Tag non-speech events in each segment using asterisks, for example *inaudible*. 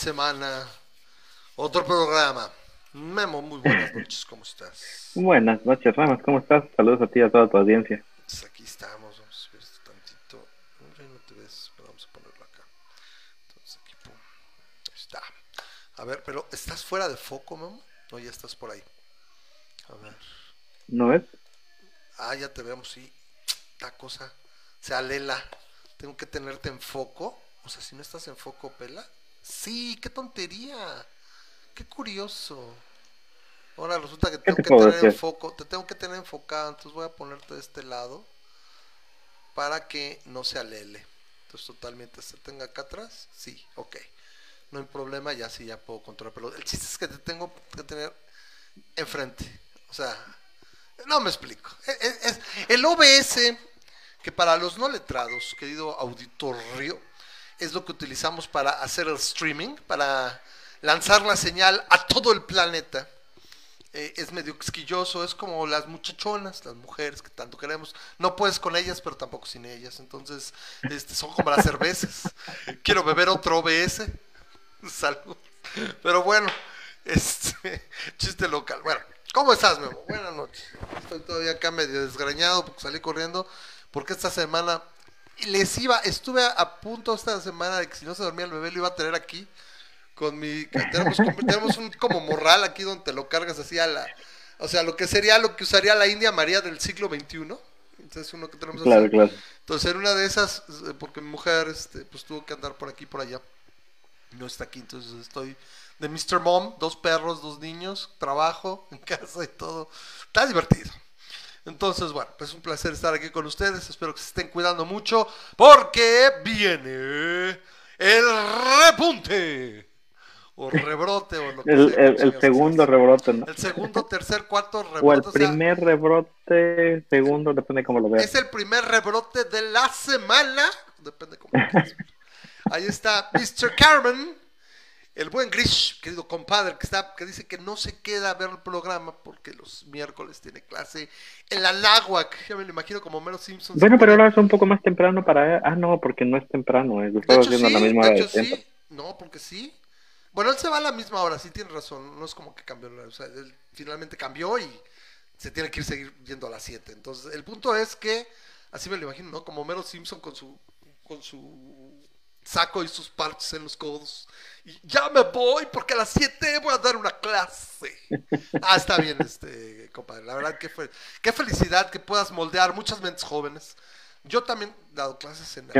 Semana, otro programa. Memo, muy buenas noches, ¿cómo estás? Buenas noches, Ramas, ¿cómo estás? Saludos a ti y a toda tu audiencia. Pues aquí estamos, vamos a subir esto tantito. No, no te ves, pero vamos a ponerlo acá. Entonces aquí, pum. Ahí está. A ver, pero ¿estás fuera de foco, Memo? No, ya estás por ahí. A ver. ¿No ves? Ah, ya te vemos, sí. La cosa se alela. Tengo que tenerte en foco. O sea, si no estás en foco, pela. Sí, qué tontería. Qué curioso. Ahora resulta que tengo te que tener en decir? foco. Te tengo que tener enfocado. Entonces voy a ponerte de este lado para que no se alele. Entonces totalmente se tenga acá atrás. Sí, ok. No hay problema, ya sí, ya puedo controlar. Pero el chiste es que te tengo que tener enfrente. O sea, no me explico. Es- es- es- el OBS, que para los no letrados, querido auditorio, es lo que utilizamos para hacer el streaming, para lanzar la señal a todo el planeta. Eh, es medio exquilloso, es como las muchachonas, las mujeres que tanto queremos. No puedes con ellas, pero tampoco sin ellas. Entonces, este, son como las cervezas. *laughs* Quiero beber otro OBS. *laughs* Salud. Pero bueno, este *laughs* chiste local. Bueno, ¿cómo estás, Memo? Buenas noches. Estoy todavía acá medio desgreñado porque salí corriendo. Porque esta semana les iba, estuve a punto esta semana de que si no se dormía el bebé lo iba a tener aquí con mi tenemos, como- tenemos un como morral aquí donde te lo cargas así a la o sea lo que sería lo que usaría la India María del siglo XXI entonces uno que tenemos así. Claro, claro. entonces en una de esas eh, porque mi mujer este pues tuvo que andar por aquí por allá no está aquí entonces estoy de Mr. Mom dos perros dos niños trabajo en *laughs* casa y todo está divertido entonces, bueno, pues es un placer estar aquí con ustedes. Espero que se estén cuidando mucho porque viene el repunte o rebrote o lo que El, sea. el, el segundo sea. rebrote, ¿no? El segundo, tercer, cuarto rebrote. *laughs* O el o sea, primer rebrote, segundo, depende cómo lo veas. es el primer rebrote de la semana. Depende cómo lo ver. *laughs* Ahí está Mr. Carmen, el buen Grish, querido compadre, que está, que dice que no se queda a ver el programa porque los miércoles tiene clase en la Náhuac. Ya me lo imagino como Mero Simpson. Bueno, pero ahora es un poco más temprano para... Ah, no, porque no es temprano, es De estamos hecho, haciendo sí, la misma de hecho, de sí. No, porque sí. Bueno, él se va a la misma hora, sí tiene razón. No es como que cambió. la- O sea, él finalmente cambió y se tiene que ir seguir yendo a las 7. Entonces, el punto es que, así me lo imagino, ¿no? Como Mero Simpson con su, con su saco y sus parches en los codos. Ya me voy porque a las 7 voy a dar una clase. Ah, está bien, este, compadre. La verdad que fue, qué felicidad que puedas moldear muchas mentes jóvenes. Yo también he dado clases en,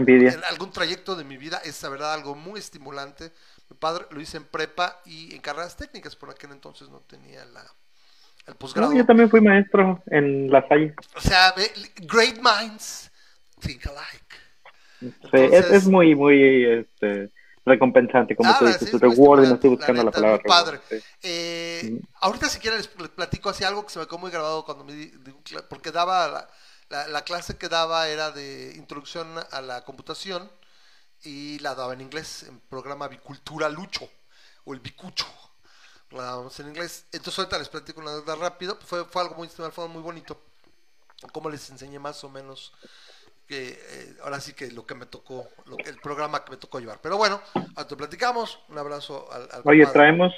algún trayecto de mi vida. Es la verdad algo muy estimulante. Mi padre lo hice en prepa y en carreras técnicas. Por aquel entonces no tenía la, el posgrado. No, yo también fui maestro en la Salle. O sea, great minds think alike. Sí, es, Entonces- es muy, muy este, recompensante, como Ah, tú sí, dices, es tu muy reward, y no estoy buscando la palabra. padre. sí. Eh, Mm. Ahorita si quieren les, platico así algo que se me quedó muy grabado cuando me di, porque daba la, la- la clase que daba era de introducción a la computación y la daba en inglés en programa Bicultura Lucho o el Bicucho. La dábamos en inglés. Entonces ahorita les platico una vez rápido. Fue, fue algo muy, fue muy bonito. Como les enseñé más o menos que eh, ahora sí que lo que me tocó, lo que- el programa que me tocó llevar. Pero bueno, ahorita platicamos. Un abrazo al, al Oye, compadre. traemos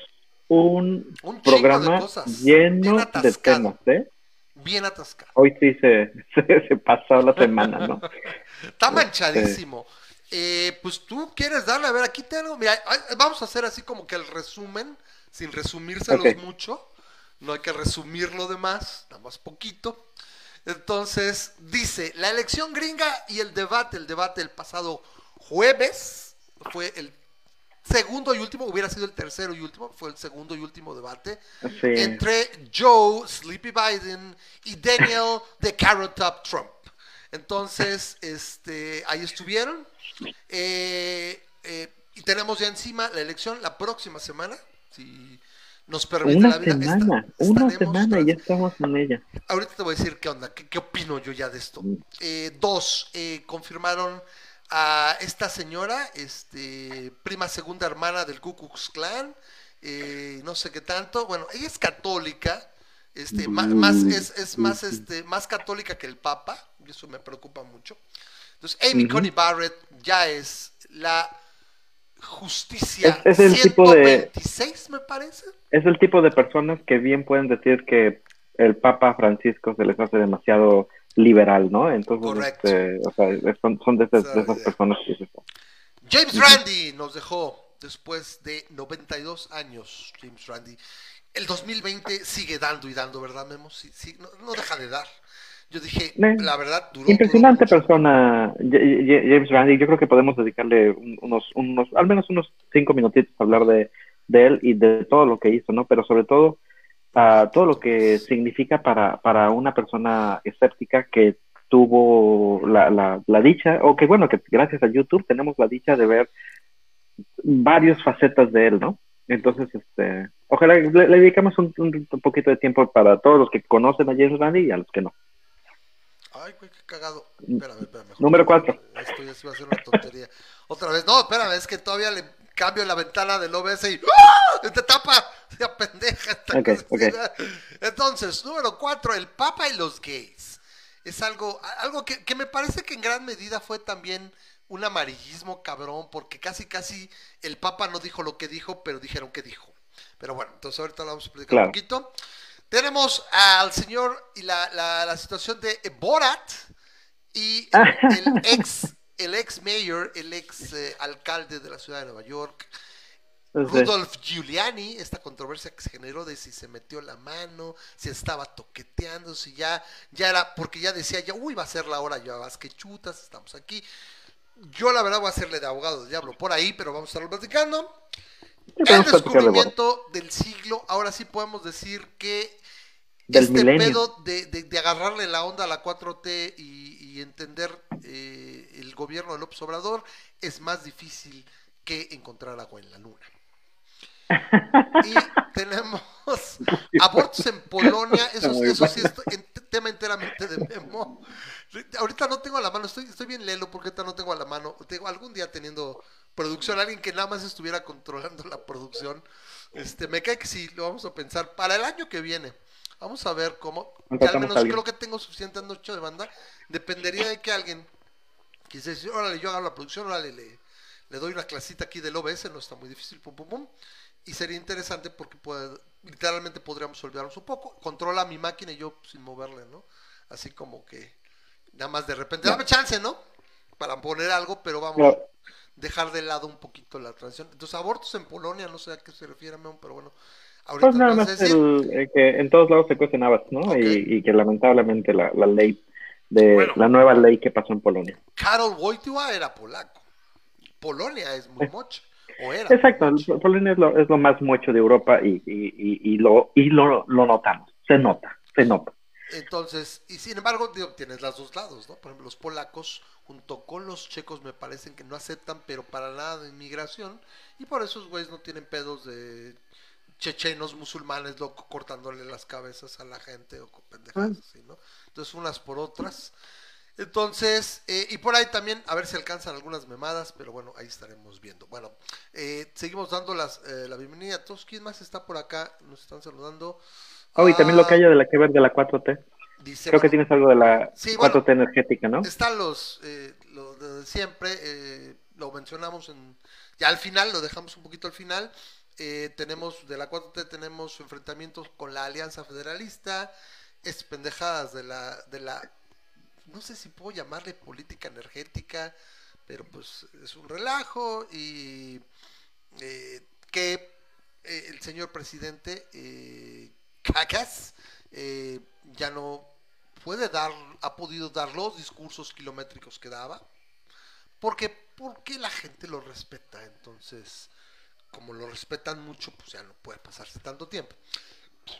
un, Un chingo de programa cosas, lleno de temas, ¿eh? bien atascado. Hoy sí se, *laughs* se, se pasó la semana, ¿no? *laughs* Está manchadísimo. Eh, pues tú quieres darle, a ver, aquí tengo, mira, vamos a hacer así como que el resumen, sin resumírselos Ok. mucho, no hay que resumir lo demás, nada más poquito. Entonces, dice, la elección gringa y el debate, el debate del pasado jueves, fue el segundo y último, hubiera sido el tercero y último, fue el segundo y último debate Sí. entre Joe Sleepy Biden y Daniel de Carrot Top Trump. Entonces, este, ahí estuvieron. Eh, eh, y tenemos ya encima la elección la próxima semana, si nos permite Una la vida. semana, una estaremos semana y ya estamos en ella. Ahorita te voy a decir qué onda, qué, qué opino yo ya de esto. Mm. Eh, dos, eh, confirmaron a esta señora, este, prima segunda hermana del Ku Klux Klan, eh, no sé qué tanto. Bueno, ella es católica, este, Mm, más, es, es más, este, más católica que el Papa, y eso me preocupa mucho. Entonces, Amy Ujú. Coney Barrett ya es la Justicia Es- es el tipo de- 126, me parece. Es el tipo de personas que bien pueden decir que el Papa Francisco se les hace demasiado liberal, ¿no? Entonces, Correcto. este, o sea, son, son de, esas, de esas personas que dices, James Randi nos dejó después de 92 años. James Randi. El 2020 sigue dando y dando, ¿verdad, Memo? Sí, sí, no, no deja de dar. Yo dije, la verdad, duró. Impresionante duró persona, James Randi. Yo creo que podemos dedicarle un- unos, unos, al menos unos cinco minutitos a hablar de, de él y de todo lo que hizo, ¿no? Pero sobre todo, a todo lo que significa para, para una persona escéptica que tuvo la, la, la dicha, o que bueno, que gracias a YouTube tenemos la dicha de ver varias facetas de él, ¿no? Entonces, este, ojalá le, le dedicamos un, un- un poquito de tiempo para todos los que conocen a James Randi y a los que no. Ay, güey, qué cagado. Espérame, espérame. mejor. Número cuatro. Esto ya se va a hacer una tontería. *laughs* Otra vez. No, espérame, es que todavía le cambio la ventana del OBS y ¡Ah! ¡Te tapa! *laughs* Ya pendeja. esta Ok, cosa. ok. Entonces, número cuatro, el Papa y los gays. Es algo, algo que, que me parece que en gran medida fue también un amarillismo cabrón, porque casi casi el Papa no dijo lo que dijo, pero dijeron que dijo. Pero bueno, entonces ahorita lo vamos a platicar Claro. un poquito. Tenemos al señor y la, la, la situación de Borat y el, el *laughs* ex el ex mayor, el ex eh, alcalde de la ciudad de Nueva York, Rudolf Giuliani, esta controversia que se generó de si se metió la mano, si estaba toqueteando, si ya, ya era, porque ya decía, ya, uy, va a ser la hora, ya vas que chutas, estamos aquí. Yo la verdad voy a hacerle de abogado del diablo por ahí, pero vamos a estarlo platicando. El descubrimiento del siglo, ahora sí podemos decir que Del este milenio. pedo de, de- de agarrarle la onda a la 4T y, y entender eh, el gobierno de López Obrador es más difícil que encontrar agua en la luna. *laughs* Y tenemos abortos en Polonia, eso, eso sí es tema enteramente de Memo. Ahorita no tengo a la mano, estoy, estoy bien lelo porque ahorita no tengo a la mano. Tengo algún día teniendo producción, alguien que nada más estuviera controlando la producción. Este, me cae que sí, lo vamos a pensar para el año que viene. Vamos a ver cómo. que al menos creo que tengo suficiente ancho de banda. Dependería de que alguien quise decir, órale, yo hago la producción, órale, le, le doy una clasita aquí del OBS, no está muy difícil, pum, pum, pum. Y sería interesante porque puede- literalmente podríamos olvidarnos un poco. Controla mi máquina y yo sin moverle, ¿no? Así como que nada más de repente, dame chance, ¿no? Para poner algo, pero vamos. Dejar de lado un poquito la transición. Entonces, abortos en Polonia, no sé a qué se refiere, pero bueno. Ahorita Pues nada más el, eh, que en todos lados se cuecen habas, ¿no? Y, y que lamentablemente la, la ley de Bueno. la nueva ley que pasó en Polonia. Karol Wojtyła era polaco. Polonia es muy mocha. O era. Exacto, mocha. Polonia es lo, es lo más mucho de Europa y, y, y, y lo y lo, lo notamos, se nota, se nota. Entonces, y sin embargo, digo, tienes los dos lados, ¿no? Por ejemplo, los polacos, junto con los checos, me parecen que no aceptan, pero para nada de inmigración, y por eso güeyes no tienen pedos de chechenos musulmanes loco cortándole las cabezas a la gente o con pendejadas así, ¿no? Entonces, unas por otras. Entonces, eh, y por ahí también, a ver si alcanzan algunas memadas, pero bueno, ahí estaremos viendo. Bueno, eh, seguimos dando las, eh, la bienvenida a todos. ¿Quién más está por acá? Nos están saludando. Oh, y también lo que Ah, haya de la que ver de la 4T. Dice, Creo que tienes algo de la Sí, 4T bueno. energética, ¿no? están los, eh, de siempre, eh, lo mencionamos en, ya al final, lo dejamos un poquito al final. Eh, tenemos, de la 4T tenemos enfrentamientos con la Alianza Federalista, es pendejadas de la, de la, no sé si puedo llamarle política energética, pero pues es un relajo y eh, que eh, el señor presidente eh, Cacas eh, ya no puede dar, ha podido dar los discursos kilométricos que daba, porque porque la gente lo respeta, entonces como lo respetan mucho, pues ya no puede pasarse tanto tiempo.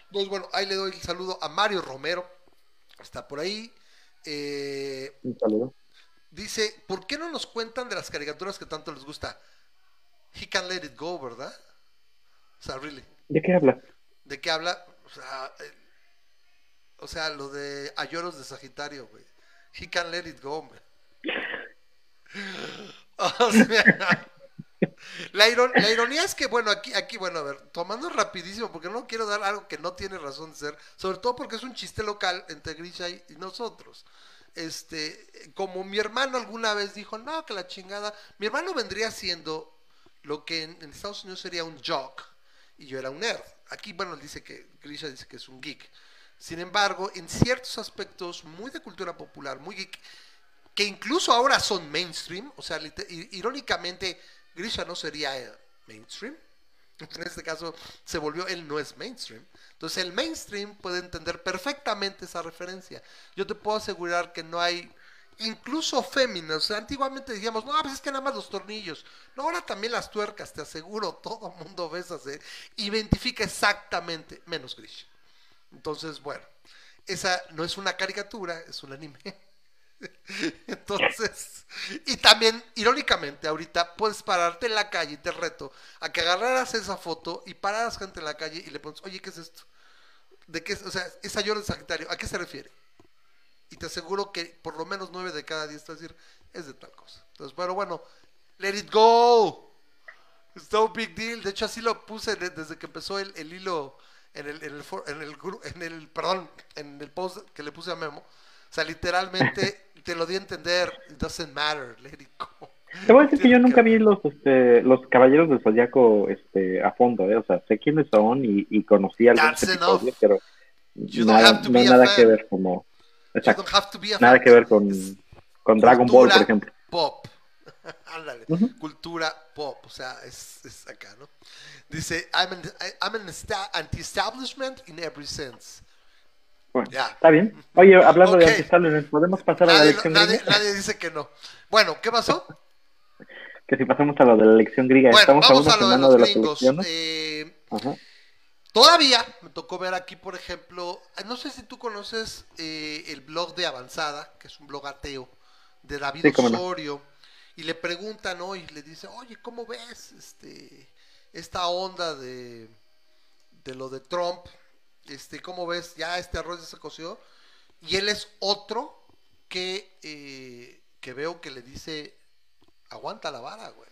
Entonces bueno, ahí le doy el saludo a Mario Romero, está por ahí. Eh, Un saludo. Dice, ¿por qué no nos cuentan de las caricaturas que tanto les gusta? He can let it go, ¿verdad? O sea, really. ¿De qué hablas? ¿De qué habla? O sea, eh, o sea, lo de Ayoros de Sagitario, güey. He can let it go, *laughs* *laughs* la, iron- la ironía es que, bueno, aquí, aquí, bueno, a ver, tomando rapidísimo, porque no quiero dar algo que no tiene razón de ser, sobre todo porque es un chiste local entre Grisha y, nosotros. Este, como mi hermano alguna vez dijo, no, que la chingada, mi hermano vendría siendo lo que en, Estados Unidos sería un jock y yo era un nerd. Aquí, bueno, dice que Grisha dice que es un geek. Sin embargo, en ciertos aspectos muy de cultura popular, muy geek, que incluso ahora son mainstream, o sea, irónicamente, Grisha no sería mainstream. *laughs* En este caso se volvió, él no es mainstream. Entonces el mainstream puede entender perfectamente esa referencia. Yo te puedo asegurar que no hay, incluso féminas, o sea, antiguamente decíamos, no, pues es que nada más los tornillos. No, ahora también las tuercas, te aseguro, *laughs* todo mundo ves hacer, identifica exactamente, menos Grisha. Entonces, bueno, esa no es una caricatura, es un anime. *laughs* Entonces, y también, irónicamente, ahorita puedes pararte en la calle y te reto a que agarraras esa foto y pararas gente en la calle y le pones, oye, ¿qué es esto? ¿De qué es? O sea, esa yo de Sagitario, ¿a qué se refiere? Y te aseguro que por lo menos nueve de cada diez te decir, es de tal cosa. Entonces, pero bueno, let it go. It's no big deal. De hecho, así lo puse desde que empezó el, el hilo en el, en el, en el, en el, perdón, en el post que le puse a Memo. O sea, literalmente *laughs* te lo di a entender. It doesn't matter, let it go. Te voy a decir que yo nunca vi los este, los caballeros del zodiaco este, a fondo, ¿eh? o sea, sé quiénes son y, y conocí a los episodios, pero nada, no nada que ver como exacto, nada que ver con, con Dragon Ball, por ejemplo. Pop. *laughs* Ándale, cultura pop, o sea, es, es acá, ¿no? Dice, I'm an, I'm an anti-establishment in every sense. Bueno, está bien. Oye, hablando de anti-establishment, ¿podemos pasar a la elección nadie, griega? Nadie dice que no. Bueno, ¿qué pasó? que si pasamos a lo de la elección griega. Bueno, Estamos vamos a, a lo de los gringos. Eh, todavía me tocó ver aquí, por ejemplo, no sé si tú conoces eh, el blog de Avanzada, que es un blog ateo, de David Osorio, y le preguntan hoy, le dice, oye, ¿cómo ves este esta onda de, de lo de Trump, este, ¿cómo ves? Ya este arroz ya se coció. Y él es otro que, eh, que veo que le dice, aguanta la vara, güey.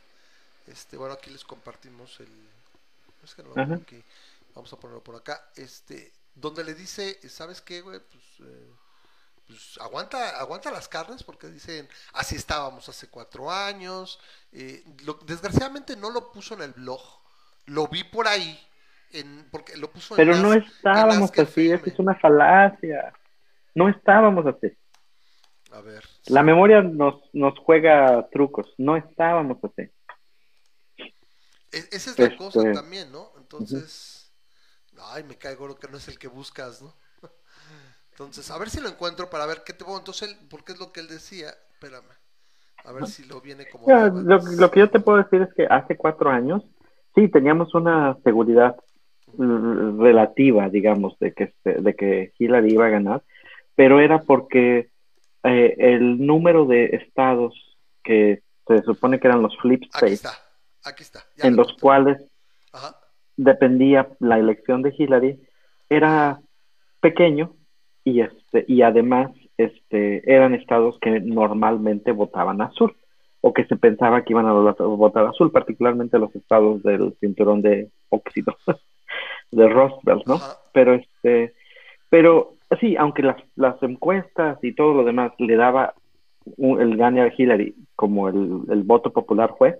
Este, bueno, aquí les compartimos el... Es que no aquí. Vamos a ponerlo por acá. Este, donde le dice, ¿sabes qué, güey? Pues, eh, pues aguanta, aguanta las carnes porque dicen, así estábamos hace cuatro años. Eh, desgraciadamente no lo puso en el blog lo vi por ahí, en, porque lo puso Pero no estábamos así, es una falacia. No estábamos así. A ver. La memoria nos, nos juega trucos, no estábamos así. E, esa es la cosa este, también, ¿no? Entonces, ay, me cae gordo que no es el que buscas, ¿no? *laughs* Entonces, a ver si lo encuentro para ver qué te pongo. Entonces, porque es lo que él decía. Espérame. A ver si lo viene como. lo, lo, que yo te puedo decir es que hace cuatro años sí, teníamos una seguridad relativa, digamos, de que, este, de que Hillary iba a ganar, pero era porque eh, el número de estados que se supone que eran los flip states, aquí está, en los cuales dependía la elección de Hillary, era pequeño y este y además este eran estados que normalmente votaban azul o que se pensaba que iban a votar azul, particularmente los estados del cinturón de óxido *laughs* de Roosevelt, ¿no? Pero este, pero sí, aunque las, las encuestas y todo lo demás le daba el gane a Hillary como el, el voto popular fue,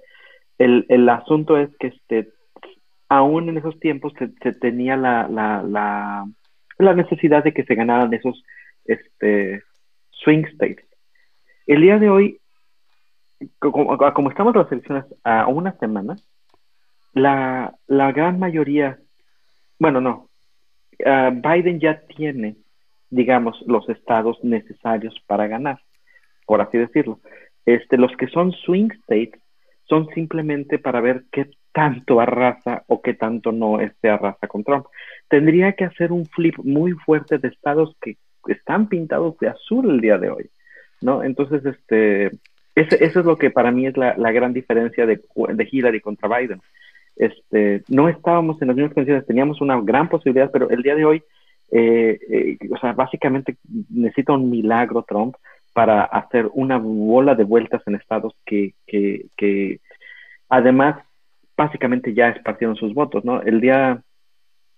el, el, asunto es que este, aún en esos tiempos se, se tenía la, la, la, necesidad de que se ganaran esos este, swing states. El día de hoy como, estamos las elecciones a una semana, la, la gran mayoría, bueno, no, ah, Biden ya tiene, digamos, los estados necesarios para ganar, por así decirlo. Este, los que son swing states son simplemente para ver qué tanto arrasa o qué tanto no este arrasa con Trump. Tendría que hacer un flip muy fuerte de estados que están pintados de azul el día de hoy, ¿no? Entonces, este, eso es lo que para mí es la, gran diferencia de, de, Hillary contra Biden. Este, no estábamos en las mismas condiciones, teníamos una gran posibilidad, pero el día de hoy, eh, eh, o sea, básicamente necesita un milagro Trump para hacer una bola de vueltas en estados que, que, que además básicamente ya esparcieron sus votos, ¿no? El día,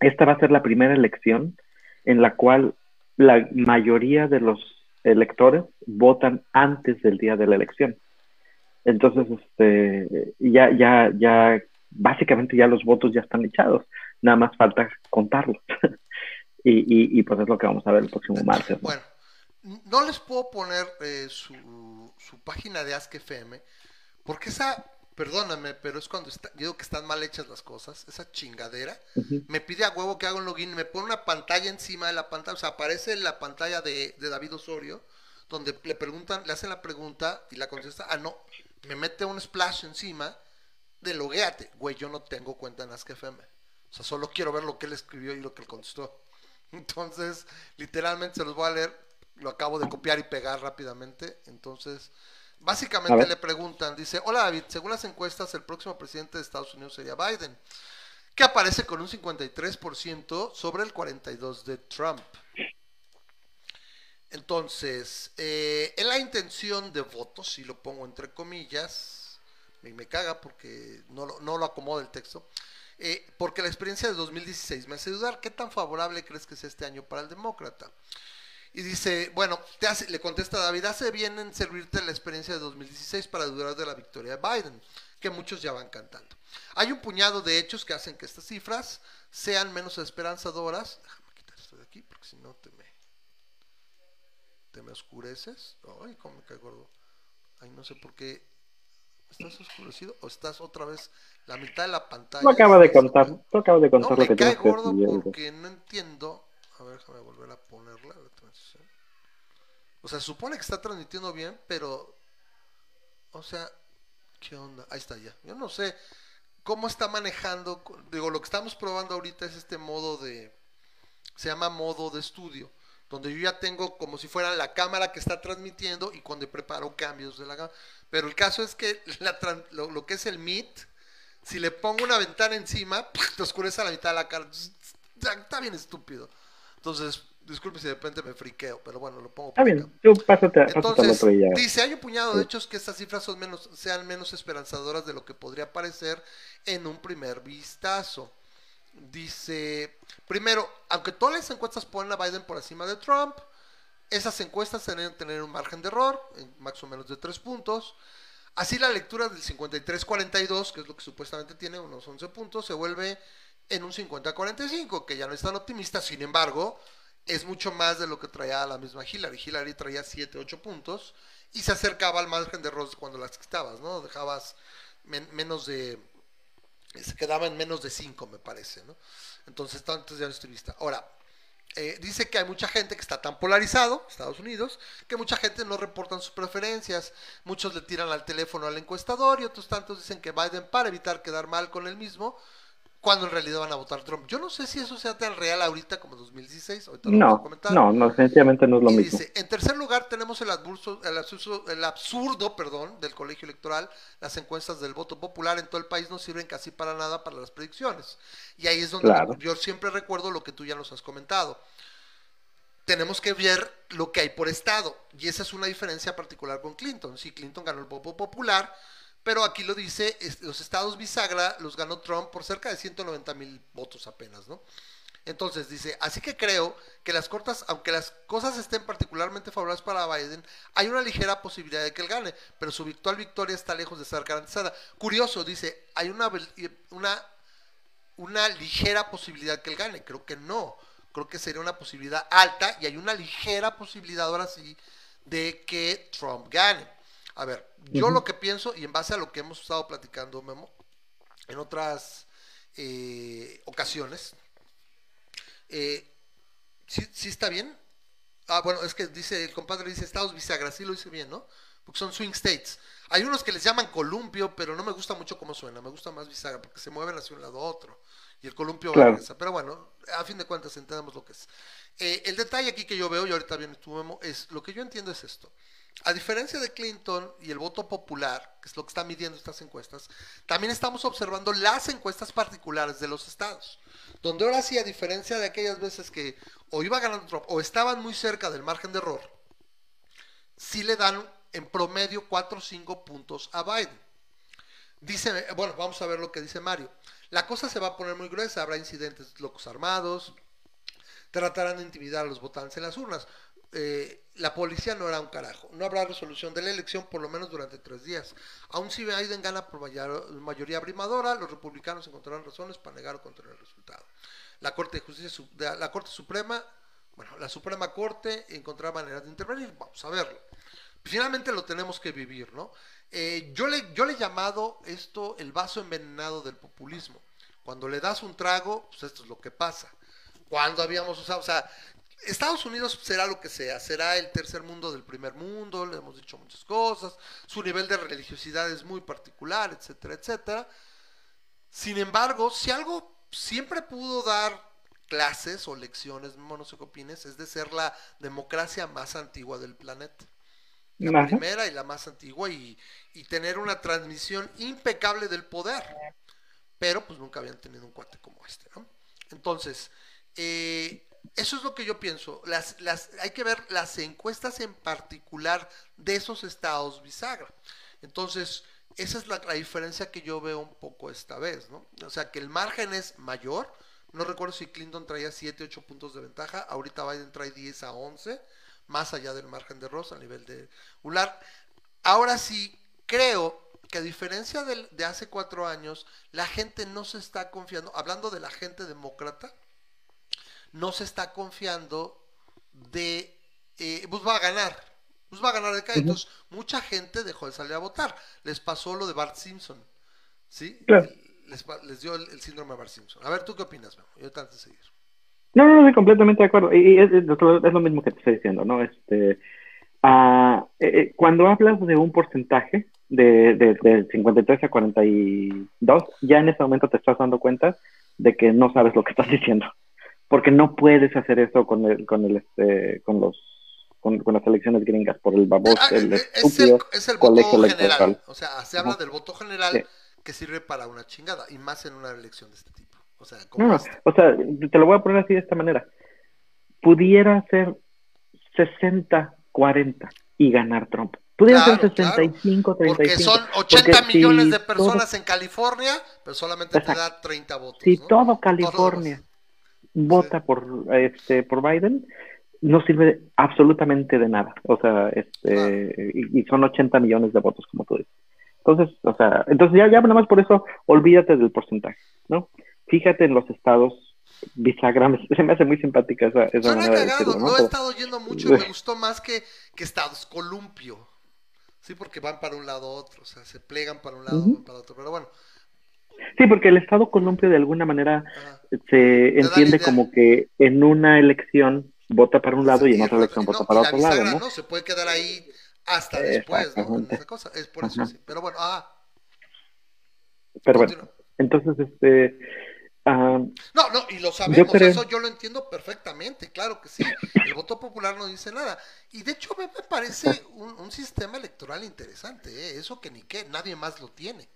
esta va a ser la primera elección en la cual la mayoría de los electores votan antes del día de la elección. Entonces, este, ya, ya, ya, básicamente ya los votos ya están echados. Nada más falta contarlos. *laughs* y, y, pues es lo que vamos a ver el próximo martes. Bueno, no les puedo poner eh, su, su página de Ask FM, porque esa perdóname, pero es cuando está, digo que están mal hechas las cosas, esa chingadera, me pide a huevo que haga un login, me pone una pantalla encima de la pantalla, o sea, aparece la pantalla de, David Osorio, donde le preguntan, le hacen la pregunta y la contesta, ah, no, me mete un splash encima de logueate, güey, yo no tengo cuenta en AskFM, o sea, solo quiero ver lo que él escribió y lo que él contestó. *laughs* Entonces, literalmente se los voy a leer, lo acabo de copiar y pegar rápidamente, entonces Básicamente le preguntan, dice, hola David, según las encuestas, el próximo presidente de Estados Unidos sería Biden, que aparece con un 53% sobre el 42% de Trump. Entonces, eh, en la intención de votos, si lo pongo entre comillas, me, me caga porque no, no lo acomoda el texto, eh, porque la experiencia de 2016 me hace dudar, ¿qué tan favorable crees que sea este año para el demócrata? Y dice, bueno, te hace, le contesta David, hace bien en servirte la experiencia de 2016 para dudar de la victoria de Biden, que muchos ya van cantando. Hay un puñado de hechos que hacen que estas cifras sean menos esperanzadoras. Déjame quitar esto de aquí, porque si no te me, te me oscureces. Ay, cómo me cae gordo. Ay, no sé por qué. ¿Estás oscurecido o estás otra vez la mitad de la pantalla? Tú acaba de contar, tú acabas de contar lo que cae gordo porque no entiendo. A ver, déjame volver a ponerla. O sea, supone que está transmitiendo bien, pero. O sea, ¿qué onda? Ahí está ya. Yo no sé cómo está manejando. Digo, lo que estamos probando ahorita es este modo de. Se llama modo de estudio. Donde yo ya tengo como si fuera la cámara que está transmitiendo y cuando preparo cambios de la cámara. Pero el caso es que lo, que es el Meet, si le pongo una ventana encima, te oscurece a la mitad de la cara. Está bien estúpido. Entonces, Disculpe si de repente me friqueo, pero bueno, lo pongo. Está bien, tú pásate, Entonces, dice, hay un puñado de hechos que estas cifras son menos, sean menos esperanzadoras de lo que podría parecer en un primer vistazo. Dice, primero, aunque todas las encuestas ponen a Biden por encima de Trump, esas encuestas tienen tener un margen de error, más o menos de tres puntos. Así la lectura del 53-42, que es lo que supuestamente tiene, unos 11 puntos, se vuelve en un 50-45, que ya no es tan optimista, sin embargo, es mucho más de lo que traía la misma Hillary. Hillary traía 7, 8 puntos y se acercaba al margen de error cuando las quitabas, ¿no? Dejabas menos de... Se quedaba en menos de 5, me parece, ¿no? Entonces, antes ya no estoy vista. Ahora, eh, dice que hay mucha gente que está tan polarizado, Estados Unidos, que mucha gente no reportan sus preferencias. Muchos le tiran al teléfono al encuestador y otros tantos dicen que Biden, para evitar quedar mal con él mismo, cuando en realidad van a votar Trump. Yo no sé si eso sea tan real ahorita como 2016. no, no, no, definitivamente no es lo mismo. Dice, en tercer lugar tenemos el, absurdo, el, absurdo, perdón, del colegio electoral. Las encuestas del voto popular en todo el país no sirven casi para nada para las predicciones. Y ahí es donde yo siempre recuerdo lo que tú ya nos has comentado. Tenemos que ver lo que hay por estado. Y esa es una diferencia particular con Clinton. Si Clinton ganó el voto popular, pero aquí lo dice, los estados bisagra los ganó Trump por cerca de 190 mil votos apenas, ¿no? Entonces dice, así que creo que las cortas, aunque las cosas estén particularmente favorables para Biden, hay una ligera posibilidad de que él gane, pero su virtual victoria está lejos de ser garantizada. Curioso, dice, hay una, una, una ligera posibilidad que él gane. Creo que no. Creo que sería una posibilidad alta y hay una ligera posibilidad ahora sí de que Trump gane. A ver, yo lo que pienso, y en base a lo que hemos estado platicando, Memo, en otras eh, ocasiones, eh, ¿sí, está bien? Ah, bueno, es que dice, el compadre dice estados bisagra, sí lo dice bien, ¿no? Porque son swing states. Hay unos que les llaman columpio, pero no me gusta mucho cómo suena, me gusta más bisagra, porque se mueven hacia un lado a otro. Y el columpio regresa. Pero bueno, a fin de cuentas entendemos lo que es. Eh, el detalle aquí que yo veo, y ahorita viene tu memo, es lo que yo entiendo es esto. A diferencia de Clinton y el voto popular, que es lo que están midiendo estas encuestas, también estamos observando las encuestas particulares de los estados, donde ahora sí, a diferencia de aquellas veces que o iba ganando Trump o estaban muy cerca del margen de error, sí le dan en promedio 4 o 5 puntos a Biden. Dice, bueno, vamos a ver lo que dice Mario. La cosa se va a poner muy gruesa, habrá incidentes locos armados, tratarán de intimidar a los votantes en las urnas. Eh, la policía no era un carajo. No habrá resolución de la elección por lo menos durante tres días. Aun si Biden gana por mayoría abrumadora, los republicanos encontrarán razones para negar o contra el resultado. La Corte de Justicia, la Corte Suprema, bueno, la Suprema Corte encontrará maneras de intervenir. Vamos a verlo. Finalmente lo tenemos que vivir, ¿no? Eh, yo, le, yo le he llamado esto el vaso envenenado del populismo. Cuando le das un trago, pues esto es lo que pasa. Cuando habíamos usado, o sea, Estados Unidos será lo que sea, será el tercer mundo del primer mundo, le hemos dicho muchas cosas, su nivel de religiosidad es muy particular, etcétera, etcétera. Sin embargo, si algo siempre pudo dar clases o lecciones, no sé qué opines, es de ser la democracia más antigua del planeta. La primera y la más antigua y, y tener una transmisión impecable del poder. Pero pues nunca habían tenido un cuate como este, ¿no? Entonces, eh, eso es lo que yo pienso. Las, las, hay que ver las encuestas en particular de esos estados bisagra. Entonces, esa es la, diferencia que yo veo un poco esta vez, ¿no? O sea, que el margen es mayor. No recuerdo si Clinton traía 7, 8 puntos de ventaja. Ahorita Biden trae 10 a 11, más allá del margen de Rosa a nivel de ULAR. Ahora sí, creo que a diferencia de, de hace cuatro años, la gente no se está confiando, hablando de la gente demócrata, no se está confiando de, eh, pues va a ganar, pues va a ganar de acá. Entonces, mucha gente dejó de salir a votar. Les pasó lo de Bart Simpson, ¿sí? Les, dio el, síndrome de Bart Simpson. A ver, ¿tú qué opinas, Yo antes de seguir. No, no, no, estoy completamente de acuerdo. Y es, lo mismo que te estoy diciendo, ¿no? Este, uh, eh, cuando hablas de un porcentaje de, de, de 53 a 42, ya en ese momento te estás dando cuenta de que no sabes lo que estás diciendo porque no puedes hacer eso con el, con el este, con los con, las elecciones gringas por el baboso, ah, el es el, es el voto general, o sea, se habla del voto general que sirve para una chingada y más en una elección de este tipo. O sea, no, o sea, te lo voy a poner así de esta manera. Pudiera ser 60-40 y ganar Trump. Pudiera ser 65, 35. Porque son 80 millones de personas en California, pero solamente te da 30 votos. Si todo California vota por este por Biden no sirve absolutamente de nada. O sea, este, y, son 80 millones de votos, como tú dices. Entonces, o sea, entonces ya, ya nada más por eso, olvídate del porcentaje, ¿no? Fíjate en los estados bisagra, *laughs* se me hace muy simpática esa, esa manera de decirlo, ¿no? he estado yendo mucho y me gustó más que, que estados columpio. Sí, porque van para un lado otro, o sea, se plegan para un lado uh para otro, pero bueno, Sí, porque el Estado columpio de alguna manera se entiende como que en una elección vota para un lado y en otra elección vota para otro lado, ¿no? Se puede quedar ahí hasta después, ¿no? esa cosa. Es por eso sí. Pero bueno, ah. Pero bueno, entonces, este... no, no, y lo sabemos, eso yo lo entiendo perfectamente, claro que sí. El voto popular no dice nada. Y de hecho me, parece un, un, sistema electoral interesante, ¿eh? eso que ni qué, nadie más lo tiene.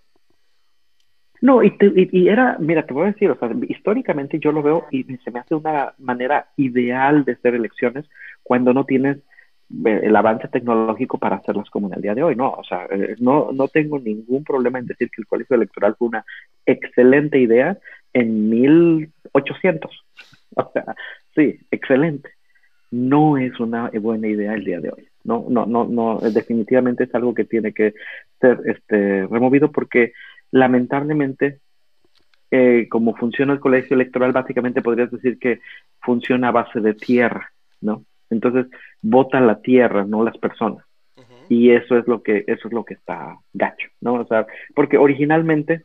No, y, y, era, mira, te voy a decir, o sea, históricamente yo lo veo y se me hace una manera ideal de hacer elecciones cuando no tienes eh, el avance tecnológico para hacerlas como en el día de hoy, ¿no? O sea, eh, no, no tengo ningún problema en decir que el colegio electoral fue una excelente idea en 1800. *laughs* O sea, sí, excelente. No es una buena idea el día de hoy. No, no, no, no, definitivamente es algo que tiene que ser este, removido porque lamentablemente, eh, como funciona el colegio electoral, básicamente podrías decir que funciona a base de tierra, ¿no? Entonces, vota la tierra, no las personas. Y eso es lo que, eso es lo que está gacho, ¿no? O sea, porque originalmente,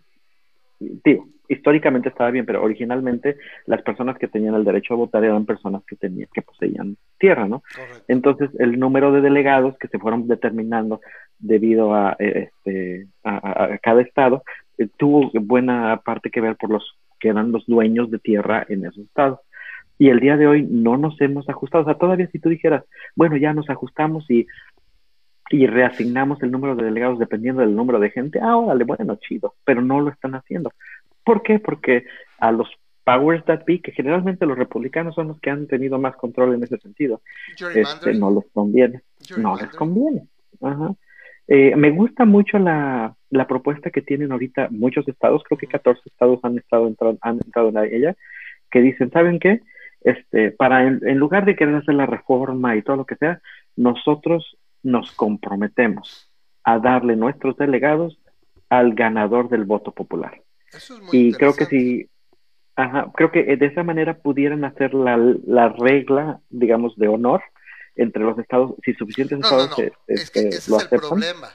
digo, históricamente estaba bien, pero originalmente las personas que tenían el derecho a votar eran personas que tenían, que poseían tierra, ¿no? Entonces, el número de delegados que se fueron determinando debido a, eh, este, a, cada estado, eh, tuvo buena parte que ver por los que eran los dueños de tierra en esos estados. Y el día de hoy no nos hemos ajustado. O sea, todavía si tú dijeras, bueno, ya nos ajustamos y, y reasignamos el número de delegados dependiendo del número de gente, ah, órale, bueno, chido, pero no lo están haciendo. ¿Por qué? Porque a los powers that be, que generalmente los republicanos son los que han tenido más control en ese sentido, este, no les conviene. No les conviene. Ajá. Eh, me gusta mucho la, la, propuesta que tienen ahorita muchos estados, creo que 14 estados han estado entrado, han entrado en ella, que dicen, ¿saben qué? este, para en, lugar de querer hacer la reforma y todo lo que sea, nosotros nos comprometemos a darle nuestros delegados al ganador del voto popular. Y creo que si, ajá, creo que de esa manera pudieran hacer la, la regla, digamos, de honor entre los estados, si suficientes estados no, no. es que ese es el problema.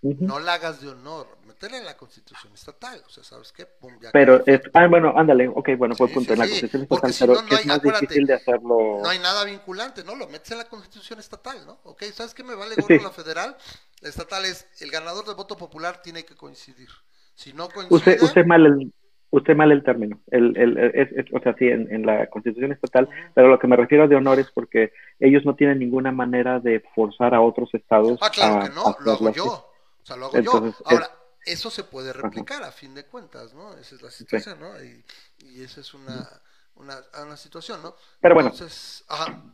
No la hagas de honor, meterla en la constitución estatal, o sea, ¿sabes qué? pero, es, ah, bueno, ándale, ok, bueno, pues punto, en la constitución estatal, pero no, es más difícil de hacerlo. No hay nada vinculante, ¿no? Lo metes en la constitución estatal, ¿no? Ok, ¿sabes qué me vale gorro la federal? La estatal es, el ganador del voto popular tiene que coincidir. Si no coincide... Usted, usted mal el, usted mal el término, el, el, es, o sea, sí, en, en, la constitución estatal, pero lo que me refiero a de honor es porque ellos no tienen ninguna manera de forzar a otros estados. Ah, claro que no, lo hago yo, o sea, lo hago yo. Ahora, eso se puede replicar a fin de cuentas, ¿no? Esa es la situación, ¿no? Y, y, esa es una, una, una, situación, ¿no? Pero bueno, Entonces, ajá.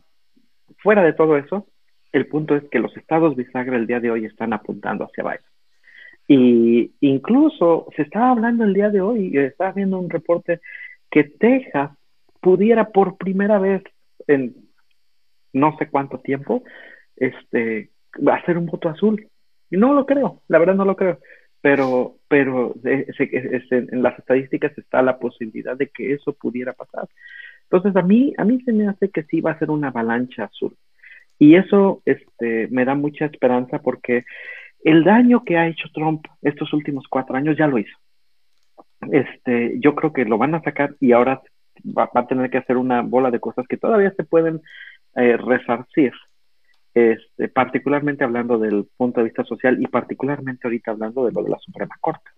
fuera de todo eso, el punto es que los estados bisagra el día de hoy están apuntando hacia Biden. Y incluso se estaba hablando el día de hoy, estaba viendo un reporte que Texas pudiera por primera vez en no sé cuánto tiempo este hacer un voto azul. Y no lo creo, la verdad no lo creo. Pero, pero en las estadísticas está la posibilidad de que eso pudiera pasar. Entonces a mí, a mí se me hace que sí va a ser una avalancha azul. Y eso este, me da mucha esperanza porque el daño que ha hecho Trump estos últimos cuatro años ya lo hizo. Este, yo creo que lo van a sacar y ahora va, a tener que hacer una bola de cosas que todavía se pueden eh, resarcir, este, particularmente hablando del punto de vista social y particularmente ahorita hablando de lo de la Suprema Corte.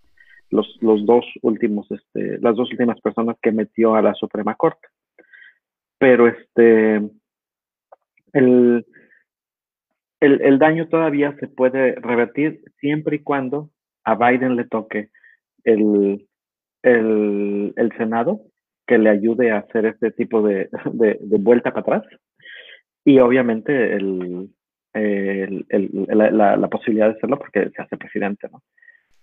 Los, los dos últimos, este, las dos últimas personas que metió a la Suprema Corte. Pero este, el, el, daño todavía se puede revertir siempre y cuando a Biden le toque el, el, Senado que le ayude a hacer este tipo de, *laughs* de, vuelta para atrás y obviamente el, la, la, posibilidad de hacerlo porque se hace presidente, ¿no?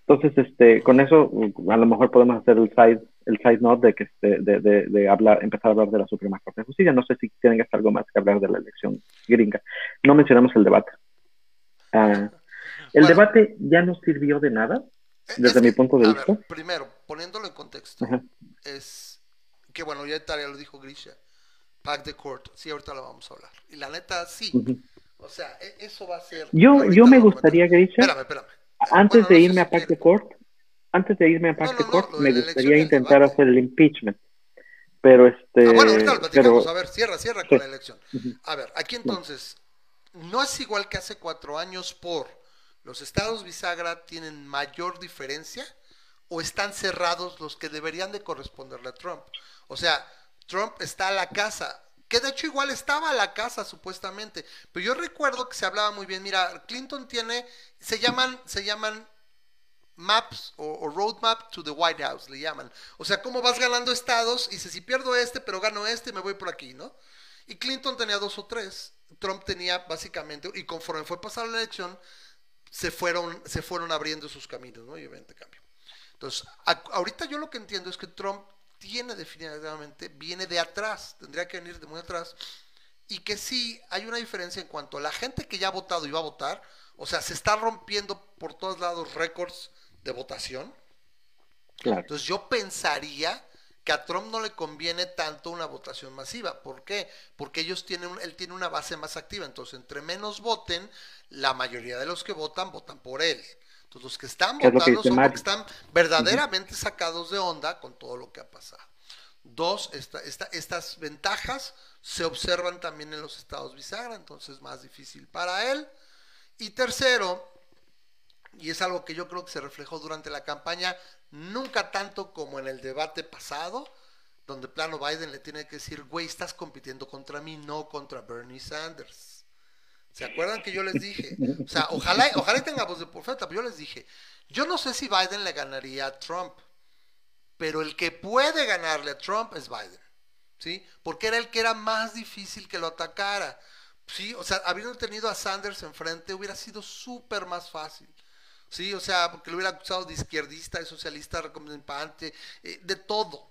Entonces, este, con eso, a lo mejor podemos hacer el side, el side note de que este, de, de, de, hablar, empezar a hablar de la Suprema Corte de Justicia. No sé si tienen que hacer algo más que hablar de la elección gringa. No mencionamos el debate. Ah, el debate ya no sirvió de nada, desde mi punto de vista. primero, poniéndolo en contexto, es que bueno, ya Italia lo dijo Grisha, pack the court, sí, ahorita lo vamos a hablar. Y la neta, sí. O sea, e, eso va a ser. Yo, yo me gustaría, Grisha. Espérame, espérame antes de irme a Pacte Court, antes de irme a Pacte Court, me gustaría intentar hacer el impeachment. Pero este. Ah, bueno, ahorita lo platicamos. A ver, cierra, cierra con la elección. A ver, aquí entonces, no es igual que hace cuatro años por los estados bisagra tienen mayor diferencia o están cerrados los que deberían de corresponderle a Trump. O sea, Trump está a la casa, que de hecho igual estaba a la casa supuestamente, pero yo recuerdo que se hablaba muy bien, mira, Clinton tiene, se llaman, se llaman maps o, roadmap to the White House, le llaman. O sea, cómo vas ganando estados y si pierdo este, pero gano este, me voy por aquí, ¿no? Y Clinton tenía dos o tres, Trump tenía básicamente, y conforme fue pasada la elección, se fueron, se fueron abriendo sus caminos, ¿no? Y obviamente cambio. Entonces, ahorita yo lo que entiendo es que Trump tiene definitivamente, viene de atrás, tendría que venir de muy atrás, y que sí hay una diferencia en cuanto a la gente que ya ha votado y va a votar, o sea, se está rompiendo por todos lados récords de votación. Entonces yo pensaría que a Trump no le conviene tanto una votación masiva. ¿Por qué? Porque ellos tienen, él tiene una base más activa. Entonces, entre menos voten, la mayoría de los que votan, votan por él los que están votando son los que están verdaderamente sacados de onda con todo lo que ha pasado. Dos, esta, estas ventajas se observan también en los estados bisagra, entonces más difícil para él. Y tercero, y es algo que yo creo que se reflejó durante la campaña, nunca tanto como en el debate pasado, donde plano Biden le tiene que decir, güey, estás compitiendo contra mí, no contra Bernie Sanders. ¿Se acuerdan que yo les dije? O sea, ojalá, ojalá tenga voz de profeta, pero yo les dije, yo no sé si Biden le ganaría a Trump, pero el que puede ganarle a Trump es Biden, ¿sí? Porque era el que era más difícil que lo atacara, ¿sí? O sea, habiendo tenido a Sanders enfrente hubiera sido súper más fácil. Sí, o sea, porque lo hubiera acusado de izquierdista, de socialista, recomendante, eh, de todo.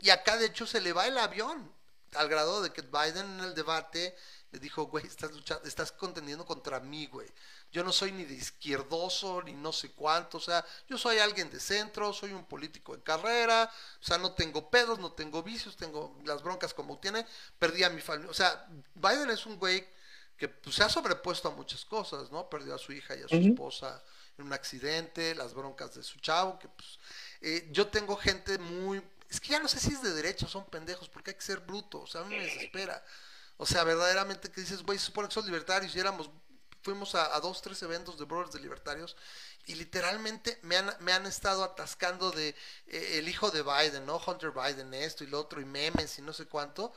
Y acá de hecho se le va el avión al grado de que Biden en el debate le dijo, güey, estás luchando, estás contendiendo contra mí, güey. Yo no soy ni de izquierdoso, ni no sé cuánto, o sea, yo soy alguien de centro, soy un político de carrera, o sea, no tengo pedos, no tengo vicios, tengo las broncas como tiene, perdí a mi familia, o sea, Biden es un güey que pues, se ha sobrepuesto a muchas cosas, ¿no? Perdió a su hija y a su esposa en un accidente, las broncas de su chavo, que pues eh, yo tengo gente muy, es que ya no sé si es de derecha o son pendejos, porque hay que ser bruto, o sea, a mí me desespera. O sea, verdaderamente que dices, güey, se supone que son libertarios y éramos, fuimos a, dos, tres eventos de Brothers de Libertarios y literalmente me han, me han estado atascando de eh, el hijo de Biden, ¿no? Hunter Biden, esto y lo otro, y memes y no sé cuánto.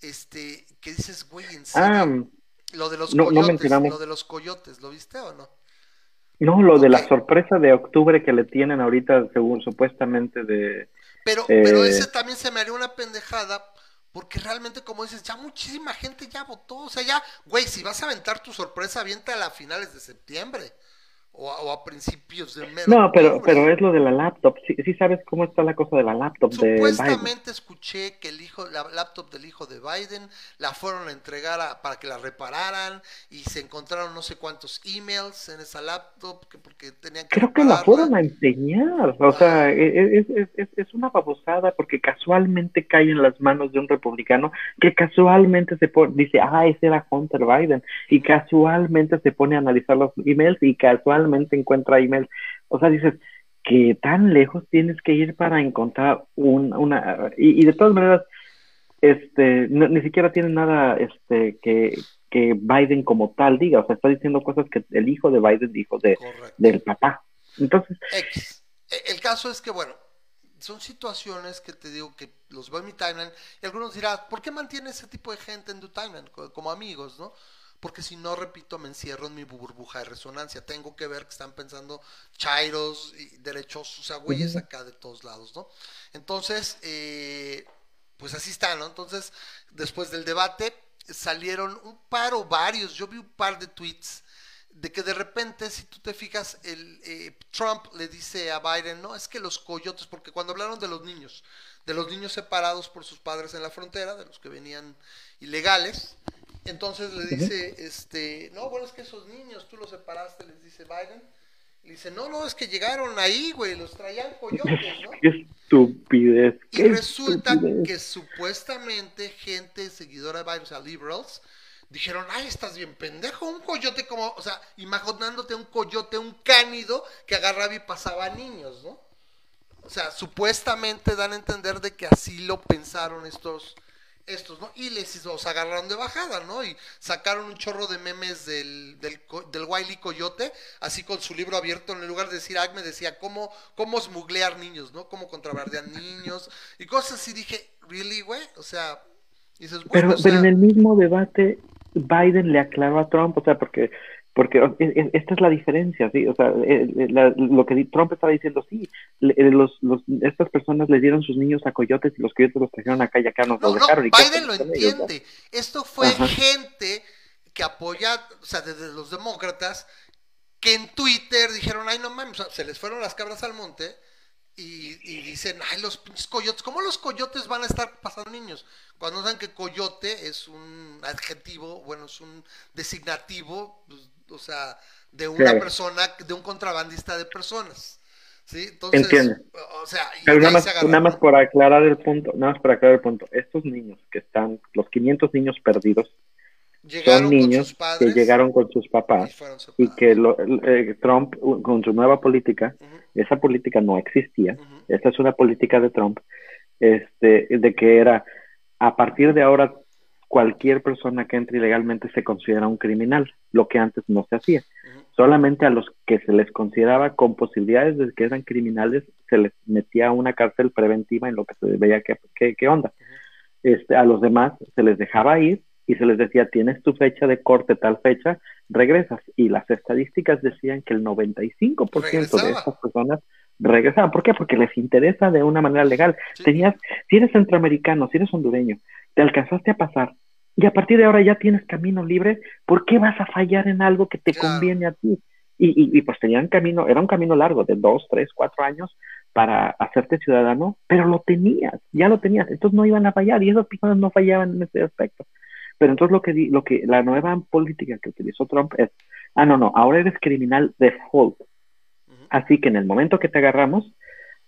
Este, que dices, güey, en serio. Ah, lo de los coyotes, lo de los coyotes, ¿lo viste o no? No, lo de la sorpresa de octubre que le tienen ahorita, según supuestamente de. Pero, pero eh, ese también se me haría una pendejada porque realmente, como dices, ya muchísima gente ya votó. O sea, ya, güey, si vas a aventar tu sorpresa, avienta a finales de septiembre o a, principios de mes. No, pero, pero es lo de la laptop. Sí, sí sabes cómo está la cosa de la laptop. Supuestamente escuché que el hijo, la laptop del hijo de Biden la fueron a entregar para que la repararan y se encontraron no sé cuántos emails en esa laptop que porque tenían que. Creo que la fueron a enseñar. O sea, e, e, es, es, es, es, una babosada porque casualmente cae en las manos de un republicano que casualmente se pone, dice, ah, ese era Hunter Biden. Y casualmente se pone a analizar los emails y casualmente encuentra email. O sea, dices, que tan lejos tienes que ir para encontrar un, una... Y, de todas maneras, este, ni siquiera tiene nada este, que, que Biden como tal diga. O sea, está diciendo cosas que el hijo de Biden dijo de, del papá. Entonces... E, el caso es que, bueno, son situaciones que te digo que los veo en mi timeline y algunos dirán, ¿por qué mantiene ese tipo de gente en tu timeline como amigos, no? Porque si no, repito, me encierro en mi burbuja de resonancia. Tengo que ver que están pensando chairos y derechos, o sea, güeyes acá de todos lados, ¿no? Entonces, eh, pues así está, ¿no? Entonces, después del debate, salieron un par o varios, yo vi un par de tweets de que de repente, si tú te fijas, el eh, Trump le dice a Biden, no, es que los coyotes, porque cuando hablaron de los niños, de los niños separados por sus padres en la frontera, de los que venían ilegales, entonces le dice, este, no, bueno, es que esos niños tú los separaste, les dice Biden. Le dice, no, no, es que llegaron ahí, güey, los traían coyotes, ¿no? *laughs* Qué estupidez. y resulta que supuestamente gente seguidora de Biden, o sea, liberals, dijeron, ay, estás bien pendejo, un coyote como, o sea, imaginándote un coyote, un cánido que agarraba y pasaba a niños, ¿no? O sea, supuestamente dan a entender de que así lo pensaron estos estos, ¿no? Y les los agarraron de bajada, ¿no? Y sacaron un chorro de memes del, del, del Wiley Coyote, así con su libro abierto, en lugar de decir Acme, decía cómo, cómo smuglear niños, ¿no? Cómo contrabandear niños y cosas así. Dije, ¿really, güey? O sea, dices, pero, pero en el mismo debate, Biden le aclaró a Trump, o sea, porque porque esta es la diferencia, ¿sí? O sea, eh, eh, lo que Trump estaba diciendo, sí, eh, los, los, estas personas le dieron sus niños a coyotes y los coyotes los trajeron acá y acá nos no, dejaron. No, Biden lo entiende. Esto fue gente que apoya, o sea, desde los demócratas, que en Twitter dijeron, ay, no mames, se les fueron las cabras al monte y, dicen, ay, los pinches coyotes, ¿cómo los coyotes van a estar pasando niños? Cuando saben que coyote es un adjetivo, bueno, es un designativo, pues, o sea, de una persona, de un contrabandista de personas. ¿Sí? Entonces, Entiendo. O sea, nada más, nada más por aclarar el punto, nada más por aclarar el punto, estos niños que están, los 500 niños perdidos, son niños que llegaron con sus papás y, que eh, Trump con su nueva política, esa política no existía, esta es una política de Trump, este, de que era a partir de ahora cualquier persona que entre ilegalmente se considera un criminal, lo que antes no se hacía. Solamente a los que se les consideraba con posibilidades de que eran criminales se les metía una cárcel preventiva en lo que se veía que, qué onda. este, a los demás se les dejaba ir y se les decía, tienes tu fecha de corte tal fecha, regresas. Y las estadísticas decían que el 95% de estas personas regresaban. ¿Por qué? Porque les interesa de una manera legal. Tenías, si eres centroamericano, si eres hondureño, te alcanzaste a pasar y a partir de ahora ya tienes camino libre, ¿por qué vas a fallar en algo que te conviene a ti? Y, y, pues tenían camino, era un camino largo de dos, tres, cuatro años para hacerte ciudadano, pero lo tenías, ya lo tenías, entonces no iban a fallar y esas personas no fallaban en ese aspecto. Pero entonces lo que, lo que la nueva política que utilizó Trump es, ah, no, no, ahora eres criminal default. Así que en el momento que te agarramos,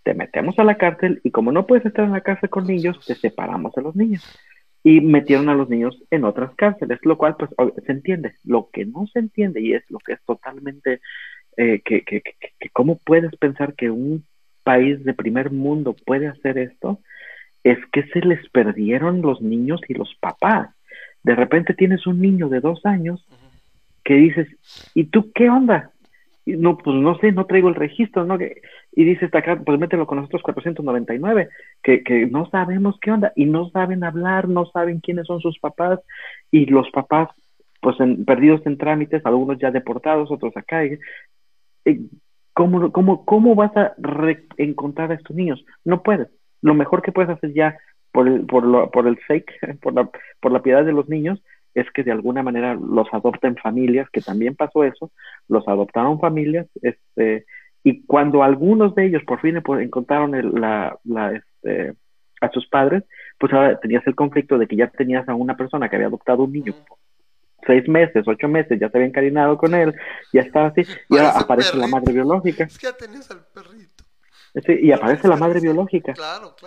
te metemos a la cárcel y como no puedes estar en la cárcel con niños, te separamos de los niños. Y metieron a los niños en otras cárceles, lo cual pues se entiende. Lo que no se entiende y es lo que es totalmente, eh, que, que, que, cómo puedes pensar que un país de primer mundo puede hacer esto, es que se les perdieron los niños y los papás. De repente tienes un niño de dos años que dices, ¿y tú qué onda? no, pues no sé, no traigo el registro, ¿no? y dice está acá, pues mételo con nosotros 499, que, que no sabemos qué onda, y no saben hablar, no saben quiénes son sus papás, y los papás, pues en, perdidos en trámites, algunos ya deportados, otros acá. Y, ¿cómo, cómo, ¿Cómo vas a encontrar a estos niños? No puedes. Lo mejor que puedes hacer ya por el, por, lo, por el sake, *laughs* por la, por la piedad de los niños, es que de alguna manera los adopten familias, que también pasó eso, los adoptaron familias, este, y cuando algunos de ellos por fin encontraron la, la, este, a sus padres, pues ahora tenías el conflicto de que ya tenías a una persona que había adoptado un niño seis meses, ocho meses, ya se había encariñado con él, ya estaba así, y ahora aparece la madre biológica. Es que ya tenías al perrito y aparece la madre biológica.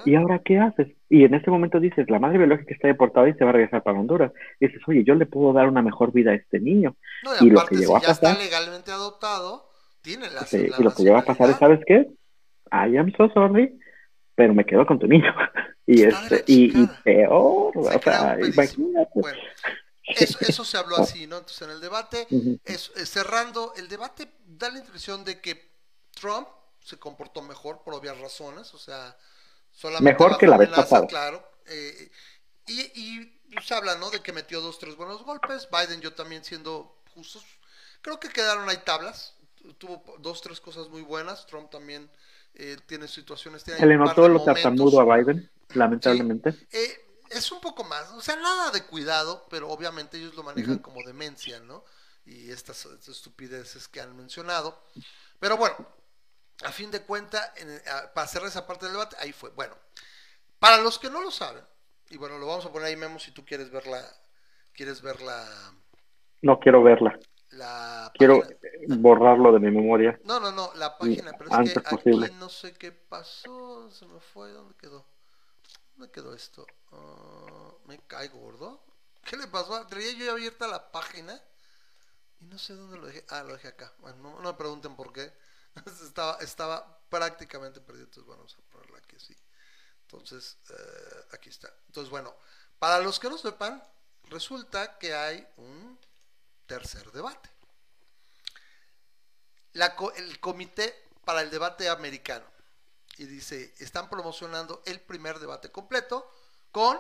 ¿Y ahora qué haces? Y en este momento dices, la madre biológica está deportada y se va a regresar para Honduras. Y dices, oye, yo le puedo dar una mejor vida a este niño. y, lo que llegó a pasar, está legalmente adoptado, tiene la, sí, Y lo que llegó a pasar es, ¿sabes qué? I am so sorry, pero me quedo con tu niño. *laughs* y este, y, peor, o sea, imagínate. eso, eso, se habló *laughs* así, ¿no? Entonces en el debate, es, cerrando, el debate da la impresión de que Trump se comportó mejor por obvias razones, o sea, solamente mejor que la vez pasada. Claro, eh, y, y se habla, ¿no? De que metió dos, tres buenos golpes. Biden, yo también siendo justos, creo que quedaron ahí tablas. Tuvo dos, tres cosas muy buenas. Trump también eh, tiene situaciones. Tiene se le notó lo tartamudo a Biden, lamentablemente. Eh, es un poco más, o sea, nada de cuidado, pero obviamente ellos lo manejan como demencia, ¿no? Y estas estupideces que han mencionado. Pero bueno, a fin de cuentas, para cerrar esa parte del debate, ahí fue. Bueno, para los que no lo saben, y bueno, lo vamos a poner ahí, Memo, si tú quieres verla, quieres verla. No quiero verla. La quiero borrarlo de mi memoria. No, no, no, la página, pero es que aquí no sé qué pasó, se me fue, ¿dónde quedó? ¿Dónde quedó esto? Ah, me caigo, gordo. ¿Qué le pasó? Traía yo abierta la página y no sé dónde lo dejé. Ah, lo dejé acá. Bueno, no, no me pregunten por qué. *laughs* estaba, estaba prácticamente perdido. Entonces, bueno, vamos a ponerla aquí así. Entonces, eh, aquí está. Entonces, bueno, para los que no sepan, resulta que hay un tercer debate. El comité para el debate americano. Y dice, están promocionando el primer debate completo con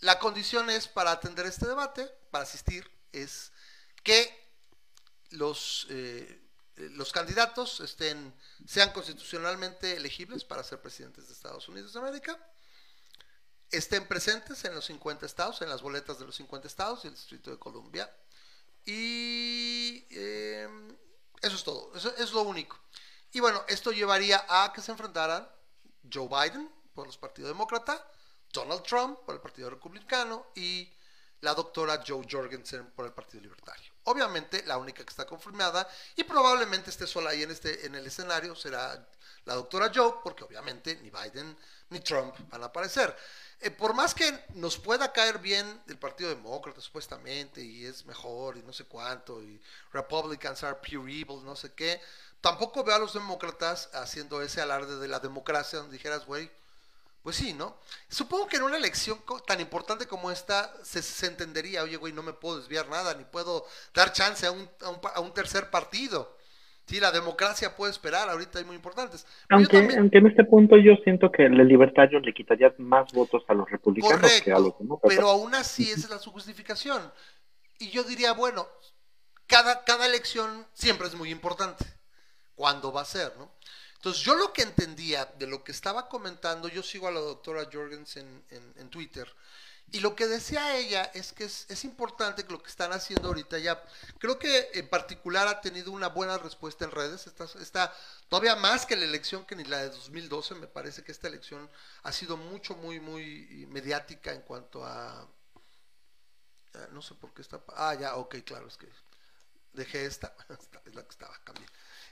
la condición es para atender este debate, para asistir, es que los eh, los candidatos estén, sean constitucionalmente elegibles para ser presidentes de Estados Unidos de América, estén presentes en los 50 estados, en las boletas de los 50 estados y el Distrito de Columbia. Y em, eso es todo, eso es lo único. Y bueno, esto llevaría a que se enfrentaran Joe Biden por los partidos demócrata, Donald Trump por el Partido Republicano y la doctora Joe Jorgensen por el Partido Libertario. Obviamente, la única que está confirmada y probablemente esté sola ahí en, este, en el escenario será la doctora Joe, porque obviamente ni Biden ni Trump van a aparecer. Eh, por más que nos pueda caer bien el Partido Demócrata, supuestamente, y es mejor, y no sé cuánto, y Republicans are pure evil, no sé qué, tampoco veo a los demócratas haciendo ese alarde de la democracia, donde dijeras, güey, pues sí, ¿no? Supongo que en una elección tan importante como esta se, entendería, oye, güey, no me puedo desviar nada, ni puedo dar chance a un, a un, tercer partido. Sí, la democracia puede esperar, ahorita hay muy importantes. Aunque, aunque en este punto yo siento que el libertario le quitaría más votos a los republicanos que a los demócratas. Pero aún así esa es la su justificación. Y yo diría, bueno, cada, cada elección siempre es muy importante. ¿Cuándo va a ser, no? Entonces, yo lo que entendía de lo que estaba comentando, yo sigo a la doctora Jorgensen en, Twitter, Y lo que decía ella es que es, es, importante que lo que están haciendo ahorita ya, creo que en particular ha tenido una buena respuesta en redes, está, está todavía más que la elección que ni la de 2012, me parece que esta elección ha sido mucho, muy, muy mediática en cuanto a... No sé por qué está... Ah, ya, ok, claro, es que dejé *laughs* esta, es la que estaba, cambié.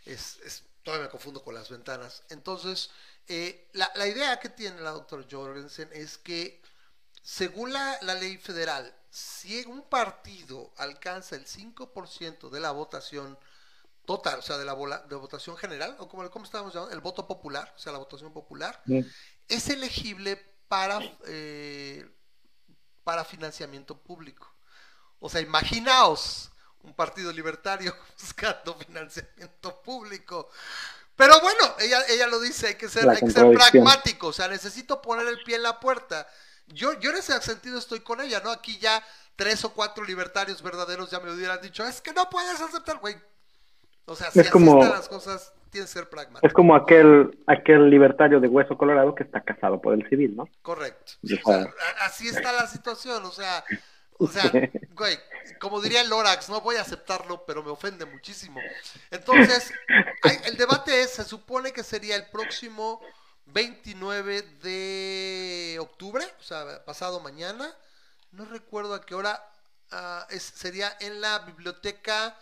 Es, es, todavía me confundo con las ventanas. Entonces, eh, la, la idea que tiene la doctora Jorgensen es que según la, ley federal, si un partido alcanza el 5% de la votación total, o sea, de la de votación general, o como, ¿cómo estábamos llamando? El voto popular, o sea, la votación popular, es elegible para, eh, para financiamiento público. O sea, imaginaos un partido libertario *laughs* buscando financiamiento público. Pero bueno, ella, ella lo dice, hay que ser, hay que ser pragmático, o sea, necesito poner el pie en la puerta yo, yo en ese sentido estoy con ella, ¿no? Aquí ya tres o cuatro libertarios verdaderos ya me hubieran dicho, es que no puedes aceptar, güey. O sea, si es como, las cosas, tienes que ser pragmático. Es como aquel, aquel libertario de hueso colorado que está casado por el civil, ¿no? Correcto. o sea, así está la situación, o sea, *laughs* o sea, güey, como diría el Lorax, no voy a aceptarlo, pero me ofende muchísimo. Entonces, *laughs* el debate es, se supone que sería el próximo 29 de octubre, o sea, pasado mañana. No recuerdo a qué hora uh, es, sería en la biblioteca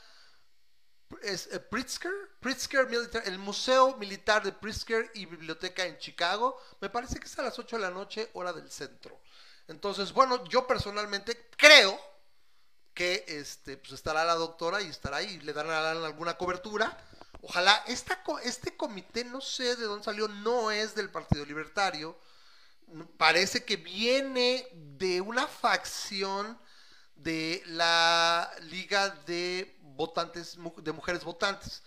es, eh, Pritzker, Pritzker Militar, el Museo Militar de Pritzker y Biblioteca en Chicago. Me parece que es a las 8 de la noche, hora del centro. Entonces, bueno, yo personalmente creo que este, pues estará la doctora y estará ahí, le darán alguna cobertura Ojalá, esta, este comité, no sé de dónde salió, no es del Partido Libertario. Parece que viene de una facción de la Liga de Votantes, de Mujeres Votantes.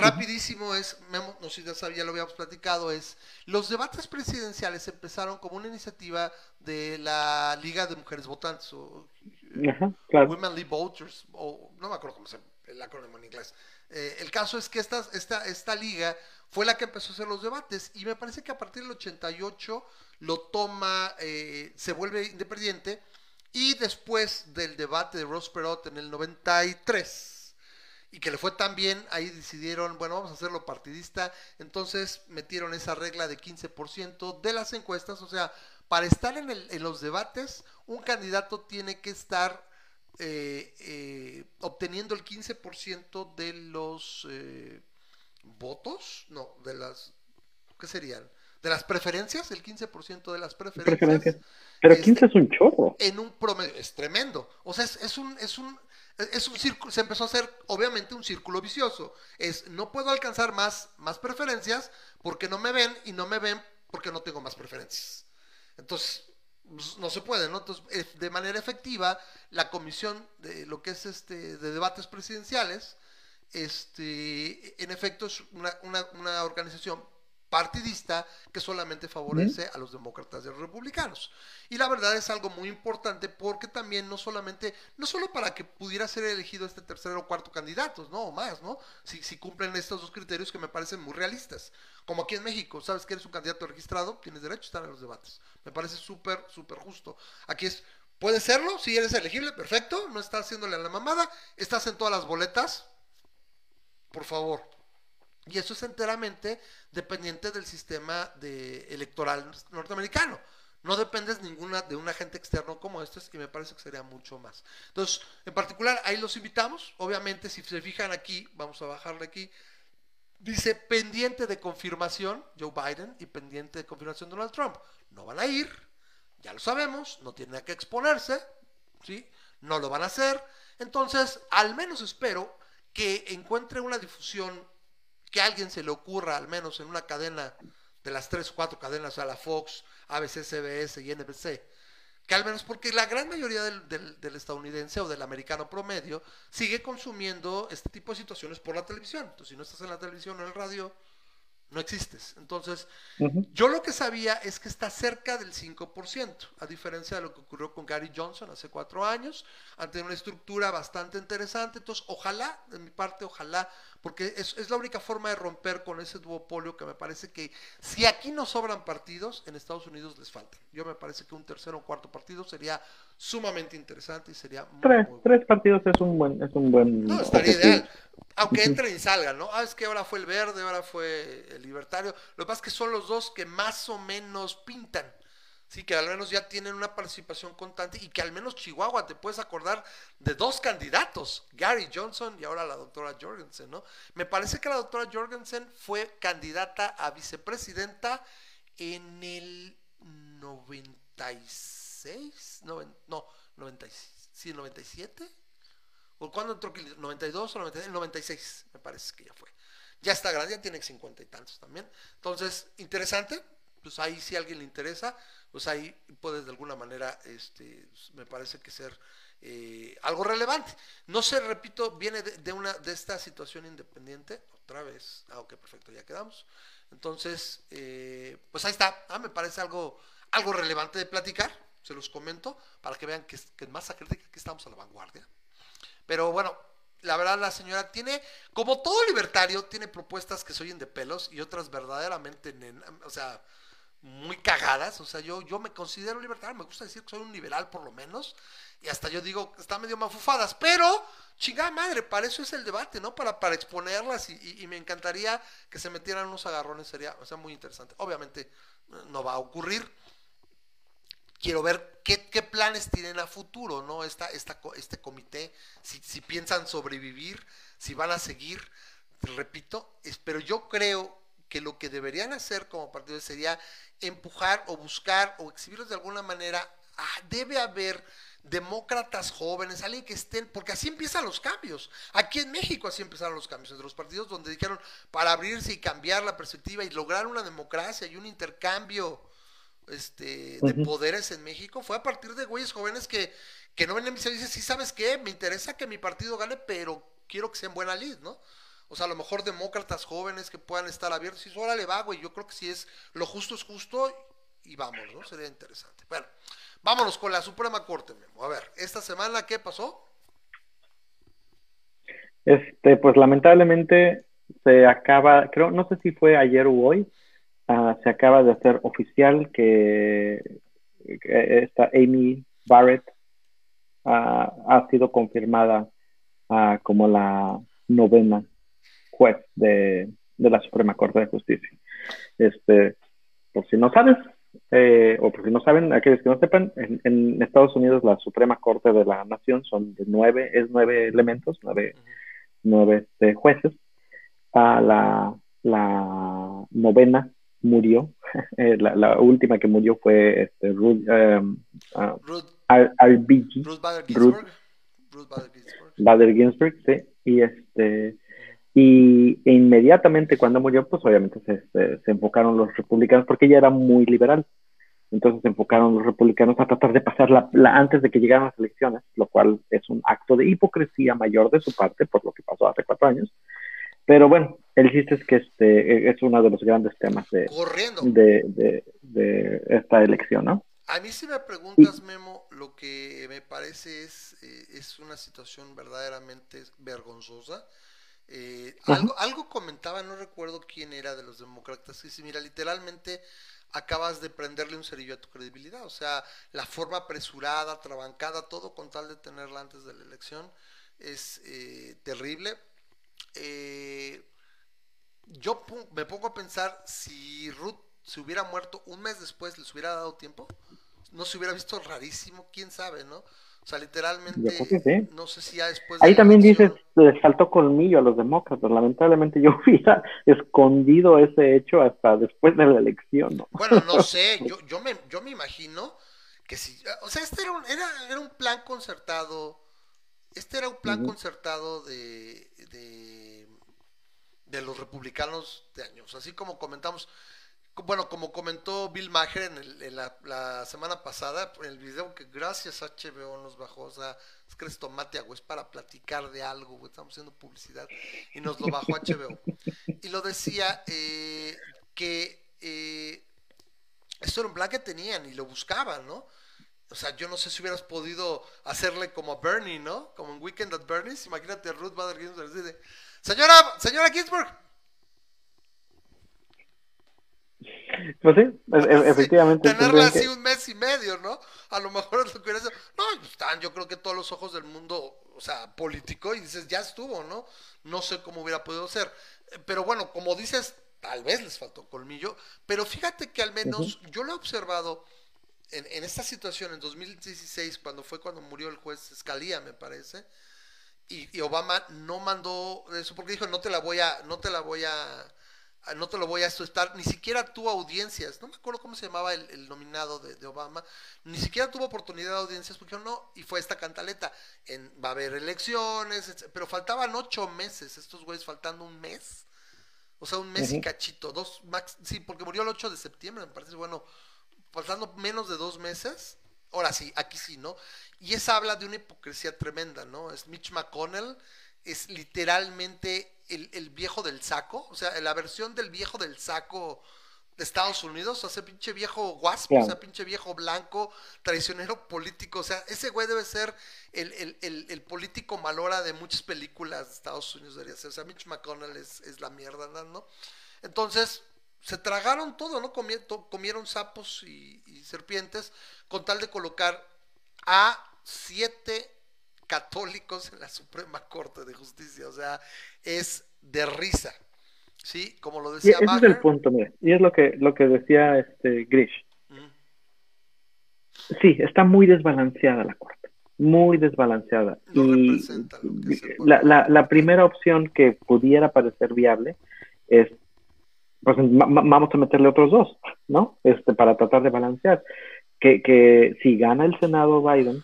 Rapidísimo es, no sé si ya sabía, lo habíamos platicado, es los debates presidenciales empezaron como una iniciativa de la Liga de Mujeres Votantes, o Women Voters, o no me acuerdo cómo se el acrónimo en inglés. Eh, el caso es que esta, esta, esta liga fue la que empezó a hacer los debates y me parece que a partir del 88 lo toma, eh, se vuelve independiente y después del debate de Ross Perot en el 93 y que le fue tan bien, ahí decidieron, bueno, vamos a hacerlo partidista, entonces metieron esa regla de 15% de las encuestas, o sea, para estar en, el, en los debates, un candidato tiene que estar eh, eh, obteniendo el 15% de los eh, votos, no, de las, ¿qué serían? De las preferencias, el 15% de las preferencias. Pero 15 es un chorro. En un promedio, es tremendo. O sea, es, un, es un, es un círculo, se empezó a hacer obviamente un círculo vicioso. Es, no puedo alcanzar más, más preferencias porque no me ven y no me ven porque no tengo más preferencias. Entonces, pues, no se puede, ¿no? Entonces, de manera efectiva, la comisión de lo que es este de debates presidenciales, este, en efecto es una, una, una organización partidista que solamente favorece a los demócratas y a los republicanos. Y la verdad es algo muy importante porque también no solamente, no solo para que pudiera ser elegido este tercer o cuarto candidato, no, o más, ¿no? Si, si cumplen estos dos criterios que me parecen muy realistas. Como aquí en México, sabes que eres un candidato registrado, tienes derecho a estar en los debates. Me parece súper, súper justo. Aquí es, puede serlo, si eres elegible, perfecto, no estás haciéndole a la mamada, estás en todas las boletas, por favor, y eso es enteramente dependiente del sistema de electoral norteamericano. No dependes ninguna de un agente externo como este y me parece que sería mucho más. Entonces, en particular, ahí los invitamos. Obviamente, si se fijan aquí, vamos a bajarle aquí. Dice pendiente de confirmación Joe Biden y pendiente de confirmación Donald Trump. No van a ir, ya lo sabemos, no tienen a qué exponerse, ¿sí? No lo van a hacer. Entonces, al menos espero que encuentre una difusión que a alguien se le ocurra, al menos en una cadena de las tres o cuatro cadenas, a la Fox, ABC, CBS y NBC, que al menos porque la gran mayoría del, del, estadounidense o del americano promedio sigue consumiendo este tipo de situaciones por la televisión. Entonces, si no estás en la televisión o en el radio, no existes. Entonces, yo lo que sabía es que está cerca del 5%, a diferencia de lo que ocurrió con Gary Johnson hace cuatro años, ante una estructura bastante interesante. Entonces, ojalá, de mi parte, ojalá porque es, es, la única forma de romper con ese duopolio que me parece que si aquí no sobran partidos, en Estados Unidos les faltan. Yo me parece que un tercero o cuarto partido sería sumamente interesante y sería muy, tres, tres partidos es un buen es un buen no estaría ideal aunque entren y salgan no ah es que ahora fue el verde ahora fue el libertario. Lo que pasa es que son los dos que más o menos pintan. Sí, que al menos ya tienen una participación constante y que al menos Chihuahua te puedes acordar de dos candidatos, Gary Johnson y ahora la doctora Jorgensen, ¿no? Me parece que la doctora Jorgensen fue candidata a vicepresidenta en el 96, no, no 96, sí, 97. ¿O cuándo entró? ¿92 o 96? 96, me parece que ya fue. Ya está grande, ya tiene cincuenta y tantos también. Entonces, interesante, pues ahí si a alguien le interesa, pues ahí puedes de alguna manera, este, me parece que ser eh, algo relevante. No sé, repito, viene de, una de esta situación independiente, otra vez, ah, ok, perfecto, ya quedamos. Entonces, eh, pues ahí está, ah, me parece algo, algo relevante de platicar, se los comento, para que vean que, que en masa crítica que estamos a la vanguardia. Pero bueno, la verdad la señora tiene, como todo libertario, tiene propuestas que se oyen de pelos y otras verdaderamente, o sea, muy cagadas. O sea, yo, yo me considero libertario, me gusta decir que soy un liberal por lo menos. Y hasta yo digo, está medio mafufadas. Pero, chingada madre, para eso es el debate, ¿no? Para, para exponerlas y, me encantaría que se metieran unos agarrones, sería, o sea, muy interesante. Obviamente no va a ocurrir. Quiero ver qué, qué planes tienen a futuro, ¿no? Esta, esta, este comité, si, si piensan sobrevivir, si van a seguir. Repito, pero yo creo que lo que deberían hacer como partido sería empujar o buscar o exhibirlos de alguna manera. Ah, debe haber demócratas jóvenes, alguien que estén, porque así empiezan los cambios. Aquí en México así empezaron los cambios, entre los partidos donde dijeron para abrirse y cambiar la perspectiva y lograr una democracia y un intercambio este, de poderes en México, fue a partir de güeyes jóvenes que, que no ven en y dicen, sí, ¿sabes qué? Me interesa que mi partido gane, pero quiero que sea en buena lid, ¿no? O sea, a lo mejor demócratas jóvenes que puedan estar abiertos. Y eso, órale, va, güey. Yo creo que si es lo justo es justo y vamos, ¿no? Sería interesante. Bueno, vámonos con la Suprema Corte, Memo. A ver, esta semana, ¿qué pasó? Este, pues lamentablemente se acaba, creo, no sé si fue ayer o hoy, uh, se acaba de hacer oficial que, esta Amy Barrett uh, ha sido confirmada uh, como la novena juez de, la Suprema Corte de Justicia. Este, por si no sabes, eh, o por si no saben, aquellos que no sepan, en, Estados Unidos la Suprema Corte de la Nación son de nueve, es nueve elementos, nueve, nueve este, jueces. a la, la novena murió, *laughs* eh, la, última que murió fue este, Ruth, um, uh, Ruth, Bader Ginsburg, sí, y este y inmediatamente cuando murió, pues obviamente se, se, enfocaron los republicanos, porque ella era muy liberal. Entonces se enfocaron los republicanos a tratar de pasar la, antes de que llegaran las elecciones, lo cual es un acto de hipocresía mayor de su parte por lo que pasó hace cuatro años. Pero bueno, el chiste es que este es uno de los grandes temas de, de, de, esta elección, ¿no? A mí si me preguntas, Memo, lo que me parece es, eh, es una situación verdaderamente vergonzosa eh, algo, algo comentaba, no recuerdo quién era de los demócratas, que si mira, literalmente acabas de prenderle un cerillo a tu credibilidad, o sea, la forma apresurada, trabancada, todo con tal de tenerla antes de la elección, es eh, terrible. Eh, yo me pongo a pensar, si Ruth se hubiera muerto un mes después, ¿les hubiera dado tiempo? ¿No se hubiera visto rarísimo? ¿Quién sabe, no? O sea, literalmente, no sé si ya después... Ahí también dices, les faltó colmillo a los demócratas. Lamentablemente yo *laughs* hubiera escondido ese hecho hasta después de la elección. ¿no? Bueno, no *laughs* sé, yo, yo, me, yo me imagino que si... O sea, este era un, era, era un plan concertado, este era un plan concertado de, de, de los republicanos de años. Así como comentamos, bueno, como comentó Bill Maher en, la, semana pasada, en el video que gracias a HBO nos bajó, o sea, es que tomate agua, es para platicar de algo, estamos haciendo publicidad, y nos lo bajó HBO. Y lo decía eh, que eh, esto era un plan que tenían y lo buscaban, ¿no? O sea, yo no sé si hubieras podido hacerle como a Bernie, ¿no? Como en Weekend at Bernie's, imagínate a Ruth Bader Ginsburg, Señora, señora Ginsburg. Pues sí, e-, e-, efectivamente. tenerla así un mes y medio, ¿no? A lo mejor es lo que No, pues, están, yo creo que todos los ojos del mundo, o sea, político, y dices, ya estuvo, ¿no? No sé cómo hubiera podido ser. Pero bueno, como dices, tal vez les faltó colmillo, pero fíjate que al menos yo lo he observado en, en, esta situación en 2016, cuando fue cuando murió el juez Escalía, me parece, y, Obama no mandó eso porque dijo, no te la voy a, no te la voy a, no te lo voy a estar, ni siquiera tuvo audiencias, no me acuerdo cómo se llamaba el, nominado de, Obama, ni siquiera tuvo oportunidad de audiencias porque no, y fue esta cantaleta, en, va a haber elecciones, pero faltaban ocho meses, estos güeyes faltando un mes, o sea, un mes y cachito, dos, max, sí, porque murió el 8 de septiembre, me parece, bueno, faltando menos de dos meses, ahora sí, aquí sí, ¿no? Y esa habla de una hipocresía tremenda, ¿no? Es Mitch McConnell, es literalmente el, viejo del saco, o sea, la versión del viejo del saco de Estados Unidos, o sea, pinche viejo guaspo, o sea, pinche viejo blanco, traicionero político, o sea, ese güey debe ser el, el, el, político malora de muchas películas de Estados Unidos, debería ser, o sea, Mitch McConnell es, es la mierda, ¿no? Entonces, se tragaron todo, ¿no? Comieron, sapos y, serpientes con tal de colocar a siete católicos en la Suprema Corte de Justicia. O sea, es de risa. Sí, como lo decía. Y ese es el punto, mira. Y es lo que, lo que decía este Grish. Sí, está muy desbalanceada la Corte. Muy desbalanceada. y la, la, la primera opción que pudiera parecer viable es pues vamos a meterle otros dos, ¿no? Este, para tratar de balancear. Que, que si gana el Senado Biden,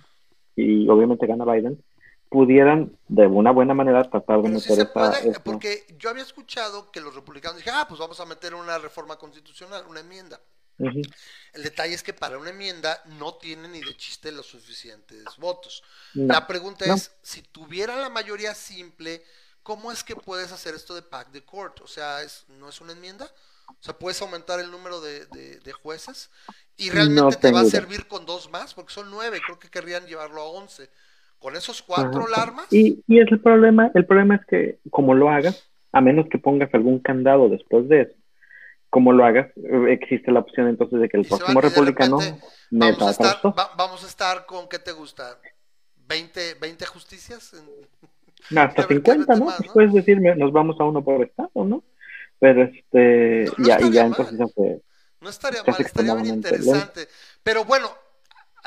y obviamente gana Biden, pudieran de una buena manera tratar de meter esa, Porque yo había escuchado que los republicanos dijeron, ah, pues vamos a meter una reforma constitucional, una enmienda. El detalle es que para una enmienda no tiene ni de chiste los suficientes votos. la pregunta es, si tuviera la mayoría simple, ¿cómo es que puedes hacer esto de pack de court? O sea, es, ¿no es una enmienda? O sea, puedes aumentar el número de, de, jueces y realmente te va a servir con dos más, porque son nueve, creo que querrían llevarlo a once. Con esos cuatro alarmas. Y, y es el problema, el problema es que como lo hagas, a menos que pongas algún candado después de eso, como lo hagas, existe la opción entonces de que el próximo republicano vamos a, estar, vamos a estar con, ¿qué te gusta? ¿20, 20 justicias? Hasta 50, ¿no? Puedes decirme, nos vamos a uno por estado, ¿no? Pero este, ya, y ya entonces. No estaría mal, estaría bien interesante. Pero bueno,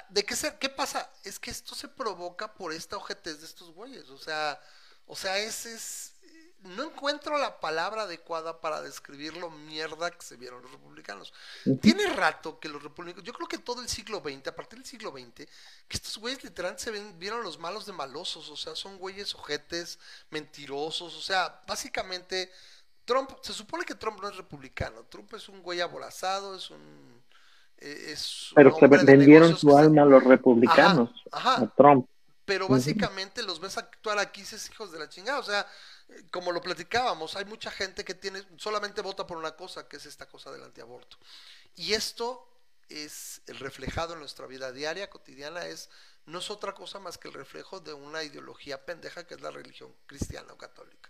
¿de qué, se, qué pasa? Es que esto se provoca por esta ojetez de estos güeyes. O sea, o sea, ese es no encuentro la palabra adecuada para describir lo mierda que se vieron los republicanos. Tiene rato que los republicanos, yo creo que todo el siglo XX, a partir del siglo XX, que estos güeyes literalmente se ven, vieron los malos de malosos, o sea, son güeyes ojetes, mentirosos, o sea, básicamente Trump, se supone que Trump no es republicano, Trump es un güey aborazado, es un... E, es Pero se vendieron su alma a los republicanos, a Trump. Pero básicamente los ves actuar aquí, esos hijos de la chingada, o sea, como lo platicábamos, hay mucha gente que tiene solamente vota por una cosa, que es esta cosa del antiaborto. Y esto es el reflejado en nuestra vida diaria, cotidiana, es no es otra cosa más que el reflejo de una ideología pendeja que es la religión cristiana o católica.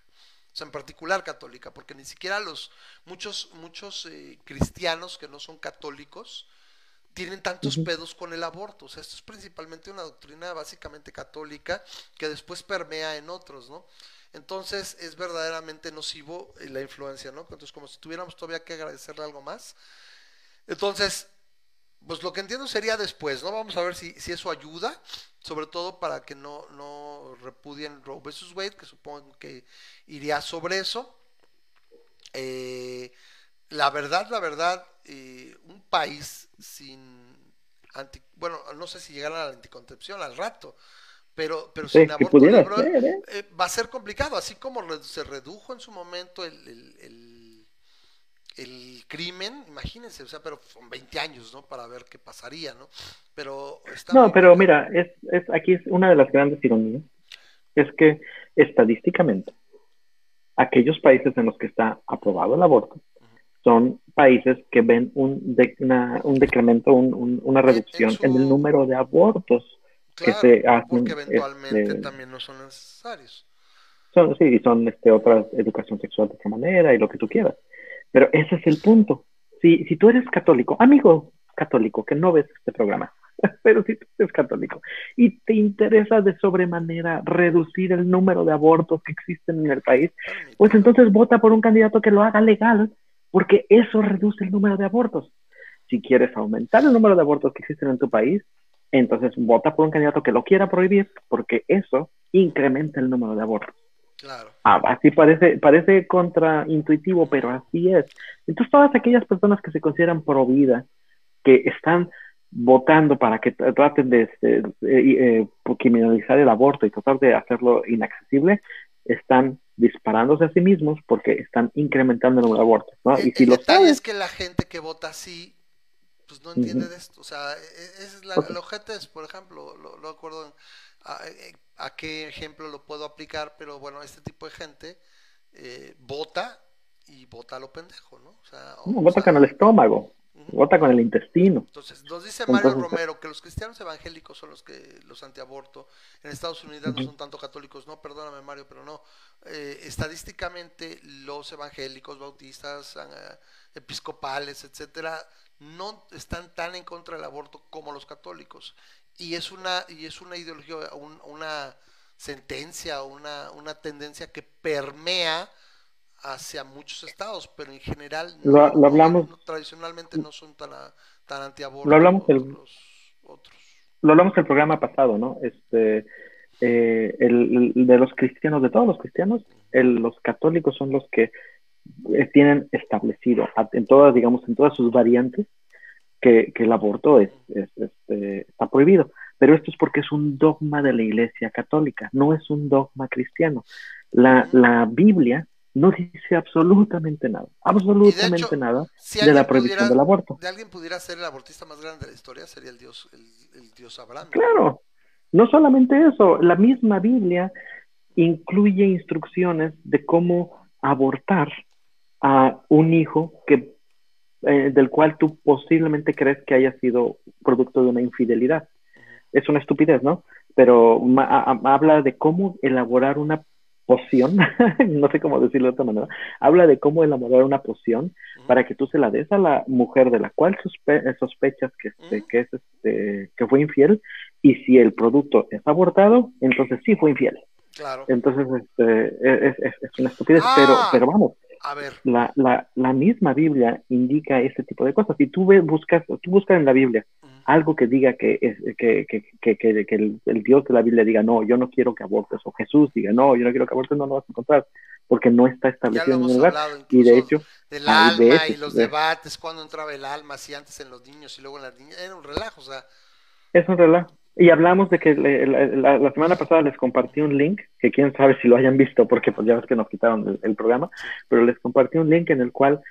O sea, en particular católica, porque ni siquiera los muchos muchos eh, cristianos que no son católicos tienen tantos pedos con el aborto. O sea, esto es principalmente una doctrina básicamente católica que después permea en otros, ¿no? Entonces es verdaderamente nocivo eh, la influencia, ¿no? Entonces como si tuviéramos todavía que agradecerle algo más. Entonces, pues lo que entiendo sería después, ¿no? Vamos a ver si, si eso ayuda, sobre todo para que no, no repudien Roe vs. Wade, que supongo que iría sobre eso. Eh, la verdad, la verdad, eh, un país sin anti, bueno, no sé si llegará a la anticoncepción al rato, pero, pero sin aborto ¿eh? Eh, va a ser complicado, así como se redujo en su momento el, el, el, crimen, imagínense, o sea, pero son 20 años, ¿no? Para ver qué pasaría, ¿no? Pero No, pero mira, es, es, aquí es una de las grandes ironías, es que estadísticamente, aquellos países en los que está aprobado el aborto, son países que ven un, un decremento, un, una reducción en el número de abortos que se hacen. Porque eventualmente este, también no son necesarios. Son, sí, son este, otra educación sexual de otra manera y lo que tú quieras. Pero ese es el punto. Si, si tú eres católico, amigo católico, que no ves este programa, *laughs* pero si tú eres católico y te interesa de sobremanera reducir el número de abortos que existen en el país, pues entonces vota por un candidato que lo haga legal, porque eso reduce el número de abortos. Si quieres aumentar el número de abortos que existen en tu país, entonces vota por un candidato que lo quiera prohibir, porque eso incrementa el número de abortos. Claro. Ah, así parece, parece contraintuitivo, pero así es. Entonces todas aquellas personas que se consideran pro vida, que están votando para que traten de, este, eh, criminalizar el aborto y tratar de hacerlo inaccesible, están disparándose a sí mismos porque están incrementando el número de abortos, ¿no? El, y si el lo detalle sabes, es que la gente que vota así, pues no entiende de esto. O sea, e- ese es la, Ok. el objeto es, por ejemplo, lo, lo acuerdo en- a, eh, a qué ejemplo lo puedo aplicar, pero bueno, este tipo de gente eh, vota y vota a lo pendejo, ¿no? O sea, o- no, o vota sea, con el estómago, vota con el intestino. Entonces, nos dice Mario Entonces, Romero que los cristianos evangélicos son los que los antiaborto. En Estados Unidos no son tanto católicos, no, perdóname Mario, pero no. Eh, estadísticamente los evangélicos, bautistas, ah, episcopales, etcétera, no están tan en contra del aborto como los católicos. Y es una y es una ideología, un- una sentencia, una una tendencia que permea hacia muchos estados, pero en general Lo- no- lo hablamos- no- tradicionalmente no son tan, a- tan antiaborto Lo hablamos el- los otros. Lo hablamos en el programa pasado, ¿no? Este, eh, el, el de los cristianos, de todos los cristianos, el- los católicos son los que tienen establecido en todas, digamos, en todas sus variantes que, que el aborto es, es- este, está prohibido. Pero esto es porque es un dogma de la Iglesia Católica, no es un dogma cristiano. La, Biblia no dice absolutamente nada, absolutamente hecho, nada Si de la prohibición pudiera, del aborto. de alguien pudiera ser el abortista más grande de la historia, sería el dios, el, el dios Abraham. Claro, no solamente eso, la misma Biblia incluye instrucciones de cómo abortar a un hijo que eh, del cual tú posiblemente crees que haya sido producto de una infidelidad. Es una estupidez, ¿no? Pero ma- a- a- habla de cómo elaborar una poción, *laughs* no sé cómo decirlo de otra manera, habla de cómo elaborar una poción para que tú se la des a la mujer de la cual sospe- sospechas que, este, que, es, este, que fue infiel y si el producto es abortado, entonces sí fue infiel. Claro. Entonces este, es, es- es una estupidez, Ah. pero, pero vamos, A ver, la, la, la misma Biblia indica ese tipo de cosas. Si tú ves, buscas, tú buscas en la Biblia ujú. algo que diga que, es, que, que, que, que, el, el Dios de la Biblia diga, no, yo no quiero que abortes, o Jesús diga, no, yo no quiero que abortes, no lo vas a encontrar, porque no está establecido en ningún lugar. Y de hecho, del alma de hecho, y los de- debates, cuando entraba el alma, si antes en los niños y luego en las niñas, era un relajo, o sea, Es un relajo. Y hablamos de que le- la, semana pasada les compartí un link, que quién sabe si lo hayan visto, porque pues ya ves que nos quitaron el, el programa, pero les compartí un link en el cual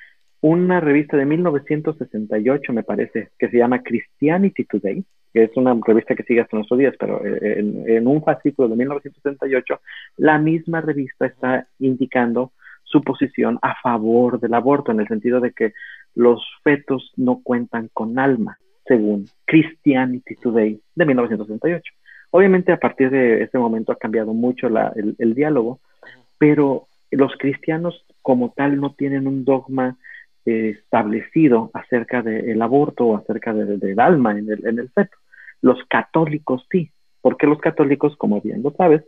una revista de 1968, me parece, que se llama Christianity Today, que es una revista que sigue hasta nuestros días, pero eh, en, en un fascículo de 1968, la misma revista está indicando su posición a favor del aborto, en el sentido de que los fetos no cuentan con alma, según Christianity Today de 1968. Obviamente a partir de ese momento ha cambiado mucho la, el, el diálogo, pero los cristianos como tal no tienen un dogma eh, establecido acerca del aborto o acerca de- del alma en el, en el feto. Los católicos sí, porque los católicos, como bien lo sabes,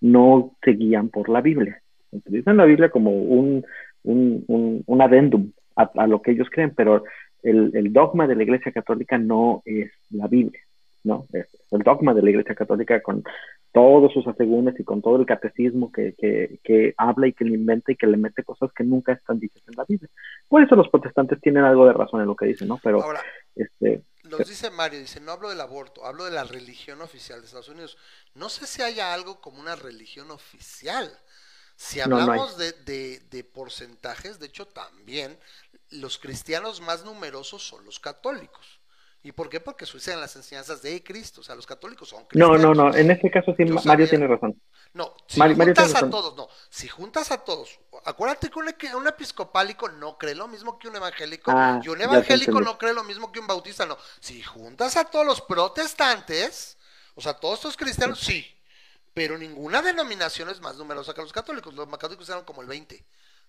no se guían por la Biblia. Utilizan la Biblia como un, un adendum a, a lo que ellos creen, pero el, el dogma de la Iglesia Católica no es la Biblia, ¿no? Es el dogma de la Iglesia Católica con todos sus asegúnes y con todo el catecismo que, que, que habla y que le inventa y que le mete cosas que nunca están dichas en la Biblia. Por eso los protestantes tienen algo de razón en lo que dicen, ¿no? Pero, ahora, este, nos dice Mario, dice, no hablo del aborto, hablo de la religión oficial de Estados Unidos. No sé si haya algo como una religión oficial. Si No, no hablamos de, de, de porcentajes, de hecho también los cristianos más numerosos son los católicos. ¿Y por qué? Porque suceden las enseñanzas de Cristo. O sea, los católicos son no, cristianos. no, no, en este caso sí, Yo Mario sabía. tiene razón. No, si Mario- juntas a razón. todos, no. Si juntas a todos, acuérdate que un, un episcopálico no cree lo mismo que un evangélico Ah, y un evangélico no cree lo mismo que un bautista, no. Si juntas a todos los protestantes, o sea, todos estos cristianos, sí. Pero ninguna denominación es más numerosa que los católicos. Los católicos eran como el 20,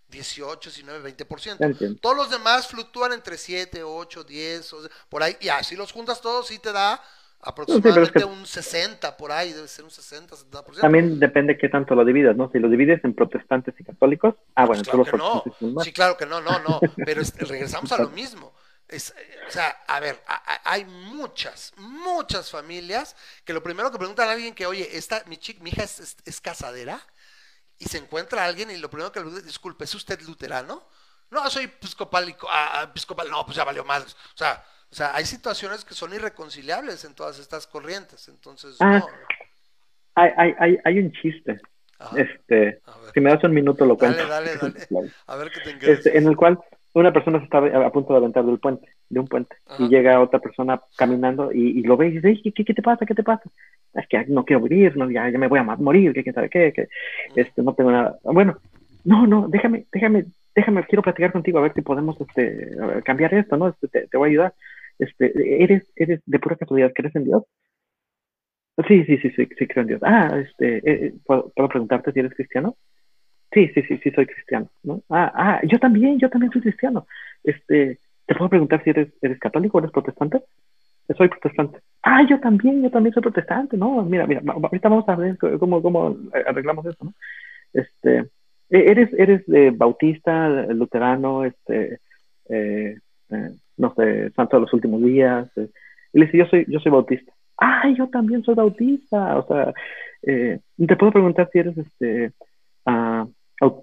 18, 19, 20%. Todos los demás fluctúan entre 7, 8, 10, por ahí. Y así los juntas todos, sí te da aproximadamente un 60 por ahí, debe ser un 60, 70%. También depende qué tanto lo dividas, ¿no? Si lo divides en protestantes y católicos, ah, bueno, claro que no. Sí, claro que no, no, no, pero regresamos a lo mismo. Es, o sea, a ver, hay muchas, muchas familias que lo primero que preguntan a alguien que, oye, esta, mi, chica, mi hija es, casadera y se encuentra alguien y lo primero que le dice, disculpe, ¿es usted luterano? No, soy episcopal, ah, episcopal, no, pues ya valió madres. O sea, o sea, hay situaciones que son irreconciliables en todas estas corrientes, entonces... Ah, hay, hay, hay, un chiste. Este, si me das un minuto lo cuento. Dale, *laughs* dale, dale. A ver qué te este, En el cual una persona se está a punto de aventar del puente, de un puente, y llega otra persona caminando y, lo ve y dice, ¿qué, ¿qué, te pasa? ¿Qué te pasa? Es que no quiero morir, no, ya, ya me voy a morir, ¿qué, sabe qué? Que, este, no tengo nada. Bueno, no, no, déjame, déjame, déjame, quiero platicar contigo a ver si podemos este, cambiar esto, ¿no? Este, te, voy a ayudar. Este, ¿eres, ¿Eres de pura casualidad? ¿Crees en Dios? Sí, sí, sí, sí, sí, creo en Dios. Ah, este, eh, eh, ¿puedo, preguntarte si eres cristiano? Sí, sí, sí, sí, soy cristiano, ¿no? Ah, ah, yo también, yo también soy cristiano. Este, ¿te puedo preguntar si eres, eres católico o eres protestante? Soy protestante. Ah, yo también, yo también soy protestante, ¿no? Mira, mira, ahorita vamos a ver cómo, cómo arreglamos eso, ¿no? Este, e-, ¿eres, eres de bautista, luterano, este, eh, eh, no sé, santo de los últimos días? Eh? Y le dice, yo soy, yo soy bautista. Ah, yo también soy bautista. O sea, te puedo preguntar si eres, este,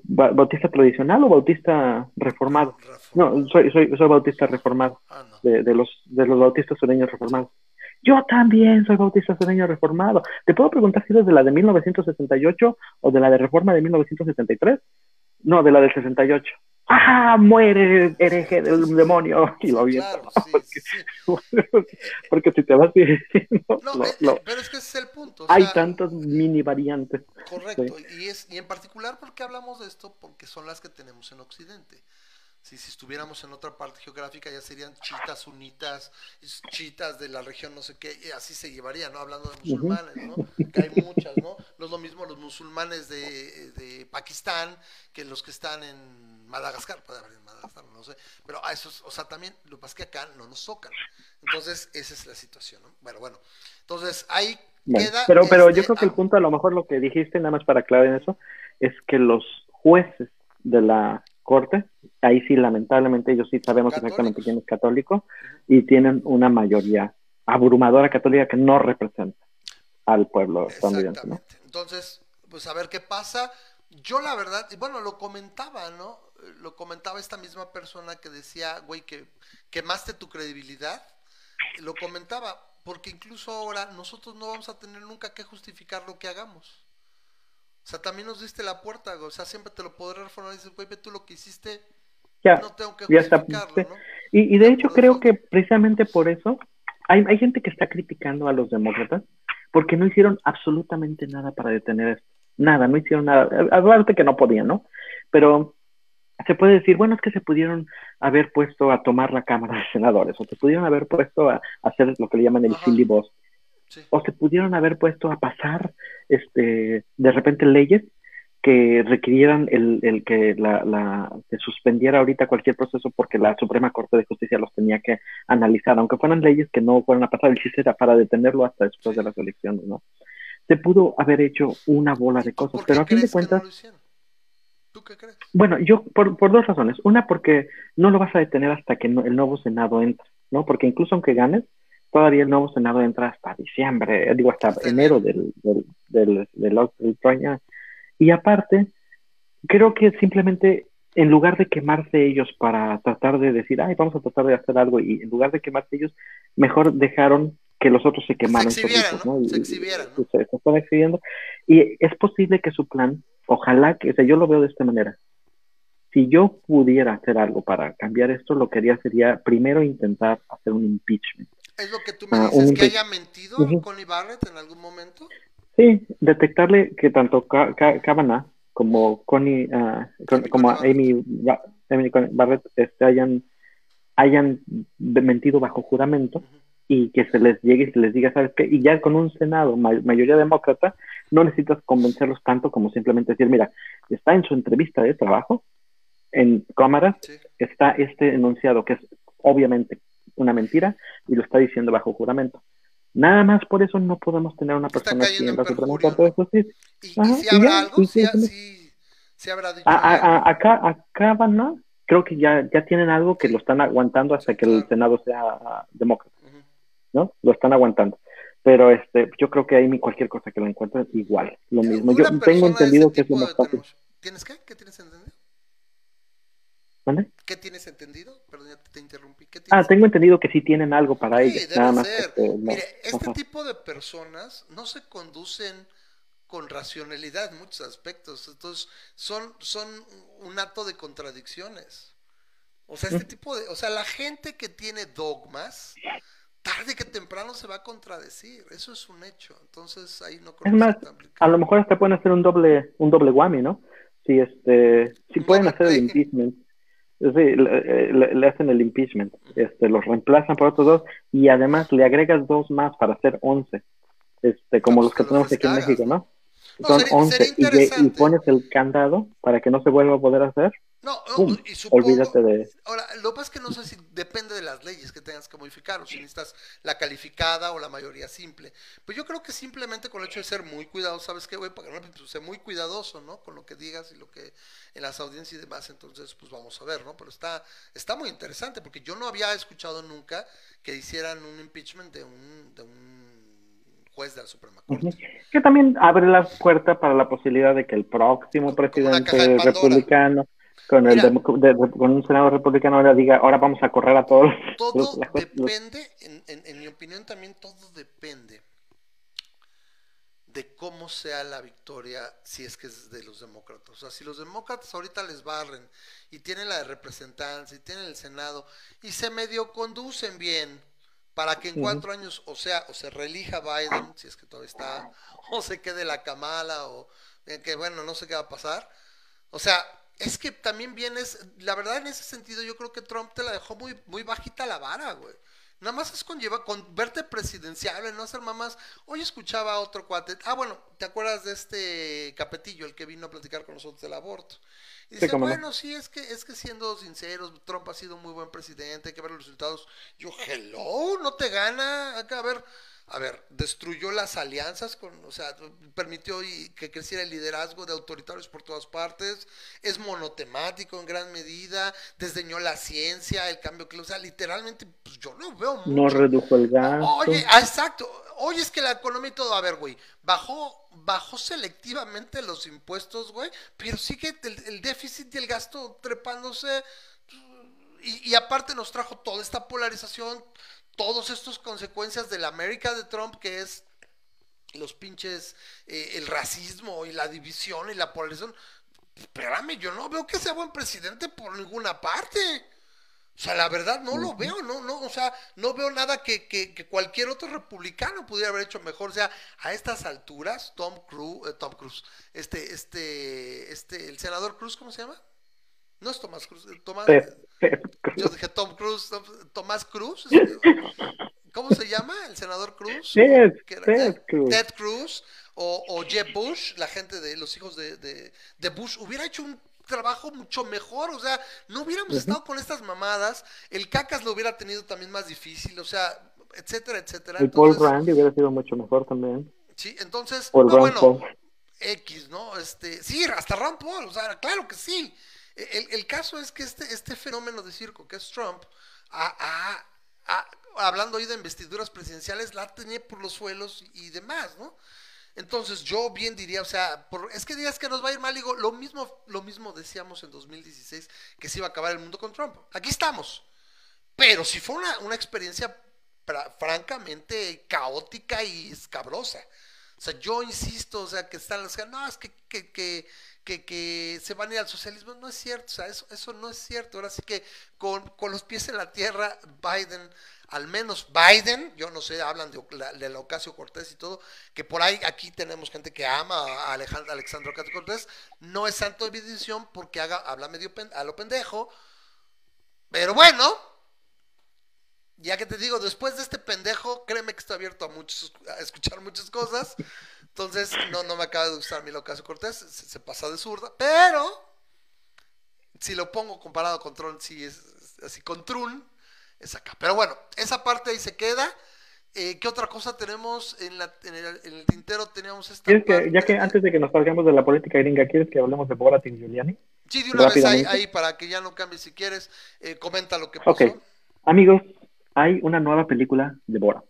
¿Bautista tradicional o bautista reformado? No, soy, soy, soy bautista reformado, ah, de, de, los, de los bautistas sureños reformados. Yo también soy bautista sureño reformado. ¿Te puedo preguntar si eres de la de 1968 o de la de reforma de 1973? No, de la del 68. ¡Ah! Muere hereje del demonio. Y lo aviento. *laughs* *laughs* porque, si te vas *laughs* diciendo. No, pero es que ese es el punto. hay tantas mini variantes. Correcto. Y, es, y en particular, ¿por qué hablamos de esto? Porque son las que tenemos en Occidente. Si, estuviéramos en otra parte geográfica ya serían chitas sunitas, chitas de la región no sé qué, y así se llevaría, ¿no? Hablando de musulmanes, ¿no? Que hay muchas, ¿no? No es lo mismo los musulmanes de, de Pakistán que los que están en Madagascar, puede haber en Madagascar, no sé, pero a esos, o sea, también lo que pasa es que acá no nos tocan. Entonces, esa es la situación, ¿no? Bueno, bueno, entonces ahí queda... Pero, pero yo este creo que el punto, a lo mejor lo que dijiste, nada más para aclarar en eso, es que los jueces de la corte, ahí sí lamentablemente ellos sí sabemos exactamente quién es católico y tienen una mayoría abrumadora católica que no representa al pueblo estadounidense. Entonces, pues a ver qué pasa. Yo la verdad, bueno, lo comentaba, ¿no? Lo comentaba esta misma persona que decía, güey, que quemaste tu credibilidad. Lo comentaba, porque incluso ahora nosotros no vamos a tener nunca que justificar lo que hagamos. O sea, también nos diste la puerta, O sea, siempre te lo podré reformar y dices, güey, tú lo que hiciste, ya, no tengo que justificarlo, ¿no? Y, de hecho creo que precisamente por eso hay, hay gente que está criticando a los demócratas porque no hicieron absolutamente nada para detener esto. Nada, no hicieron nada. Aparte que no podían, ¿no? Pero se puede decir, bueno, es que se pudieron haber puesto a tomar la Cámara de Senadores, o se pudieron haber puesto a, hacer lo que le llaman el filibuster, o se pudieron haber puesto a pasar este, de repente leyes que requirieran el, el que la, la, se suspendiera ahorita cualquier proceso porque la Suprema Corte de Justicia los tenía que analizar, aunque fueran leyes que no fueran a pasar, el chiste era para detenerlo hasta después de las elecciones, ¿no? Se pudo haber hecho una bola de cosas, pero a fin de cuentas... ¿Tú qué crees? Bueno, yo por, por dos razones. Una, porque no lo vas a detener hasta que el nuevo Senado entre, ¿no? Porque incluso aunque ganes, todavía el nuevo Senado entra hasta diciembre, digo, hasta enero del, del, del, del, Y aparte, creo que simplemente en lugar de quemarse ellos para tratar de decir, ay, vamos a tratar de hacer algo, y en lugar de quemarse ellos, mejor dejaron que los otros se quemaran. Se exhibieran, ¿no? Se exhibieran. Se, están exhibiendo. Y es posible que su plan, ojalá que, o sea, yo lo veo de esta manera. Si yo pudiera hacer algo para cambiar esto, lo que haría sería primero intentar hacer un impeachment. ¿Es lo que tú me ah, dices? ¿Que haya mentido Connie Barrett en algún momento? Sí, detectarle que tanto Kavanaugh como Connie, uh, como Amy, Barrett este, hayan, hayan mentido bajo juramento y que se les llegue y se les diga, ¿sabes qué? Y ya con un Senado, mayoría demócrata, no necesitas convencerlos tanto como simplemente decir, mira, está en su entrevista de trabajo, en cámaras, está este enunciado que es obviamente una mentira y lo está diciendo bajo juramento. Nada más por eso no podemos tener una persona así en la Suprema Corte de Justicia. ¿Y, si habrá algo? ¿Si, habrá dicho acá, acá van a, creo que ya, ya tienen algo que lo están aguantando hasta que el Senado sea demócrata. ¿No? Lo están aguantando. Pero este, yo creo que ahí cualquier cosa que lo encuentren igual, lo mismo. Yo tengo entendido que es lo más fácil. ¿Tienes qué? ¿Qué tienes entendido? ¿Vale? ¿Qué tienes entendido? Perdón, ya te interrumpí. ah, tengo entendido que sí tienen algo para sí, ellos. Nada más este, Mire, este tipo de personas no se conducen con racionalidad en muchos aspectos. Entonces, son, son un acto de contradicciones. O sea, este tipo de. O sea, la gente que tiene dogmas, tarde que temprano se va a contradecir. Eso es un hecho. Entonces, ahí no creo Es más, a lo mejor hasta pueden hacer un doble, un doble whammy, ¿no? Si este, si pueden hacer el impeachment Sí, le, hacen el impeachment, este, los reemplazan por otros dos y además le agregas dos más para hacer once, este, como los que tenemos aquí en México, ¿no? Son once y, pones el candado para que no se vuelva a poder hacer. No, y supongo, olvídate de. Ahora, lo que pasa es que no sé si depende de las leyes que tengas que modificar, o si necesitas la calificada o la mayoría simple. Pues yo creo que simplemente con el hecho de ser muy cuidadoso, ¿sabes qué, güey? Para que pues, ser muy cuidadoso, ¿no? Con lo que digas y lo que en las audiencias y demás, entonces, pues vamos a ver, ¿no? Pero está, está muy interesante, porque yo no había escuchado nunca que hicieran un impeachment de un, de un juez de la Suprema Corte. Que también abre la puerta para la posibilidad de que el próximo presidente republicano con, el con un senador republicano ahora diga, ahora vamos a correr a todos. Todo *laughs* depende, en, en, mi opinión también todo depende de cómo sea la victoria si es que es de los demócratas. O sea, si los demócratas ahorita les barren y tienen la de representantes y tienen el Senado y se medio conducen bien para que en cuatro años, o sea, o se reelija Biden, si es que todavía está, *laughs* o se quede la Kamala, o que bueno, no sé qué va a pasar. O sea, es que también vienes, la verdad en ese sentido yo creo que Trump te la dejó muy, muy bajita la vara, güey. Nada más es con, con verte presidenciable, no hacer mamás. Hoy escuchaba a otro cuate. Ah, bueno, ¿te acuerdas de este Capetillo, el que vino a platicar con nosotros del aborto? Y dice, bueno, sí, es que, es que siendo sinceros, Trump ha sido un muy buen presidente, hay que ver los resultados. Yo, hello, no te gana. Acá, a ver, a ver, destruyó las alianzas, con, o sea, permitió que creciera el liderazgo de autoritarios por todas partes, es monotemático en gran medida, desdeñó la ciencia, el cambio que, o sea, literalmente, pues yo no veo mucho. No redujo el gasto. Oye, ah, exacto, oye, es que la economía y todo, a ver, güey, bajó, bajó selectivamente los impuestos, güey, pero sigue el, el déficit y el gasto trepándose, y, y aparte nos trajo toda esta polarización, todos estos consecuencias de la América de Trump, que es los pinches, eh, el racismo y la división y la polarización. Espérame, yo no veo que sea buen presidente por ninguna parte. O sea, la verdad no lo veo, no, no, o sea, no veo nada que, que, cualquier otro republicano pudiera haber hecho mejor. O sea, a estas alturas, Tom Cruise, eh, Tom Cruise, este, este, este, el senador Cruz, ¿cómo se llama? No es Tomás Cruz, eh, Tomás. Yo dije Tom Cruise, Tomás Cruz. ¿Cómo se llama? ¿El senador Cruz? Ted, Cruz. Ted Cruz o, o, Jeb Bush, la gente de los hijos de, de, Bush, hubiera hecho un trabajo mucho mejor, o sea, no hubiéramos estado con estas mamadas, el Cacas lo hubiera tenido también más difícil, o sea, etcétera, etcétera. Y Paul Randy hubiera sido mucho mejor también. Sí, entonces, bueno, X, ¿no? Este, sí, hasta Ron Paul, o sea, claro que sí. El, caso es que este, este fenómeno de circo que es Trump, hablando hoy de investiduras presidenciales, la tenía por los suelos y demás, ¿no? Entonces yo bien diría, o sea, es que digas que nos va a ir mal, digo, lo mismo, lo mismo decíamos en 2016, que se iba a acabar el mundo con Trump. Aquí estamos. Pero si fue una, una experiencia francamente caótica y escabrosa. O sea, yo insisto, o sea, que están las... No, es que, que, se van a ir al socialismo. No es cierto, o sea, eso, eso no es cierto. Ahora sí que con, los pies en la tierra, Biden, al menos Biden, yo no sé, hablan de, de la Ocasio Cortés y todo, que por ahí aquí tenemos gente que ama a Alejandro, Alexandro Ocasio Cortés, no es santo de bendición porque haga, habla medio a lo pendejo, pero bueno, ya que te digo, después de este pendejo, créeme que estoy abierto a muchos, a escuchar muchas cosas. Entonces, no, no me acaba de gustar mi Ocasio Cortés, se, se, pasa de zurda, pero si lo pongo comparado con Tron, sí es así con Trun, es acá. Pero bueno, esa parte ahí se queda. Eh, ¿Qué otra cosa tenemos en, la, en, el, en, el, tintero? Teníamos esta. Que, ya que antes de que nos salgamos de la política gringa, ¿quieres que hablemos de Borat y Giuliani? Sí, de una vez ahí, ahí, para que ya no cambie si quieres. Eh, comenta lo que pasó. Ok, amigos, hay una nueva película de Borat.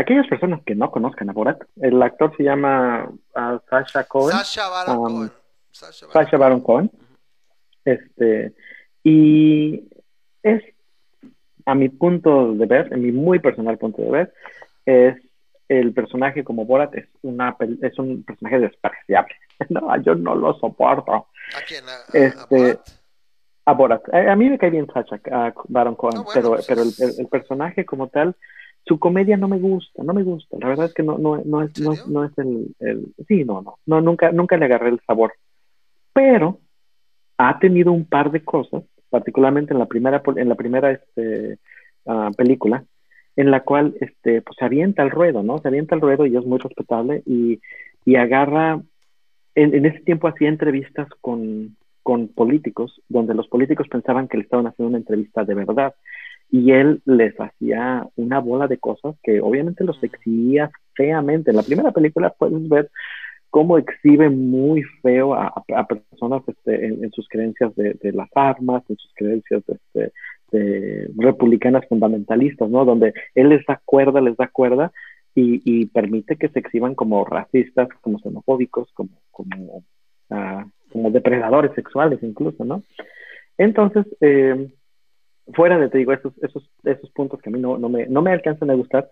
Aquellas personas que no conozcan a Borat, el actor se llama uh, Sasha Cohen. Sasha Baron um, Cohen. Sasha Baron, Sasha Baron Cohen. Uh -huh. Este, y es, a mi punto de ver, en mi muy personal punto de ver, es el personaje como Borat es, una, es un personaje despreciable. *laughs* No, yo no lo soporto. ¿A quién? ¿A, este, a Borat? A, Borat. a, mí me cae bien Sacha, a Baron Cohen, no, bueno, pero, pues pero el, el, el, personaje como tal, su comedia no me gusta, no me gusta. La verdad es que no, no, no es, no, no, es el, el, Sí, no, no, no, nunca, nunca le agarré el sabor. Pero ha tenido un par de cosas, particularmente en la primera, en la primera este, uh, película, en la cual este, pues, se avienta al ruedo, ¿no? Se avienta al ruedo y es muy respetable y, y agarra, en, en, ese tiempo hacía entrevistas con, con políticos, donde los políticos pensaban que le estaban haciendo una entrevista de verdad y él les hacía una bola de cosas que obviamente los exhibía feamente. En la primera película puedes ver cómo exhibe muy feo a, a personas este, en, en, sus creencias de, de, las armas, en sus creencias este, de republicanas fundamentalistas, ¿no? Donde él les da cuerda, les da cuerda y, y permite que se exhiban como racistas, como xenofóbicos, como, como, uh, como depredadores sexuales incluso, ¿no? Entonces, eh, fuera de, te digo, esos, esos, esos puntos que a mí no, no, me, no me alcanzan a gustar,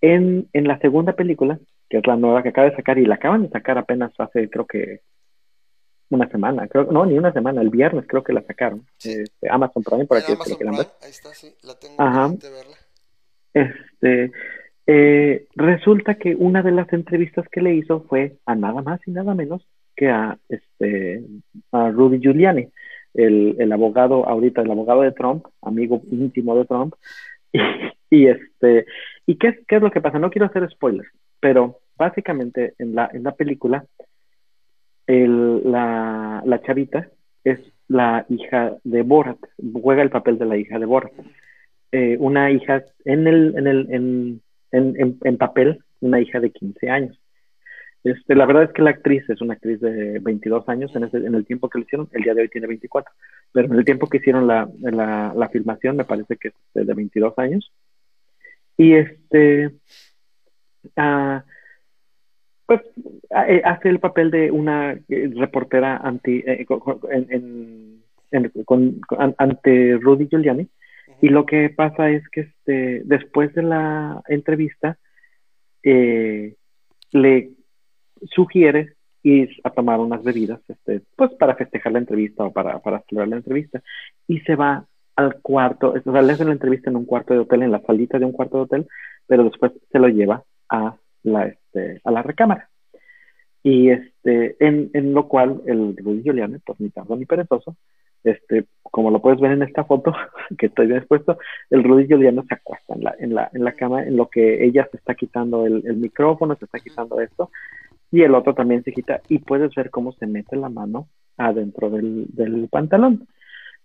en, en la segunda película, que es la nueva que acaba de sacar y la acaban de sacar apenas hace creo que una semana, creo no, ni una semana, el viernes creo que la sacaron. Sí. Este, Amazon Prime, por aquí es que ahí está, sí, la tengo Ajá. de verla. Este, eh, resulta que una de las entrevistas que le hizo fue a nada más y nada menos que a este a Rudy Giuliani, el, el abogado ahorita, el abogado de Trump, amigo íntimo de Trump, *laughs* y, este, ¿y qué, qué es lo que pasa? No quiero hacer spoilers, pero básicamente en la, en la película, el, la, la chavita es la hija de Borat, juega el papel de la hija de Borat. Eh, una hija, en, el, en, el, en, en, en, papel, una hija de 15 años. Este, la verdad es que la actriz es una actriz de 22 años en, ese, en el tiempo que lo hicieron, el día de hoy tiene 24, pero en el tiempo que hicieron la, filmación me parece que es de 22 años. Y este, uh, pues hace el papel de una reportera anti eh, en, en, con, ante Rudy Giuliani y lo que pasa es que este después de la entrevista eh, le sugiere ir a tomar unas bebidas este pues para festejar la entrevista o para, para celebrar la entrevista. Y se va al cuarto, o sea, le hacen la entrevista en un cuarto de hotel, en la salita de un cuarto de hotel, pero después se lo lleva a la, este, a la recámara. Y este, en, en lo cual el Rudy Giuliani, pues ni tardo ni perezoso, este, como lo puedes ver en esta foto *laughs* que estoy bien expuesto, el Rudy Giuliani se acuesta en la, en la, en la cama, en lo que ella se está quitando el, el micrófono, se está quitando esto, y el otro también se quita, y puedes ver cómo se mete la mano adentro del, del pantalón.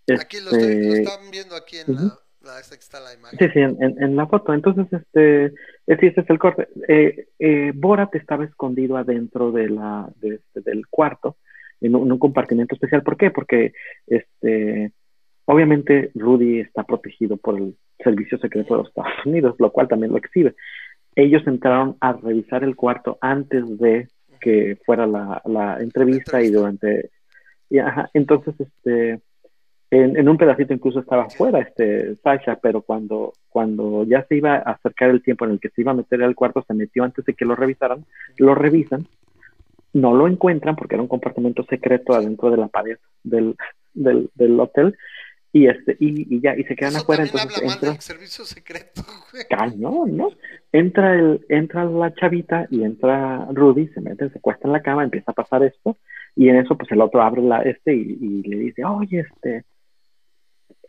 Aquí lo, estoy, lo, están viendo aquí en uh -huh. la, está la imagen. Sí, sí, en, en, en la foto. Entonces, este, sí, este es el corte. Eh, eh, Borat estaba escondido adentro de la, de, este, del cuarto, en un, en un, compartimento especial. ¿Por qué? Porque, este, obviamente, Rudy está protegido por el Servicio Secreto de los Estados Unidos, lo cual también lo exhibe. Ellos entraron a revisar el cuarto antes de que fuera la, la entrevista, y durante... Y, ajá, entonces, este en, en, un pedacito incluso estaba fuera este Sasha, pero cuando, cuando ya se iba a acercar el tiempo en el que se iba a meter al cuarto, se metió antes de que lo revisaran, lo revisan, no lo encuentran porque era un compartimento secreto adentro de la pared del, del, del hotel y este y, y, ya y se quedan Eso afuera entonces habla entra, mal del servicio secreto *laughs* güey. no no entra el entra la chavita y entra Rudy se mete se acuesta en la cama empieza a pasar esto y en eso pues el otro abre la este y, y le dice oye este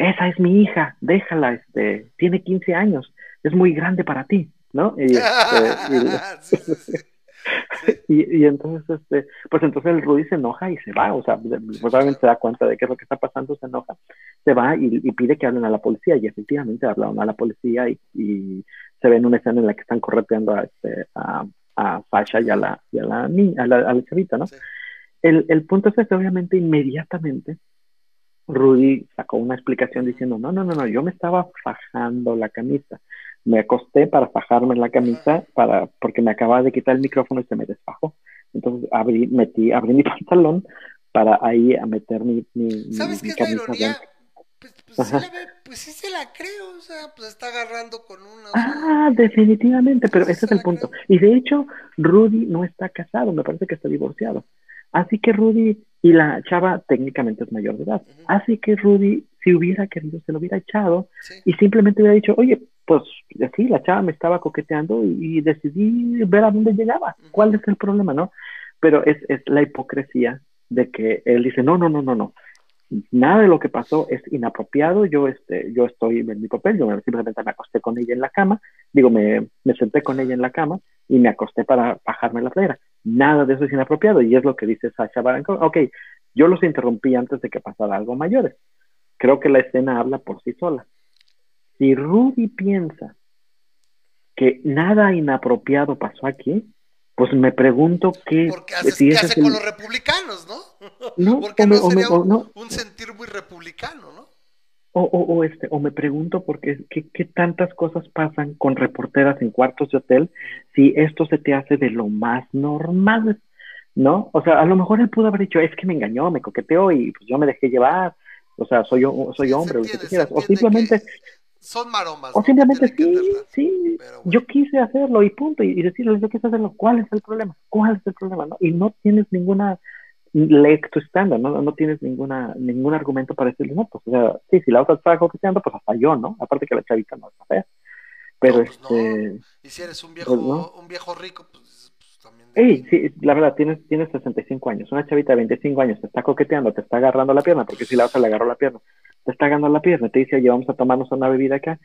esa es mi hija, déjala, este, tiene 15 años, es muy grande para ti, ¿no? Y, este, y, *laughs* sí, sí, sí. Y, y, entonces, este, pues entonces el Rudy se enoja y se va, o sea, pues obviamente se da cuenta de qué es lo que está pasando, se enoja, se va y, y pide que hablen a la policía, y efectivamente hablaron a la policía y, y se ve en una escena en la que están correteando a, este, a, a Sasha y a la, y a la niña, a la, a la chavita, ¿no? El, el punto es que obviamente inmediatamente Rudy sacó una explicación diciendo, no, no, no, no, yo me estaba fajando la camisa. Me acosté para fajarme la camisa para, porque me acababa de quitar el micrófono y se me desfajó. Entonces abrí, metí, abrí mi *laughs* pantalón para ahí a meter mi, mi ¿Sabes mi, qué es la ironía? Pues, pues, sí la ve, pues, sí se la creo, o sea, pues está agarrando con una. O sea, ah, definitivamente, pero pues ese es el punto. creo. Y de hecho, Rudy no está casado, me parece que está divorciado. Así que Rudy, y la chava técnicamente es mayor de edad. Así que Rudy, si hubiera querido, se lo hubiera echado Sí. y simplemente hubiera dicho, oye, pues sí, la chava me estaba coqueteando y, y decidí ver a dónde llegaba. ¿Cuál es el problema, no? Pero es, es la hipocresía de que él dice, no, no, no, no, no. Nada de lo que pasó es inapropiado. Yo, este, yo estoy en mi papel. Yo simplemente me acosté con ella en la cama. Digo, me, me senté con ella en la cama y me acosté para bajarme la playera. Nada de eso es inapropiado. Y es lo que dice Sasha Baron Cohen. Ok, yo los interrumpí antes de que pasara algo mayores. Creo que la escena habla por sí sola. Si Rudy piensa que nada inapropiado pasó aquí, pues me pregunto qué, Porque hace, si ¿qué ese hace el- con los republicanos, no? No, *laughs* Porque o me- no o me- o un, no. un sentir muy republicano, ¿no? O, o, o este, o me pregunto por qué, qué, qué tantas cosas pasan con reporteras en cuartos de hotel si esto se te hace de lo más normal, ¿no? O sea, a lo mejor él pudo haber dicho, es que me engañó, me coqueteó y pues yo me dejé llevar, o sea, soy soy Sí, se hombre, lo que quieras, o simplemente, que son maromas, o simplemente sí, sí, bueno. yo quise hacerlo y punto, y, y decirle, yo quise hacerlo, ¿cuál es el problema? ¿Cuál es el problema? ¿no? Y no tienes ninguna lecto estándar, ¿no? No tienes ninguna, ningún argumento para decirle, no, pues, o sea, sí, si la otra está coqueteando, pues hasta yo, ¿no? Aparte que la chavita no está fea. Pero No, pues no. este, Y si eres un viejo, Pues no. un viejo rico, pues, pues. Ey, sí, la verdad, tienes, tienes 65 años. Una chavita de 25 años te está coqueteando, te está agarrando la pierna, porque si la otra le agarró la pierna, te está agarrando la pierna, te dice, oye, vamos a tomarnos una bebida acá.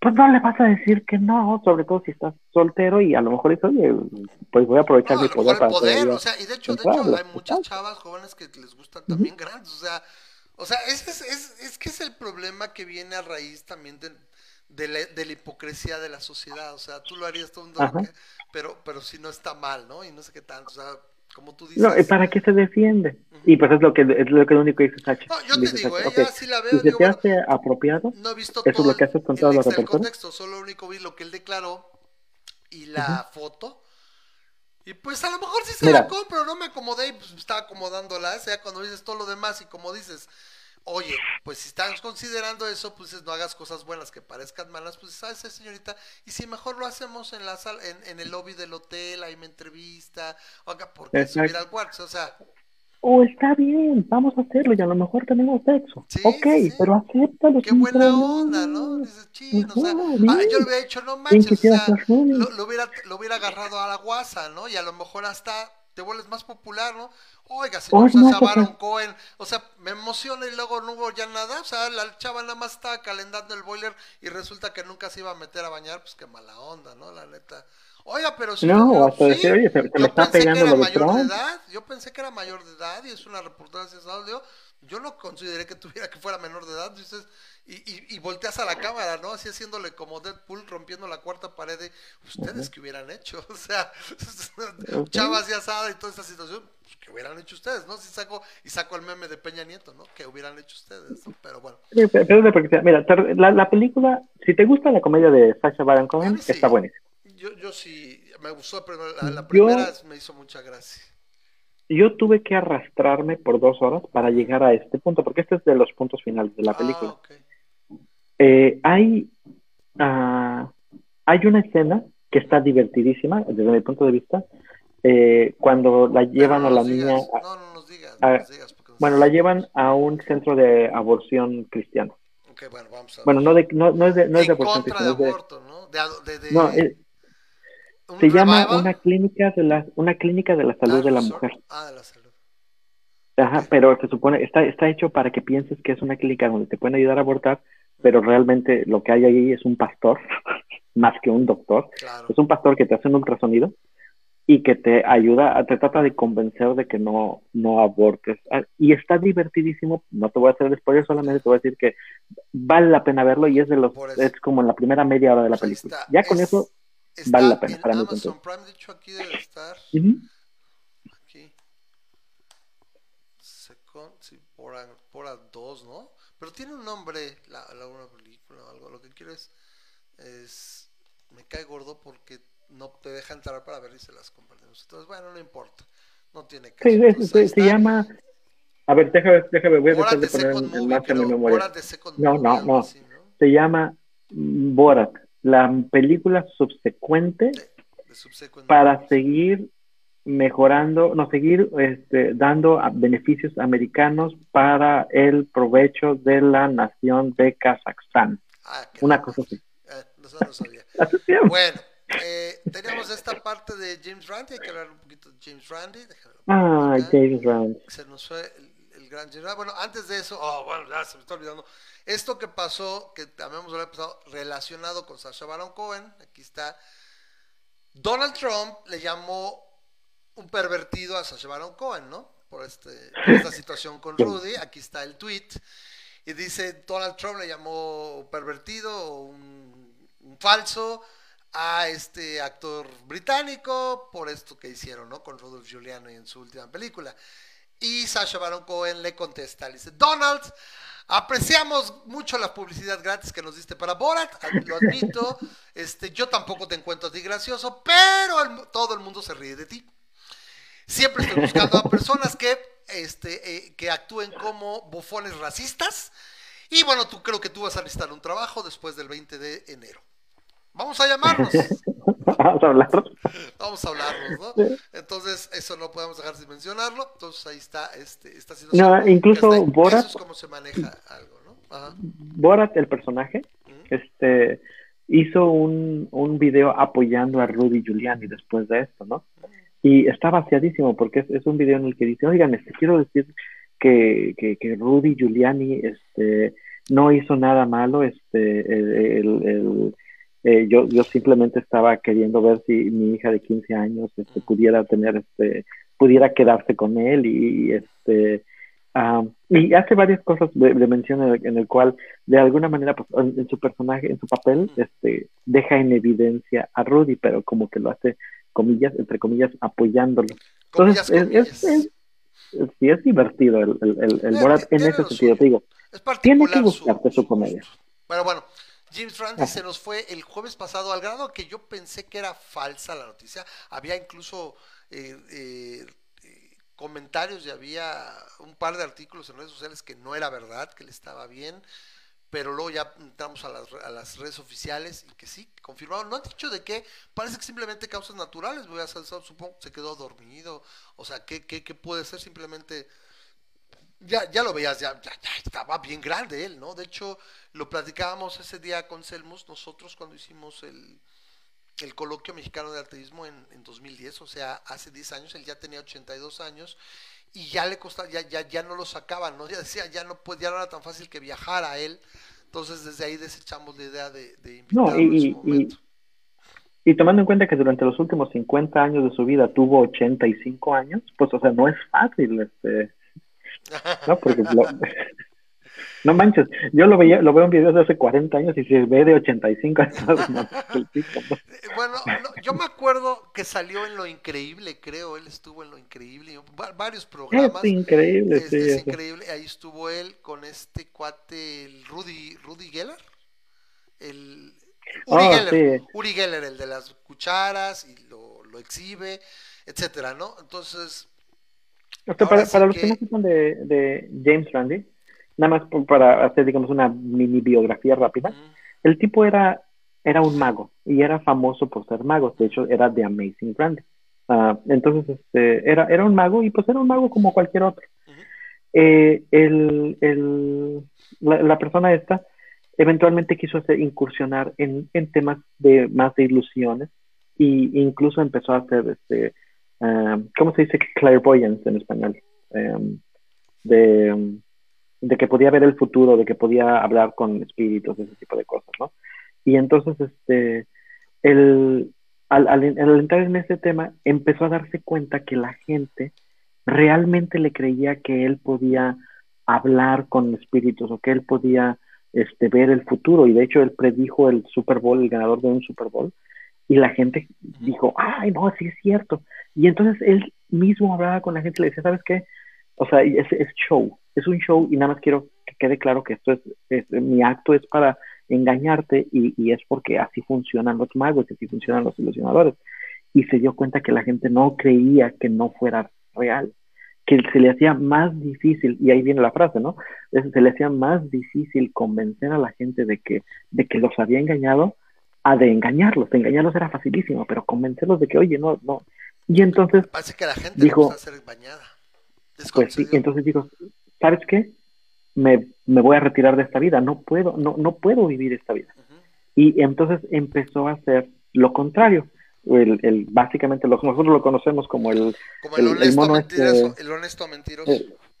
Pues no le vas a decir que no, sobre todo si estás soltero y a lo mejor dices, oye, pues voy a aprovechar No, mi poder para poder, todavía o sea, y de hecho, de hecho, hay muchas chavas jóvenes que les gustan también grandes, o sea, o sea, ese es, es, es que es el problema que viene a raíz también de, de, la, de la hipocresía de la sociedad, o sea, tú lo harías todo un. Pero, pero si no está mal, ¿no? Y no sé qué tanto, o sea, como tú dices. No, ¿y ¿para qué se defiende? Y pues es lo que es lo que lo único dice Sacha. No, yo te Dice digo, Sacha, eh, ya ok, sí la veo, si se te bueno, hace apropiado, no he visto Eso es todo lo que haces con los ex- el contexto, solo único vi lo que él declaró y la foto. Y pues a lo mejor sí se Mira. la compro, no me acomodé y pues estaba acomodándola, o sea, cuando dices todo lo demás y como dices, oye, pues si estás considerando eso, pues no hagas cosas buenas que parezcan malas, pues sabes, eh, señorita, y si mejor lo hacemos en la sala, en, en el lobby del hotel, ahí me entrevista, o acá, porque Exacto. subir al cuarto, o sea, o está bien, vamos a hacerlo y a lo mejor tenemos sexo. Sí, ok, sí, pero acéptalo. qué buena problema. onda, ¿no? Dices, chino, o sea, ah, yo lo hubiera hecho, no ¿Quién manches, o sea, lo hubiera, lo hubiera agarrado a la guasa, ¿no? Y a lo mejor hasta te vuelves más popular, ¿no? Oiga, señor no, pues, Baron Cohen, o sea, me emociona y luego no hubo ya nada, o sea, la chava nada más estaba calentando el boiler y resulta que nunca se iba a meter a bañar, pues qué mala onda, ¿no? La neta. Oiga, pero si No, yo- hasta decir, oye, se- se me yo está pensé pegando que era lo de mayor de Trump. edad, yo pensé que era mayor de edad y es una reportera de Estados Unidos, yo no consideré que tuviera que fuera menor de edad, dices, y, y, y volteas a la cámara, ¿no? Así haciéndole como Deadpool rompiendo la cuarta pared de ustedes que hubieran hecho, *laughs* o sea, chavas ya asada y toda esta situación, pues, que hubieran hecho ustedes, ¿no? Si saco, y saco el meme de Peña Nieto, ¿no? Que hubieran hecho ustedes, ¿no? Pero bueno, mira, la, la película, si te gusta la comedia de Sacha Baron Cohen, sí. está buenísima. yo, yo sí, me gustó, pero la, la Yo- primera me hizo mucha gracia. Yo tuve que arrastrarme por dos horas para llegar a este punto, porque este es de los puntos finales de la película. Ah, ok. Eh, hay, ah, hay una escena que está divertidísima, desde mi punto de vista, eh, cuando la llevan a la niña, a- no, no nos digas, a- nos bueno, la llevan a un centro de aborción cristiano. Bueno, vamos a Bueno, no, de, no, no es de, no es de aborción de cristiana, es de, aborto, ¿no? De, eh, un se llama una clínica de la, una clínica de la salud Ah, de la resort. mujer. Ah, de la salud. Ajá, pero se supone, está, está hecho para que pienses que es una clínica donde te pueden ayudar a abortar, pero realmente lo que hay ahí es un pastor, *laughs* más que un doctor. Claro. Es un pastor que te hace un ultrasonido y que te ayuda, te trata de convencer de que no, no abortes. Ah, y está divertidísimo, no te voy a hacer el spoiler, solamente te voy a decir que vale la pena verlo y es de los, es como en la primera media hora de la pues película. ya con eso vale la pena para mí. Amazon Prime, de hecho aquí debe estar. Aquí. Second, sí, por a, por a dos, ¿no? Pero tiene un nombre, la, la una película o algo. Lo que quiero es, es, me cae gordo porque no te deja entrar para ver y se las compartimos. Entonces, bueno, no importa. No tiene caso. Sí, se, llama. A ver, déjame, déjame voy a dejar de poner en marcha mi memoria. No, no, no, Se llama Borat, la película subsecuente para seguir mejorando, no, seguir este, dando beneficios americanos para el provecho de la nación de Kazajstán. Ah, Una cosa así. Eh, no sabía. *laughs* bueno, eh, teníamos esta parte de James Randi, hay que hablar un poquito de James Randi. Ah, James Randi. Se nos fue el, gran James Bueno, antes de eso, oh, bueno, ya se me está olvidando. Esto que pasó, que también hemos pasado relacionado con Sasha Baron Cohen, aquí está. Donald Trump le llamó un pervertido a Sasha Baron Cohen, ¿no? Por, este, esta situación con Rudy. Aquí está el tweet. Y dice, Donald Trump le llamó pervertido, un, un falso, a este actor británico por esto que hicieron, ¿no? Con Rudolph Giuliani en su última película. Y Sasha Baron Cohen le contesta, le dice, Donald, apreciamos mucho la publicidad gratis que nos diste para Borat, lo admito, *laughs* este, yo tampoco te encuentro a ti gracioso, pero todo el mundo se ríe de ti. Siempre estoy buscando a personas que, este, eh, que actúen como bufones racistas. Y bueno, tú creo que tú vas a necesitar un trabajo después del 20 de enero. Vamos a llamarnos. *laughs* Vamos a hablar. Vamos a hablarnos, ¿no? Entonces, eso no podemos dejar de mencionarlo. Entonces, ahí está este, esta situación. No, incluso Borat. Eso es como se maneja algo, ¿no? Ajá. Borat, el personaje, este hizo un, un video apoyando a Rudy Giuliani después de esto, ¿no? Y está vaciadísimo porque es, es un video en el que dice, oigan, este, quiero decir que, que, que Rudy Giuliani este, no hizo nada malo, este, el, el eh, yo, yo simplemente estaba queriendo ver si mi hija de 15 años este, pudiera tener, este, pudiera quedarse con él y, este, y hace varias cosas de, mención en el, cual de alguna manera pues, en, su personaje, en su papel, este, deja en evidencia a Rudy, pero como que lo hace comillas, entre comillas, apoyándolo. Entonces, es, es, sí es divertido el, el, el, Borat en ese sentido, te digo. Tiene que gustarte su, comedia. Bueno, bueno, James Randi se nos fue el jueves pasado al grado que yo pensé que era falsa la noticia. Había incluso eh, eh, comentarios y había un par de artículos en redes sociales que no era verdad, que le estaba bien. Pero luego ya entramos a las, a las redes oficiales y que sí, confirmaron. No han dicho de qué, parece que simplemente causas naturales. Voy a supongo que se quedó dormido. O sea, ¿qué, qué, qué puede ser? Simplemente ya, ya lo veías, ya, ya, estaba bien grande él, ¿no? De hecho, lo platicábamos ese día con Selmus, nosotros cuando hicimos el, el coloquio mexicano de ateísmo en, en 2010, o sea, hace 10 años, él ya tenía 82 años y ya le costaba, ya, ya, ya no lo sacaban, ¿no? Ya decía, ya no, ya no era tan fácil que viajara él, entonces desde ahí desechamos la idea de, de invitarlo no, y, en su momento. Y, y, tomando en cuenta que durante los últimos 50 años de su vida tuvo 85 años, pues, o sea, no es fácil, este no, porque *laughs* no manches, yo lo veía, lo veo en videos de hace 40 años y se ve de 85 años. bueno, yo me acuerdo que salió en Lo Increíble, creo, él estuvo en Lo Increíble, varios programas. Es increíble, este, sí. Es increíble, ahí estuvo él con este cuate, el Rudy, Rudy Geller, el Uri, oh, Geller, Uri Geller, el de las cucharas y lo, lo exhibe, etcétera, ¿no? Entonces para, los que... no sepan de, de, James Randi, nada más para hacer, digamos, una mini biografía rápida, el tipo era, era un mago y era famoso por ser mago, de hecho era The Amazing Randy. Ah, entonces, este, era, era un mago y pues era un mago como cualquier otro. Eh, el, el, la, persona esta eventualmente quiso hacer, incursionar en, en temas de más de ilusiones e incluso empezó a hacer este, Em, ¿cómo se dice clairvoyance en español? Em, de, de, que podía ver el futuro, de que podía hablar con espíritus, ese tipo de cosas, ¿no? Y entonces, este, él, al, al, entrar en ese tema, empezó a darse cuenta que la gente realmente le creía que él podía hablar con espíritus o que él podía este, ver el futuro. Y de hecho, él predijo el Super Bowl, el ganador de un Super Bowl. Y la gente dijo, ay, no, sí es cierto. Y entonces él mismo hablaba con la gente y le decía, ¿sabes qué? O sea, es, es show, es un show y nada más quiero que quede claro que esto es, mi acto es para engañarte y, y, es porque así funcionan los magos, y así funcionan los ilusionadores. Y se dio cuenta que la gente no creía que no fuera real, que se le hacía más difícil, y ahí viene la frase, ¿no? Se le hacía más difícil convencer a la gente de que, de que los había engañado a de engañarlos. De engañarlos era facilísimo, pero convencerlos de que, oye, no, no. Y entonces. Parece que la gente dijo, ser bañada. Pues sí, entonces dijo, ¿sabes qué? Me, me, voy a retirar de esta vida, no puedo, no, no puedo vivir esta vida. Y entonces empezó a hacer lo contrario. El, el, básicamente lo, nosotros lo conocemos como el, como el, honesto, mentiroso, el honesto mentiroso.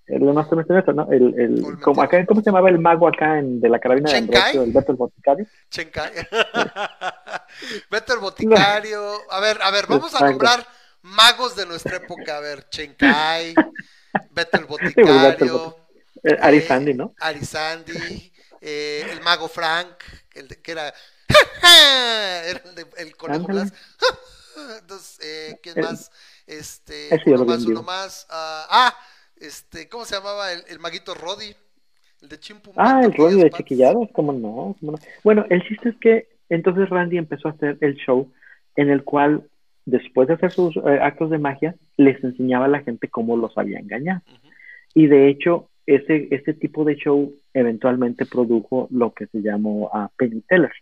El, honesto mentiroso, ¿no? El, el, como acá, ¿Cómo se llamaba el mago acá en, de la carabina de Ambrosio, el Beto el Boticario? Chenkai. *laughs* Beto el Boticario. A ver, a ver, vamos a nombrar magos de nuestra época. A ver, Chenkai, Beto el *laughs* Boticario. Eh, Arizandi, ¿no? Arizandi, eh, el mago Frank, el de, que era *laughs* era el, de, el conejo. Entonces, *laughs* eh, ¿quién más? Este, uno más, uno más. Uh, ah, este, ¿cómo se llamaba el, el maguito Roddy? El de Chimpu. Ah, el Roddy de Chiquillados, ¿cómo no? ¿cómo no? Bueno, el chiste es que entonces Randy empezó a hacer el show en el cual, después de hacer sus eh, actos de magia, les enseñaba a la gente cómo los había engañado. Y de hecho, ese, ese tipo de show eventualmente produjo lo que se llamó a Penny Teller.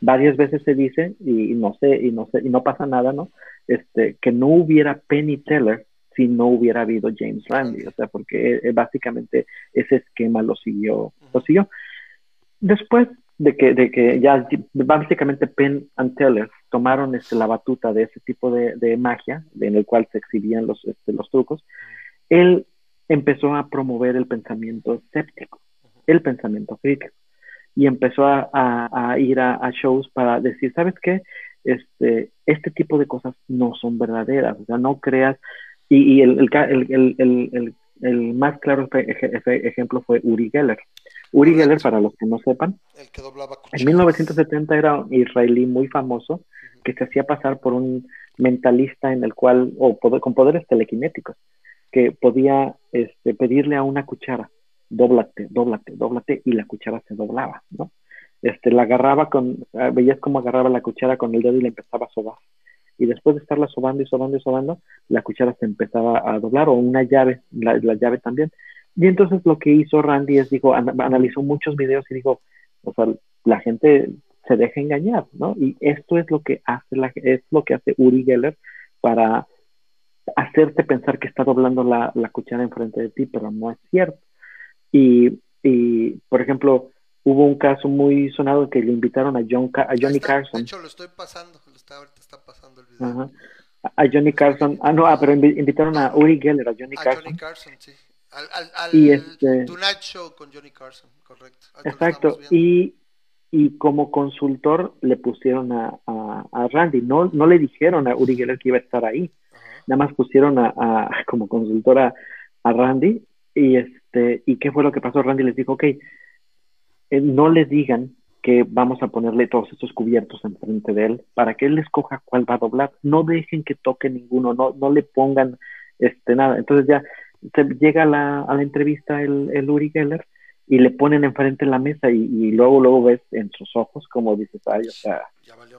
Varias veces se dice, y, no sé, y no sé, y no pasa nada, ¿no? Este, que no hubiera Penny Teller si no hubiera habido James Randi, o sea, porque eh, básicamente ese esquema lo siguió, lo siguió. Después de que, de que ya básicamente Penn and Teller tomaron este, la batuta de ese tipo de, de magia, en el cual se exhibían los, este, los trucos, él empezó a promover el pensamiento escéptico, el pensamiento crítico, y empezó a, a, ir a, shows para decir, ¿sabes qué? Este, este tipo de cosas no son verdaderas, o sea, no creas, y, el, el, el, el, más claro ejemplo fue Uri Geller. Uri Geller, para los que no sepan, en 1970 era un israelí muy famoso que se hacía pasar por un mentalista en el cual, o con poderes telequinéticos que podía este, pedirle a una cuchara, dóblate, dóblate, dóblate, y la cuchara se doblaba, ¿no? Este, la agarraba con, ah, veías cómo agarraba la cuchara con el dedo y la empezaba a sobar. Y después de estarla sobando y sobando y sobando, la cuchara se empezaba a doblar, o una llave, la, llave también. Y entonces lo que hizo Randy es, dijo, analizó muchos videos y dijo, o sea, la gente se deja engañar, ¿no? Y esto es lo que hace la, es lo que hace Uri Geller para hacerte pensar que está doblando la, la cuchara enfrente de ti, pero no es cierto. Y, y, por ejemplo, hubo un caso muy sonado que le invitaron a, John, a Johnny Carson. De hecho, lo estoy pasando, lo está, ahorita está pasando el video. A Johnny Carson, ah, no, ah, pero invitaron a Uri Geller, a Johnny a Carson. Johnny Carson, sí. Al, al, al y este, Tonight Show con Johnny Carson, correcto. exacto, y, y como consultor le pusieron a, a, a, Randy, no, no le dijeron a Uri Geller que iba a estar ahí. Nada más pusieron a, como consultora a Randy. Y este y qué fue lo que pasó Randy les dijo ok eh, no le digan que vamos a ponerle todos estos cubiertos enfrente de él para que él escoja cuál va a doblar. No dejen que toque ninguno no no le pongan este nada entonces ya se llega a la, a la entrevista el, el Uri Geller y le ponen enfrente la mesa y, luego luego ves en sus ojos como dices ay o sea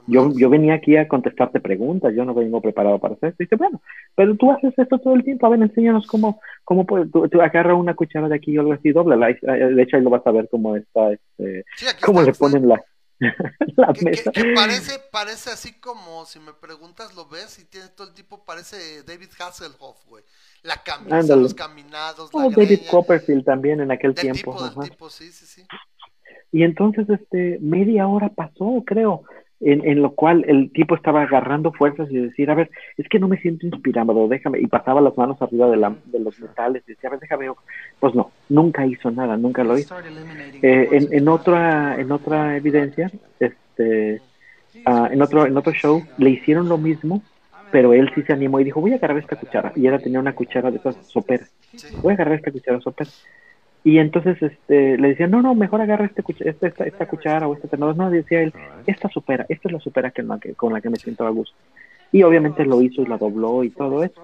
yo, yo venía aquí a contestarte preguntas, yo no vengo preparado para hacer esto. Y dice, bueno, pero tú haces esto todo el tiempo, a ver, enséñanos cómo, cómo puedes, tú, agarra una cuchara de aquí y algo así, dobla, de hecho ahí lo vas a ver cómo está, este, cómo le ponen la, *laughs* la mesa. Que, parece, parece así como, si me preguntas, lo ves y tiene todo el tipo, parece David Hasselhoff, güey. La camisa, los caminados, oh, David Copperfield también en aquel tiempo. Tipo, tipo, sí, sí, sí. Y entonces, este, media hora pasó, creo, en, en, lo cual el tipo estaba agarrando fuerzas y decir, a ver, es que no me siento inspirado, déjame, y pasaba las manos arriba de, la, de los metales, y decía, a ver, déjame, pues no, nunca hizo nada, nunca lo hizo. Eh, en, en, otra, en otra evidencia, este, ah, en, otro, en otro show le hicieron lo mismo, pero él sí se animó y dijo, voy a agarrar esta cuchara. Y era tenía una cuchara de esas soperas. Voy a agarrar esta cuchara sopera. Y entonces este, le decían, no, no, mejor agarra este esta, esta, esta, cuchara o este tenedor. No, decía él, esta supera, esta es la supera que, con la que me siento a gusto. Y obviamente lo hizo y la dobló y todo eso.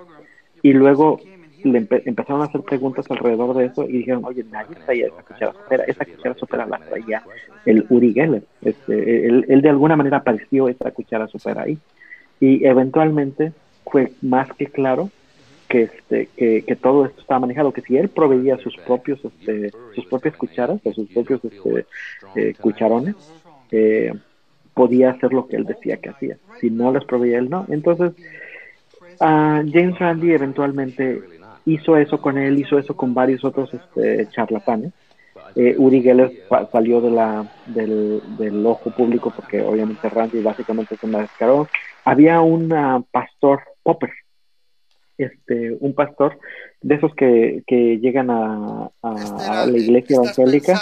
Y luego le empezaron a hacer preguntas alrededor de eso y dijeron, oye, nadie traía esa cuchara supera, esa cuchara supera la traía el Uri Geller. Este, él, él, de alguna manera apareció esa cuchara supera ahí. Y eventualmente fue más que claro que este que, que, todo esto estaba manejado que si él proveía sus propios este, sus propias cucharas o sus propios este, eh, cucharones eh, podía hacer lo que él decía que hacía. Si no les proveía él no. Entonces uh, James Randi eventualmente hizo eso con él hizo eso con varios otros este, charlatanes. Eh, Uri Geller salió de la, del, del, ojo público porque obviamente Randy básicamente se mascaró. Había un uh, pastor Popper este, un pastor de esos que, que llegan a, a, la iglesia evangélica.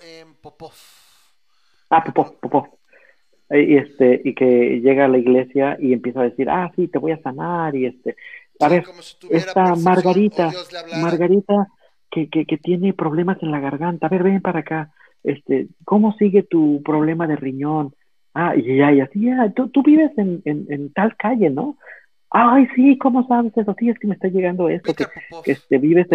En Popov. Ah, Popov, Popov. Y, este, y que llega a la iglesia y empieza a decir, ah, sí, te voy a sanar, y este, a ver, esta Margarita, Margarita, que, que, que tiene problemas en la garganta, a ver, ven para acá, este, ¿cómo sigue tu problema de riñón? Ah, y ya, y así, ya, tú, tú vives en, en, en tal calle, ¿no? Ay, sí, ¿cómo sabes eso? Sí, es que me está llegando esto, que, este, vives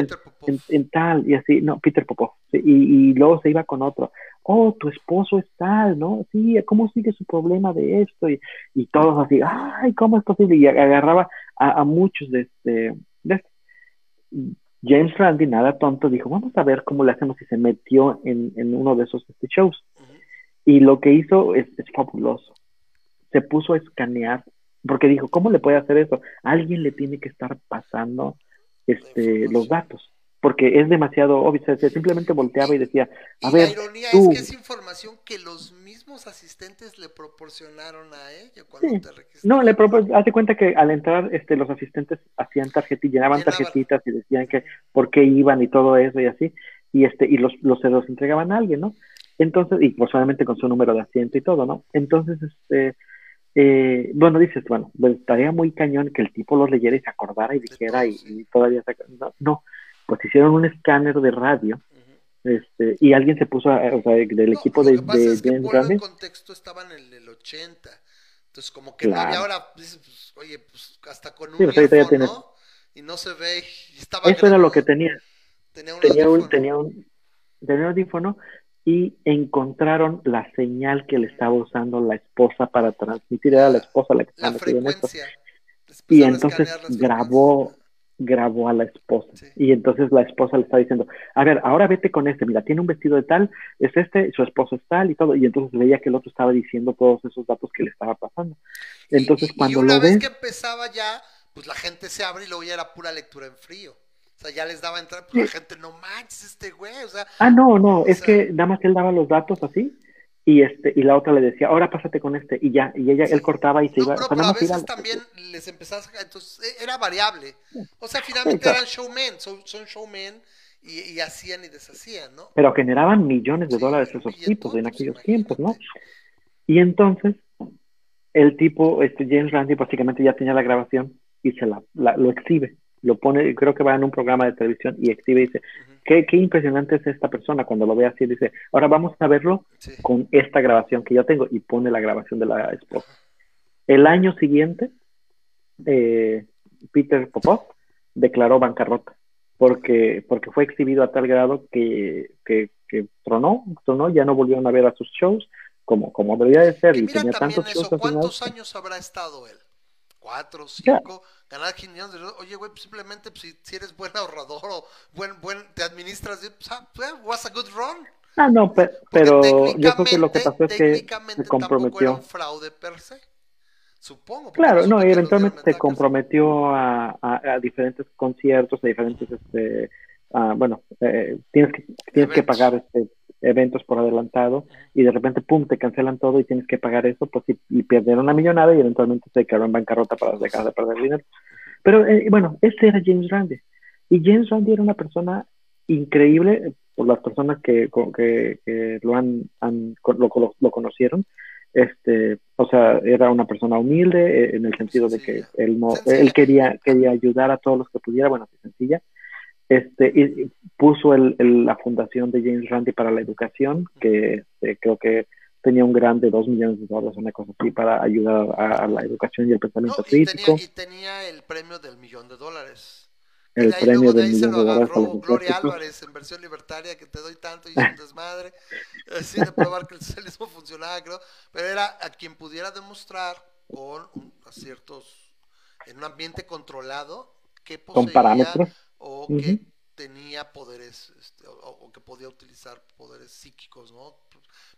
en, tal, y así, no, Peter Popov, y, y, luego se iba con otro, oh, tu esposo es tal, ¿no? Sí, ¿cómo sigue su problema de esto? Y, y todos así, ay, ¿cómo es posible? Y agarraba a, muchos de este, de este. James Randi, nada tonto, dijo, vamos a ver cómo le hacemos y se metió en, en uno de esos este, shows. Y lo que hizo es, es fabuloso. Se puso a escanear porque dijo, ¿cómo le puede hacer eso? Alguien le tiene que estar pasando este, los datos, porque es demasiado obvio, simplemente volteaba y decía, a ver, la ironía es que es información que los mismos asistentes le proporcionaron a ella cuando te registraste. No, le hace cuenta que al entrar este, los asistentes hacían tarjetitas, llenaban tarjetitas y decían que por qué iban y todo eso y así, y este, y los, los se los entregaban a alguien, ¿no? Entonces, y pues con su número de asiento y todo, ¿no? Entonces, este, eh, bueno, dices, bueno, pues, estaría muy cañón que el tipo los leyera y se acordara y dijera y, todavía no, no, pues hicieron un escáner de radio este, y alguien se puso, o sea, del equipo de, de, es en contexto estaban en el 80, entonces como que no había ahora, pues, oye, pues hasta con un sí, pues, Y no se ve, y estaba Eso era lo que tenía. Tenía un, tenía un, tenía un, tenía un audífono y encontraron la señal que le estaba usando la esposa para transmitir, era la esposa la que estaba en esto. Y entonces grabó, grabó a la esposa. Y entonces la esposa le está diciendo, a ver, ahora vete con este, mira, tiene un vestido de tal, es este, su esposo es tal y todo. Y entonces veía que el otro estaba diciendo todos esos datos que le estaba pasando. Entonces cuando una lo vez que empezaba ya, pues la gente se abre y luego ya era pura lectura en frío sea, ya les daba entrar, pues la gente, no manches, este güey, o sea. Ah, no, no, es que nada más él daba los datos así, y este y la otra le decía ahora pásate con este y ya y ella él cortaba y se iba pero, a veces también les empezás entonces e, era variable. O sea finalmente eran showmen son, son showmen y, hacían y deshacían no pero generaban millones de dólares esos tipos en aquellos tiempos no y entonces el tipo este James Randi básicamente ya tenía la grabación y se la lo exhibe lo pone, creo que va en un programa de televisión y exhibe y dice, qué, qué, impresionante es esta persona cuando lo ve así, dice, ahora vamos a verlo con esta grabación que yo tengo y pone la grabación de la esposa. El año siguiente, eh, Peter Popov declaró bancarrota porque, porque fue exhibido a tal grado que, que, que tronó, tronó, ya no volvieron a ver a sus shows como, como debería de ser. Y, tenía tantos shows ¿Cuántos años habrá estado él? ¿Cuatro, cinco? ganar 15 millones de Oye, güey, pues simplemente pues, si, si, eres buen ahorrador o buen, buen, te administras, pues, ah, pues, was a good run. Ah, no, pero, yo creo que lo que pasó es que se comprometió. Era un fraude per se. Supongo. Claro, no, y eventualmente se comprometió a, a, a, diferentes conciertos, a diferentes, este, a, bueno, eh, tienes que tienes que pagar este eventos por adelantado y de repente, pum, te cancelan todo y tienes que pagar eso, pues y, y perdieron una millonada y eventualmente se quedaron en bancarrota para dejar de perder dinero. Pero eh, bueno, ese era James Randi. Y James Randi era una persona increíble por las personas que, que, lo, han, han lo, lo, conocieron. este, o sea, era una persona humilde eh, en el sentido de que él no, él quería, quería ayudar a todos los que pudiera, bueno, sencilla. Este, y puso el, la fundación de James Randi para la educación, que este, creo que tenía un grande de dos millones de dólares, una cosa así, para ayudar a, la educación y el pensamiento crítico. y tenía el premio del millón de dólares. El premio de se lo agarró Gloria Álvarez en versión libertaria, que te doy tanto y es un desmadre, así de probar que el socialismo funcionaba, creo, pero era a quien pudiera demostrar con ciertos, en un ambiente controlado, que poseía o que tenía poderes, este, o, que podía utilizar poderes psíquicos, ¿no?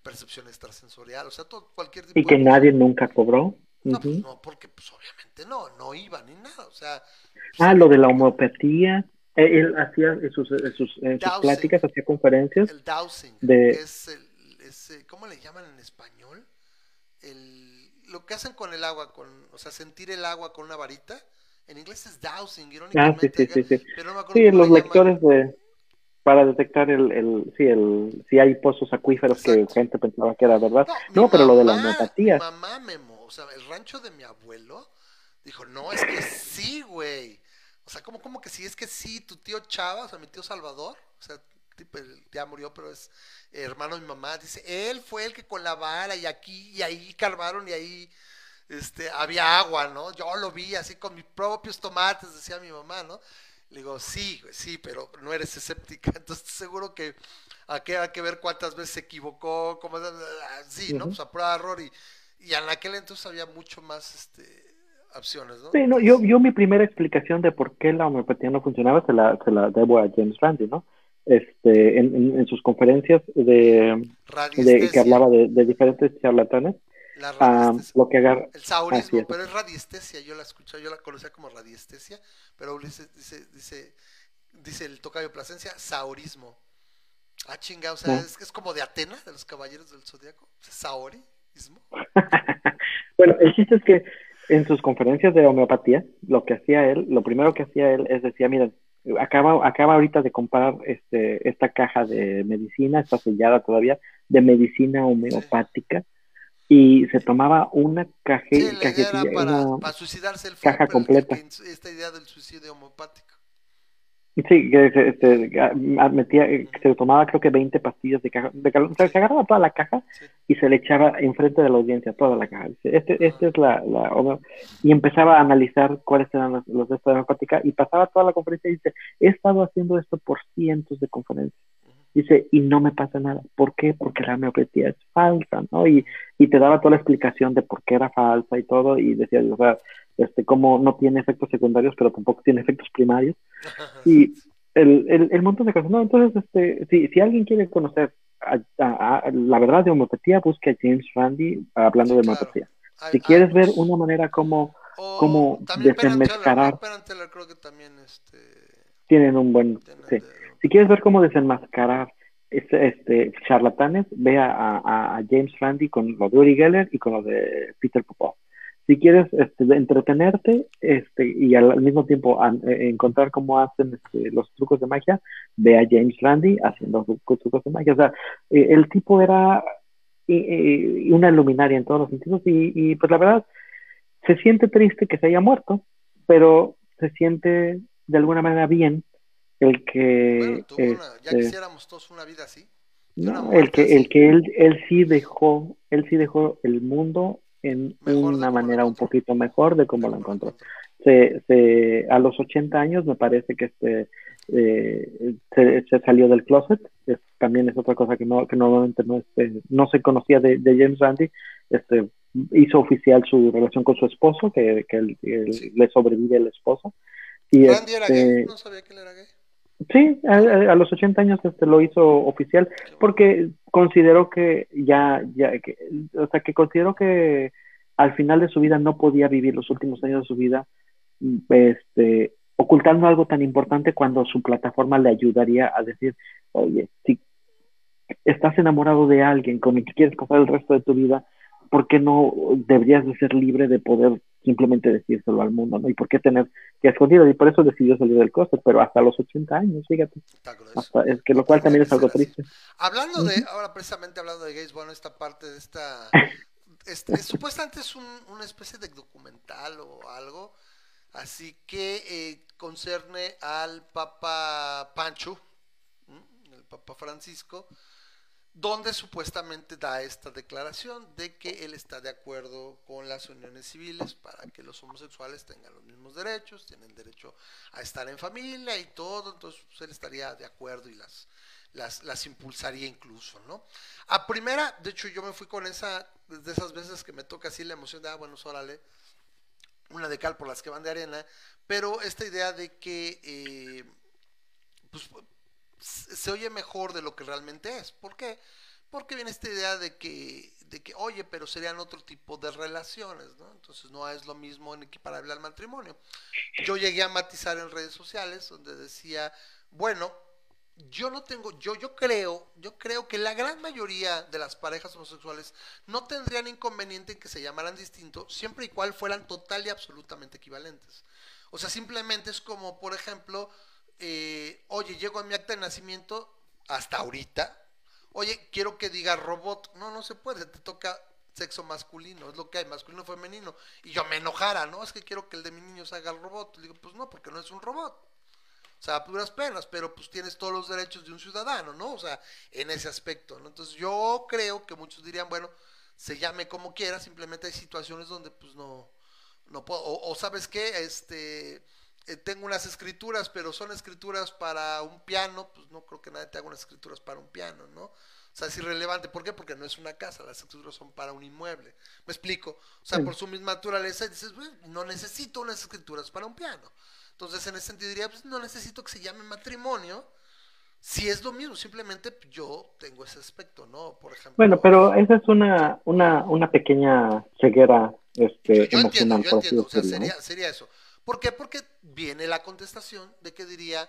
Percepción extrasensorial, o sea, todo, cualquier tipo Y que nadie nunca cobró. No, pues no, porque pues obviamente no, no iba ni nada, o sea, Ah, lo de la homeopatía. Eh, él hacía en sus, sus, pláticas, hacía conferencias. El dowsing. Es el, ¿Cómo le llaman en español? El, lo que hacen con el agua, con, o sea, sentir el agua con una varita. En inglés es dowsing, irónicamente. Ah, sí, sí, sí. sí. los lectores de para detectar el, el, sí, el, si hay pozos acuíferos que gente pensaba que era verdad. No, pero lo de la homeopatía. mamá Memo, o sea, el rancho de mi abuelo dijo, no, es que sí, güey. O sea, como, como que sí, es que sí, tu tío Chava, o sea, mi tío Salvador, o sea, tipo, ya murió, pero es hermano de mi mamá, dice, él fue el que con la vara y aquí y ahí carvaron y ahí este, había agua, ¿no? Yo lo vi así con mis propios tomates, decía mi mamá, ¿no? Le digo, sí, sí, pero no eres escéptica, *laughs* entonces seguro que aquí hay que ver cuántas veces se equivocó, cómo, sí, ¿no? Pues a prueba de error y, y en aquel entonces había mucho más, este, opciones, ¿no? Sí, no, yo, yo mi primera explicación de por qué la homeopatía no funcionaba se la, se la debo a James Randi, ¿no? Este, en, en, sus conferencias de, de que hablaba de, de diferentes charlatanes, la lo que agarra... El saurismo, pero es radiestesia, yo la escuché, yo la conocía como radiestesia, pero dice, dice, dice, dice el tocayo Plasencia, saurismo. Ah, chinga, o sea, es, es como de Atena, de los caballeros del zodiaco, saurismo. *laughs* bueno, el chiste es que en sus conferencias de homeopatía, lo que hacía él, lo primero que hacía él es decía, miren, acaba, acaba ahorita de comprar este, esta caja de medicina, está sellada todavía, de medicina homeopática, y se tomaba una caja, para, suicidarse el caja completa. esta idea del suicidio homeopático. Sí, que este, metía, se tomaba creo que 20 pastillas de caja. De, o sea, se agarraba toda la caja y se le echaba enfrente de la audiencia toda la caja. Este, este es la, la, Y empezaba a analizar cuáles eran los, los de esta homeopática y pasaba toda la conferencia y dice, he estado haciendo esto por cientos de conferencias. Dice, y no me pasa nada. ¿Por qué? Porque la homeopatía es falsa, ¿no? Y, y te daba toda la explicación de por qué era falsa y todo, y decía, o sea, este, cómo no tiene efectos secundarios, pero tampoco tiene efectos primarios. *laughs* Y el, el, el montón de cosas, ¿no? Entonces, este, si, si alguien quiere conocer la verdad de homeopatía, busque a James Randi hablando de homeopatía. si quieres ver una manera como, como desenmascarar... creo que también, este... Tienen un buen... Sí. Si quieres ver cómo desenmascarar este, este charlatanes, ve a, James Randi con lo de Uri Geller y con lo de Peter Popov. Si quieres este, entretenerte este, y al, mismo tiempo eh, encontrar cómo hacen este, los trucos de magia, ve a James Randi haciendo trucos de magia. O sea, eh, el tipo era una luminaria en todos los sentidos y, y pues la verdad se siente triste que se haya muerto, pero se siente de alguna manera bien el que bueno, ya este, quisiéramos todos una vida así no, el que el que él él sí dejó él sí dejó el mundo en una manera un poquito mejor de cómo lo encontró. se, se, a los 80 años me parece que este eh, se, salió del closet. También es otra cosa que no que normalmente no este, no se conocía de, de, James Randi. Este hizo oficial su relación con su esposo que, que le sobrevive el esposo. Y Randy era gay este no sabía que él era gay Sí, a, los 80 años este lo hizo oficial porque consideró que ya, ya, que, o sea, que consideró que al final de su vida no podía vivir los últimos años de su vida este, ocultando algo tan importante cuando su plataforma le ayudaría a decir, oye, si estás enamorado de alguien con el que quieres pasar el resto de tu vida, ¿por qué no deberías de ser libre de poder simplemente decírselo al mundo, ¿no? Y por qué tener que escondido, y por eso decidió salir del closet, pero hasta los 80 años, fíjate. es que lo cual también es algo triste. Hablando de, ahora precisamente hablando de gays, bueno, esta parte de esta, *laughs* este, supuestamente es una especie de documental o algo, así que eh, concerne al Papa Pancho, el Papa Francisco, donde supuestamente da esta declaración de que él está de acuerdo con las uniones civiles para que los homosexuales tengan los mismos derechos, tienen derecho a estar en familia y todo, entonces pues, él estaría de acuerdo y las, las, las impulsaría incluso, ¿no? A primera, de hecho yo me fui con esa, de esas veces que me toca así la emoción de, ah, bueno, órale, una de cal por las que van de arena, pero esta idea de que, eh, pues, se oye mejor de lo que realmente es. ¿Por qué? Porque viene esta idea de que, de que, oye, pero serían otro tipo de relaciones, ¿no? Entonces no es lo mismo en equiparable al matrimonio. Yo llegué a matizar en redes sociales donde decía, bueno, yo no tengo, yo, yo creo, yo creo que la gran mayoría de las parejas homosexuales no tendrían inconveniente en que se llamaran distinto, siempre y cual fueran total y absolutamente equivalentes. O sea, simplemente es como, por ejemplo, eh, oye, llego a mi acta de nacimiento hasta ahorita, oye, quiero que diga robot, no, no se puede, te toca sexo masculino, es lo que hay, masculino, femenino, y yo me enojara, ¿no? Es que quiero que el de mi niño se haga el robot, le digo, pues no, porque no es un robot. O sea, puras penas, pero pues tienes todos los derechos de un ciudadano, ¿no? O sea, en ese aspecto, ¿no? Entonces yo creo que muchos dirían, bueno, se llame como quiera, simplemente hay situaciones donde pues no, no puedo, o, o sabes qué, este, eh, tengo unas escrituras, pero son escrituras para un piano, pues no creo que nadie te haga unas escrituras para un piano, ¿no? O sea, es irrelevante. ¿Por qué? Porque no es una casa, las escrituras son para un inmueble. ¿Me explico? O sea, por su misma naturaleza, dices, no necesito unas escrituras para un piano. Entonces, en ese sentido diría, pues no necesito que se llame matrimonio. Si es lo mismo, simplemente yo tengo ese aspecto, ¿no? Por ejemplo. Bueno, pero esa es una, una, una pequeña ceguera este, yo, entiendo, yo entiendo. O sea, sería, sería eso. ¿Por qué? Porque viene la contestación de que diría,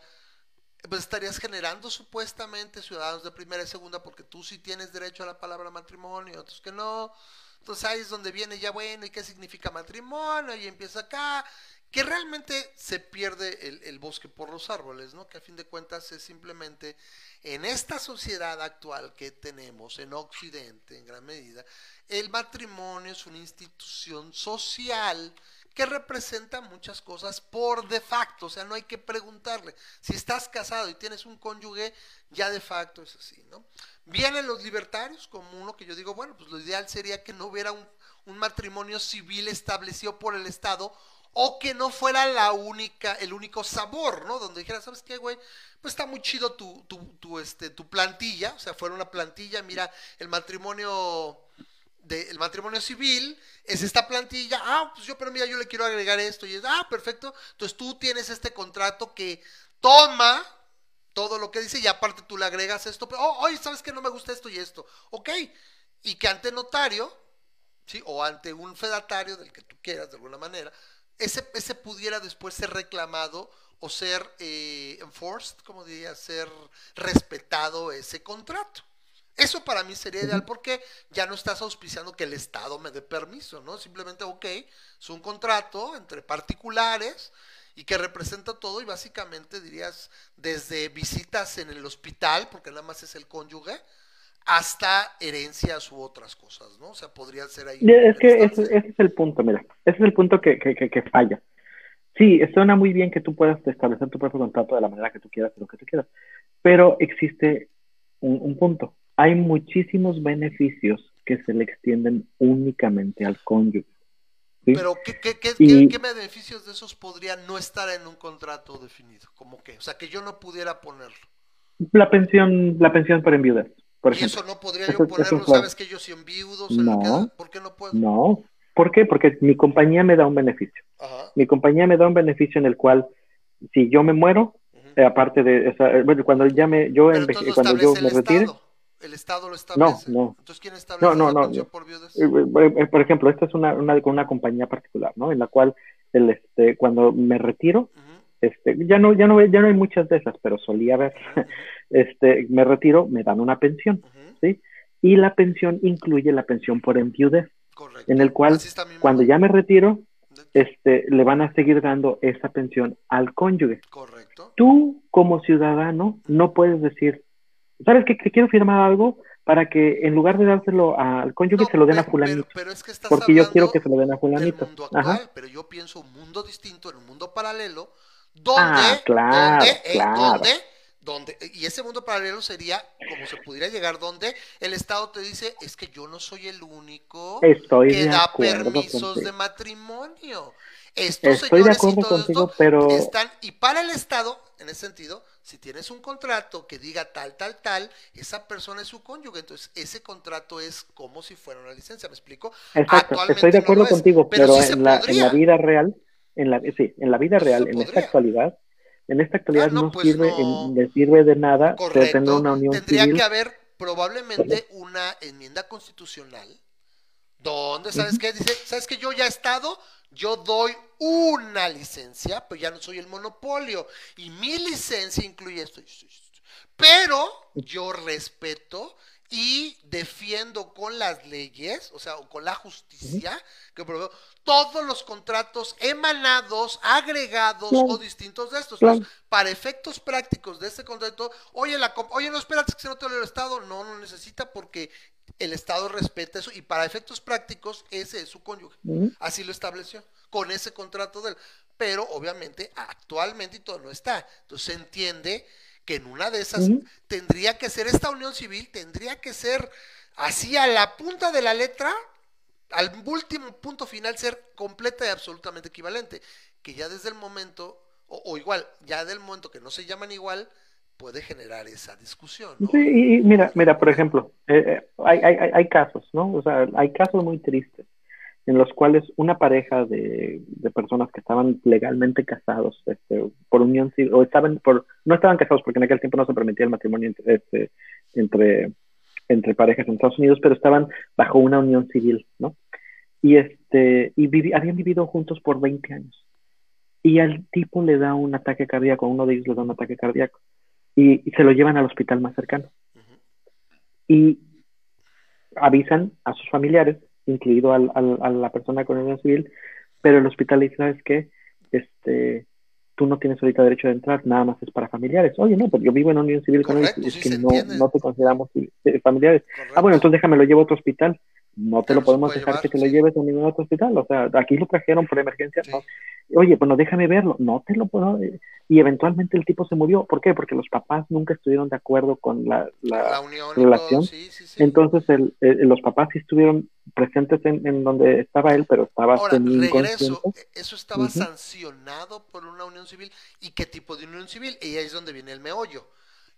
pues estarías generando supuestamente ciudadanos de primera y segunda porque tú sí tienes derecho a la palabra matrimonio, otros que no. Entonces ahí es donde viene ya bueno, ¿y qué significa matrimonio? Y empieza acá, que realmente se pierde el, el, bosque por los árboles, ¿no? Que a fin de cuentas es simplemente en esta sociedad actual que tenemos en Occidente, en gran medida, el matrimonio es una institución social que representa muchas cosas por de facto, o sea, no hay que preguntarle. Si estás casado y tienes un cónyuge, ya de facto es así, ¿no? Vienen los libertarios como uno que yo digo, bueno, pues lo ideal sería que no hubiera un, matrimonio civil establecido por el Estado o que no fuera la única, el único sabor, ¿no? Donde dijera, ¿sabes qué, güey? Pues está muy chido tu, tu, tu, este, tu plantilla, o sea, fuera una plantilla, mira, el matrimonio del matrimonio civil es esta plantilla, ah, pues yo, pero mira, yo le quiero agregar esto, y es, ah, perfecto, entonces tú tienes este contrato que toma todo lo que dice y aparte tú le agregas esto, pero, oh, oye, ¿sabes que no me gusta esto y esto? Ok, y que ante notario, ¿sí? O ante un fedatario del que tú quieras, de alguna manera, ese, ese pudiera después ser reclamado o ser eh, enforced, como diría, ser respetado ese contrato. Eso para mí sería ideal porque ya no estás auspiciando que el Estado me dé permiso, ¿no? Simplemente, ok, es un contrato entre particulares y que representa todo y básicamente dirías desde visitas en el hospital, porque nada más es el cónyuge, hasta herencias u otras cosas, ¿no? O sea, podría ser ahí. Es que ese, es el punto, mira, ese es el punto que, que, que, falla. Sí, suena muy bien que tú puedas establecer tu propio contrato de la manera que tú quieras, lo que tú quieras, pero existe un punto hay muchísimos beneficios que se le extienden únicamente al cónyuge. Pero ¿qué, qué, qué, beneficios de esos podrían no estar en un contrato definido? ¿Cómo que? O sea, que yo no pudiera ponerlo. La pensión, la pensión para enviudez, por ¿Y eso no podría yo ponerlo? ¿Sabes que ellos son viudos? No, ¿Por qué no puedo? No. ¿Por qué? Porque mi compañía me da un beneficio. Mi compañía me da un beneficio en el cual, si yo me muero, eh, aparte de, esa, eh, bueno, cuando ya me, yo, cuando yo me retire, el Estado lo establece. No, no. Entonces, ¿quién establece no, no, no. por viudas? Eh, eh, eh, por ejemplo, esta es una, una, una compañía particular, ¿no? En la cual, el, este, cuando me retiro, este, ya no, ya no, ya no hay muchas de esas, pero solía haber, *laughs* este, me retiro, me dan una pensión, ¿sí? Y la pensión incluye la pensión por enviudez, Correcto. en el cual, cuando ya me retiro, este, le van a seguir dando esa pensión al cónyuge. Correcto. Tú, como ciudadano, no puedes decir, ¿sabes qué? Que quiero firmar algo para que en lugar de dárselo al cónyuge se lo den a fulanito. Pero, es que estás porque yo quiero que se lo den a fulanito. mundo actual, pero yo pienso un mundo distinto, en un mundo paralelo, donde, ah, claro, donde, claro. donde, y ese mundo paralelo sería como se pudiera llegar donde el Estado te dice, es que yo no soy el único que da permisos de matrimonio. Estos Estoy señores de acuerdo y todo contigo, esto pero... están, y para el Estado, en ese sentido, si tienes un contrato que diga tal, tal, tal, esa persona es su cónyuge, entonces ese contrato es como si fuera una licencia, ¿me explico? Exacto, estoy de acuerdo contigo, pero, en, la, en, la, vida real, en la, sí, en la vida real, en esta actualidad, en esta actualidad ah, no, pues sirve, no. le sirve de nada tener una unión Tendría civil. que haber probablemente una enmienda constitucional donde, ¿sabes qué? Dice, ¿sabes que Yo ya he estado, yo doy una licencia, pero ya no soy el monopolio. Y mi licencia incluye esto. Pero yo respeto y defiendo con las leyes, o sea, con la justicia, que todos los contratos emanados, agregados o distintos de estos. para efectos prácticos de este contrato, oye, la, oye, no espérate que se no te lo el Estado, no, no necesita porque el Estado respeta eso y para efectos prácticos ese es su cónyuge. Así lo estableció con ese contrato de él. Pero obviamente actualmente y todo no está. Entonces se entiende que en una de esas tendría que ser esta unión civil, tendría que ser así a la punta de la letra, al último punto final ser completa y absolutamente equivalente. Que ya desde el momento, o, igual, ya del momento que no se llaman igual, puede generar esa discusión. Sí, y mira, mira, por ejemplo, eh, eh, hay, hay, hay, casos, ¿no? O sea, hay casos muy tristes en los cuales una pareja de, de personas que estaban legalmente casados este, por unión civil, o estaban por, no estaban casados porque en aquel tiempo no se permitía el matrimonio entre, este, entre, entre parejas en Estados Unidos, pero estaban bajo una unión civil, ¿no? Y, este, y habían vivido juntos por 20 años. Y al tipo le da un ataque cardíaco, uno de ellos le da un ataque cardíaco, y, y se lo llevan al hospital más cercano. Y avisan a sus familiares incluido al, al, a la persona con unión civil, pero el hospital dice, ¿sabes qué? Este, tú no tienes ahorita derecho de entrar, nada más es para familiares. Oye, no, pero yo vivo en unión civil con ellos, es que no, no, te consideramos eh, familiares. Ah, bueno, entonces déjame lo llevo a otro hospital no te lo podemos dejar que te lo lleves a ningún otro hospital. O sea, aquí lo trajeron por emergencia. Oye, bueno, déjame verlo. No te lo puedo. Y eventualmente el tipo se murió. ¿Por qué? Porque los papás nunca estuvieron de acuerdo con la, la, relación. Entonces, el, los papás sí estuvieron presentes en, en, donde estaba él, pero estaba Ahora, regreso, eso estaba sancionado por una unión civil. ¿Y qué tipo de unión civil? Y ahí es donde viene el meollo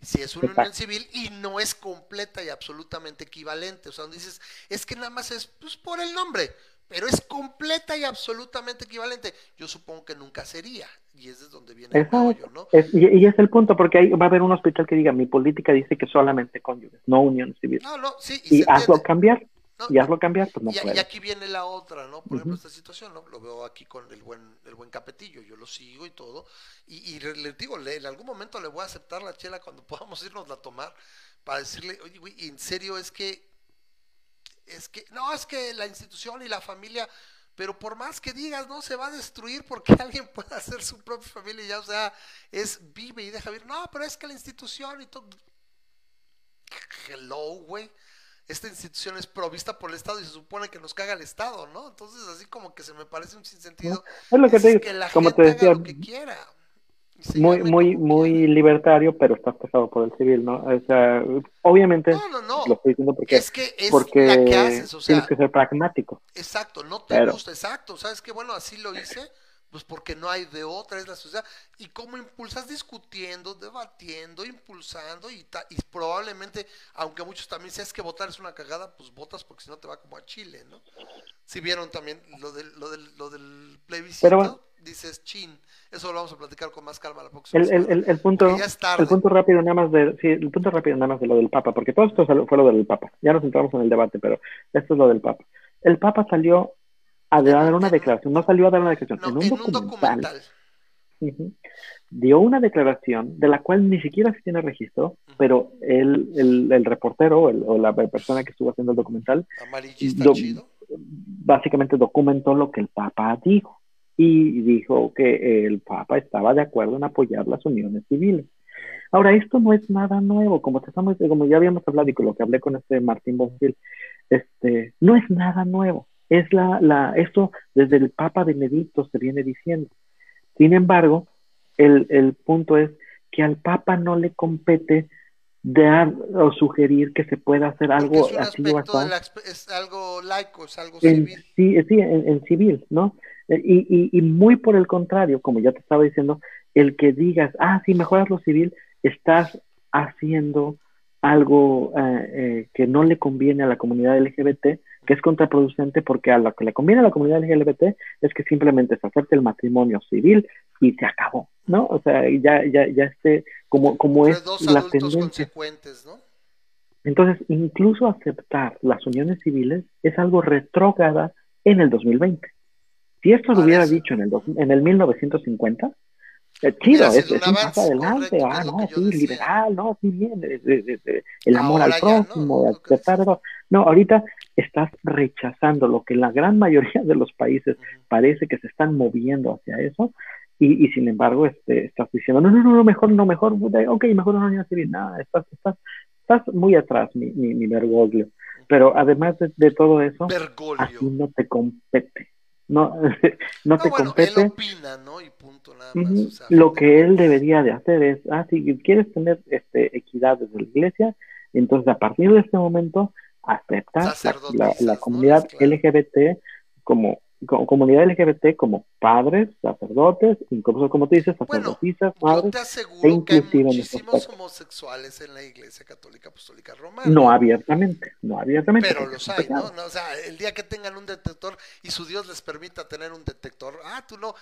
si es una unión civil y no es completa y absolutamente equivalente. O sea, donde dices, es que nada más es pues, por el nombre, pero es completa y absolutamente equivalente. Yo supongo que nunca sería. Y ese es donde viene el meollo, ¿no? y, es el punto, porque ahí va a haber un hospital que diga, mi política dice que solamente cónyuges, no unión civil. No, no, sí. Y, hazlo cambiar y hazlo cambiar, pues no y, y, aquí viene la otra, ¿no? Por ejemplo, esta situación, ¿no? Lo veo aquí con el buen, el buen capetillo, yo lo sigo y todo. Y, y le digo, le, en algún momento le voy a aceptar la chela cuando *laughs* podamos irnos a tomar para decirle, oye, güey, en serio es que, es que, no, es que la institución y la familia, pero por más que digas, no se va a destruir porque *laughs* alguien pueda hacer su propia familia, ya, o sea, es vive y deja vivir. No, pero es que la institución y todo. Hello, güey esta institución es provista por el Estado y se supone que nos caga el Estado, ¿no? Entonces, así como que se me parece un sinsentido. Es lo que te digo, la como gente te decía, haga lo que quiera. Muy, muy, muy libertario, pero estás pesado por el civil, ¿no? O sea, obviamente no, no, no. lo estoy diciendo porque, es que es porque la que haces, o sea, tienes que ser pragmático. Exacto, no te pero... gusta, exacto, ¿sabes qué? Bueno, así lo hice, pues porque no hay de otra, es la sociedad. Y cómo impulsas discutiendo, debatiendo, impulsando y, y probablemente, aunque muchos también es que votar es una cagada, pues votas porque si no te va como a Chile, ¿no? Si vieron también lo del, lo del, lo del plebiscito, dices chin. Eso lo vamos a platicar con más calma la próxima el, el, el, punto, el punto rápido nada más de, sí, el punto rápido nada más de lo del Papa, porque todo esto fue lo del Papa. Ya nos entramos en el debate, pero esto es lo del Papa. El Papa salió a dar una declaración, no salió a dar una declaración, no, en un en documental. Un documental. Dio una declaración de la cual ni siquiera se tiene registro, pero el, el, el reportero el, o la persona que estuvo haciendo el documental do, chido. básicamente documentó lo que el Papa dijo y dijo que el Papa estaba de acuerdo en apoyar las uniones civiles. Ahora, esto no es nada nuevo, como te estamos, como ya habíamos hablado y con lo que hablé con este Martín Bonfil, este, no es nada nuevo. Es la, la, esto desde el Papa Benedicto se viene diciendo. Sin embargo, el, el punto es que al Papa no le compete dar o sugerir que se pueda hacer algo así o es algo laico, es algo civil. Sí, sí en, civil, ¿no? Eh, y, y, y, muy por el contrario, como ya te estaba diciendo, el que digas, ah, sí, mejoras lo civil, estás haciendo algo eh, eh, que no le conviene a la comunidad LGBT, que es contraproducente porque a lo que le conviene a la comunidad LGBT es que simplemente se acepte el matrimonio civil y se acabó, ¿no? O sea, ya, ya, ya esté como, como es la tendencia. ¿no? Entonces, incluso aceptar las uniones civiles es algo retrógrada en el 2020. Si esto lo hubiera dicho en el, en el 1950, eh, chido, es, es un paso adelante, ah, no, sí, liberal, no, sí, bien, el amor al próximo, aceptar ¿no? no, ahorita estás rechazando lo que la gran mayoría de los países parece que se están moviendo hacia eso, y, y sin embargo este, estás diciendo, no, no, no, mejor, no, mejor, ok, mejor no unión civil, nada, estás, estás, estás muy atrás, mi, mi, mi Bergoglio, pero además de, todo eso, así no te compete no, *laughs* no, te compete. opina, ¿no? Y punto, nada más. lo que él debería de hacer es, ah, si quieres tener este, equidad desde la iglesia, entonces a partir de este momento aceptar la, la, comunidad LGBT como comunidad LGBT como padres, sacerdotes, incluso como tú dices, sacerdotisas, bueno, Yo te aseguro que hay muchísimos homosexuales en la Iglesia Católica Apostólica Romana. No abiertamente, no abiertamente. Pero los hay, ¿no? O sea, el día que tengan un detector y su Dios les permita tener un detector, ah, tú no,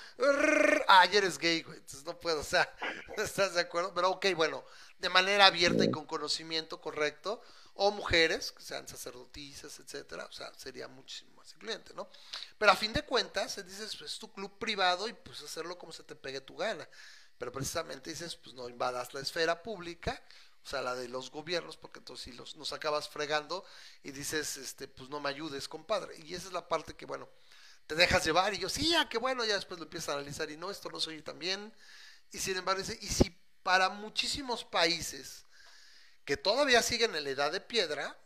ah, ayer eres gay, güey, entonces no puedo, o sea, *laughs* ¿estás de acuerdo? Pero ok, bueno, de manera abierta y con conocimiento correcto, o mujeres que sean sacerdotisas, etcétera, o sea, sería muchísimo incluyente, ¿no? Pero a fin de cuentas, dices, pues es tu club privado y pues hacerlo como se te pegue tu gana. Pero precisamente dices, pues no invadas la esfera pública, o sea, la de los gobiernos, porque entonces si los, nos acabas fregando y dices, este, pues no me ayudes, compadre. Y esa es la parte que, bueno, te dejas llevar y yo, sí, ya, qué bueno, ya después lo empiezas a analizar y no, esto no soy tan bien. Y sin embargo, y si para muchísimos países que todavía siguen en la edad de piedra,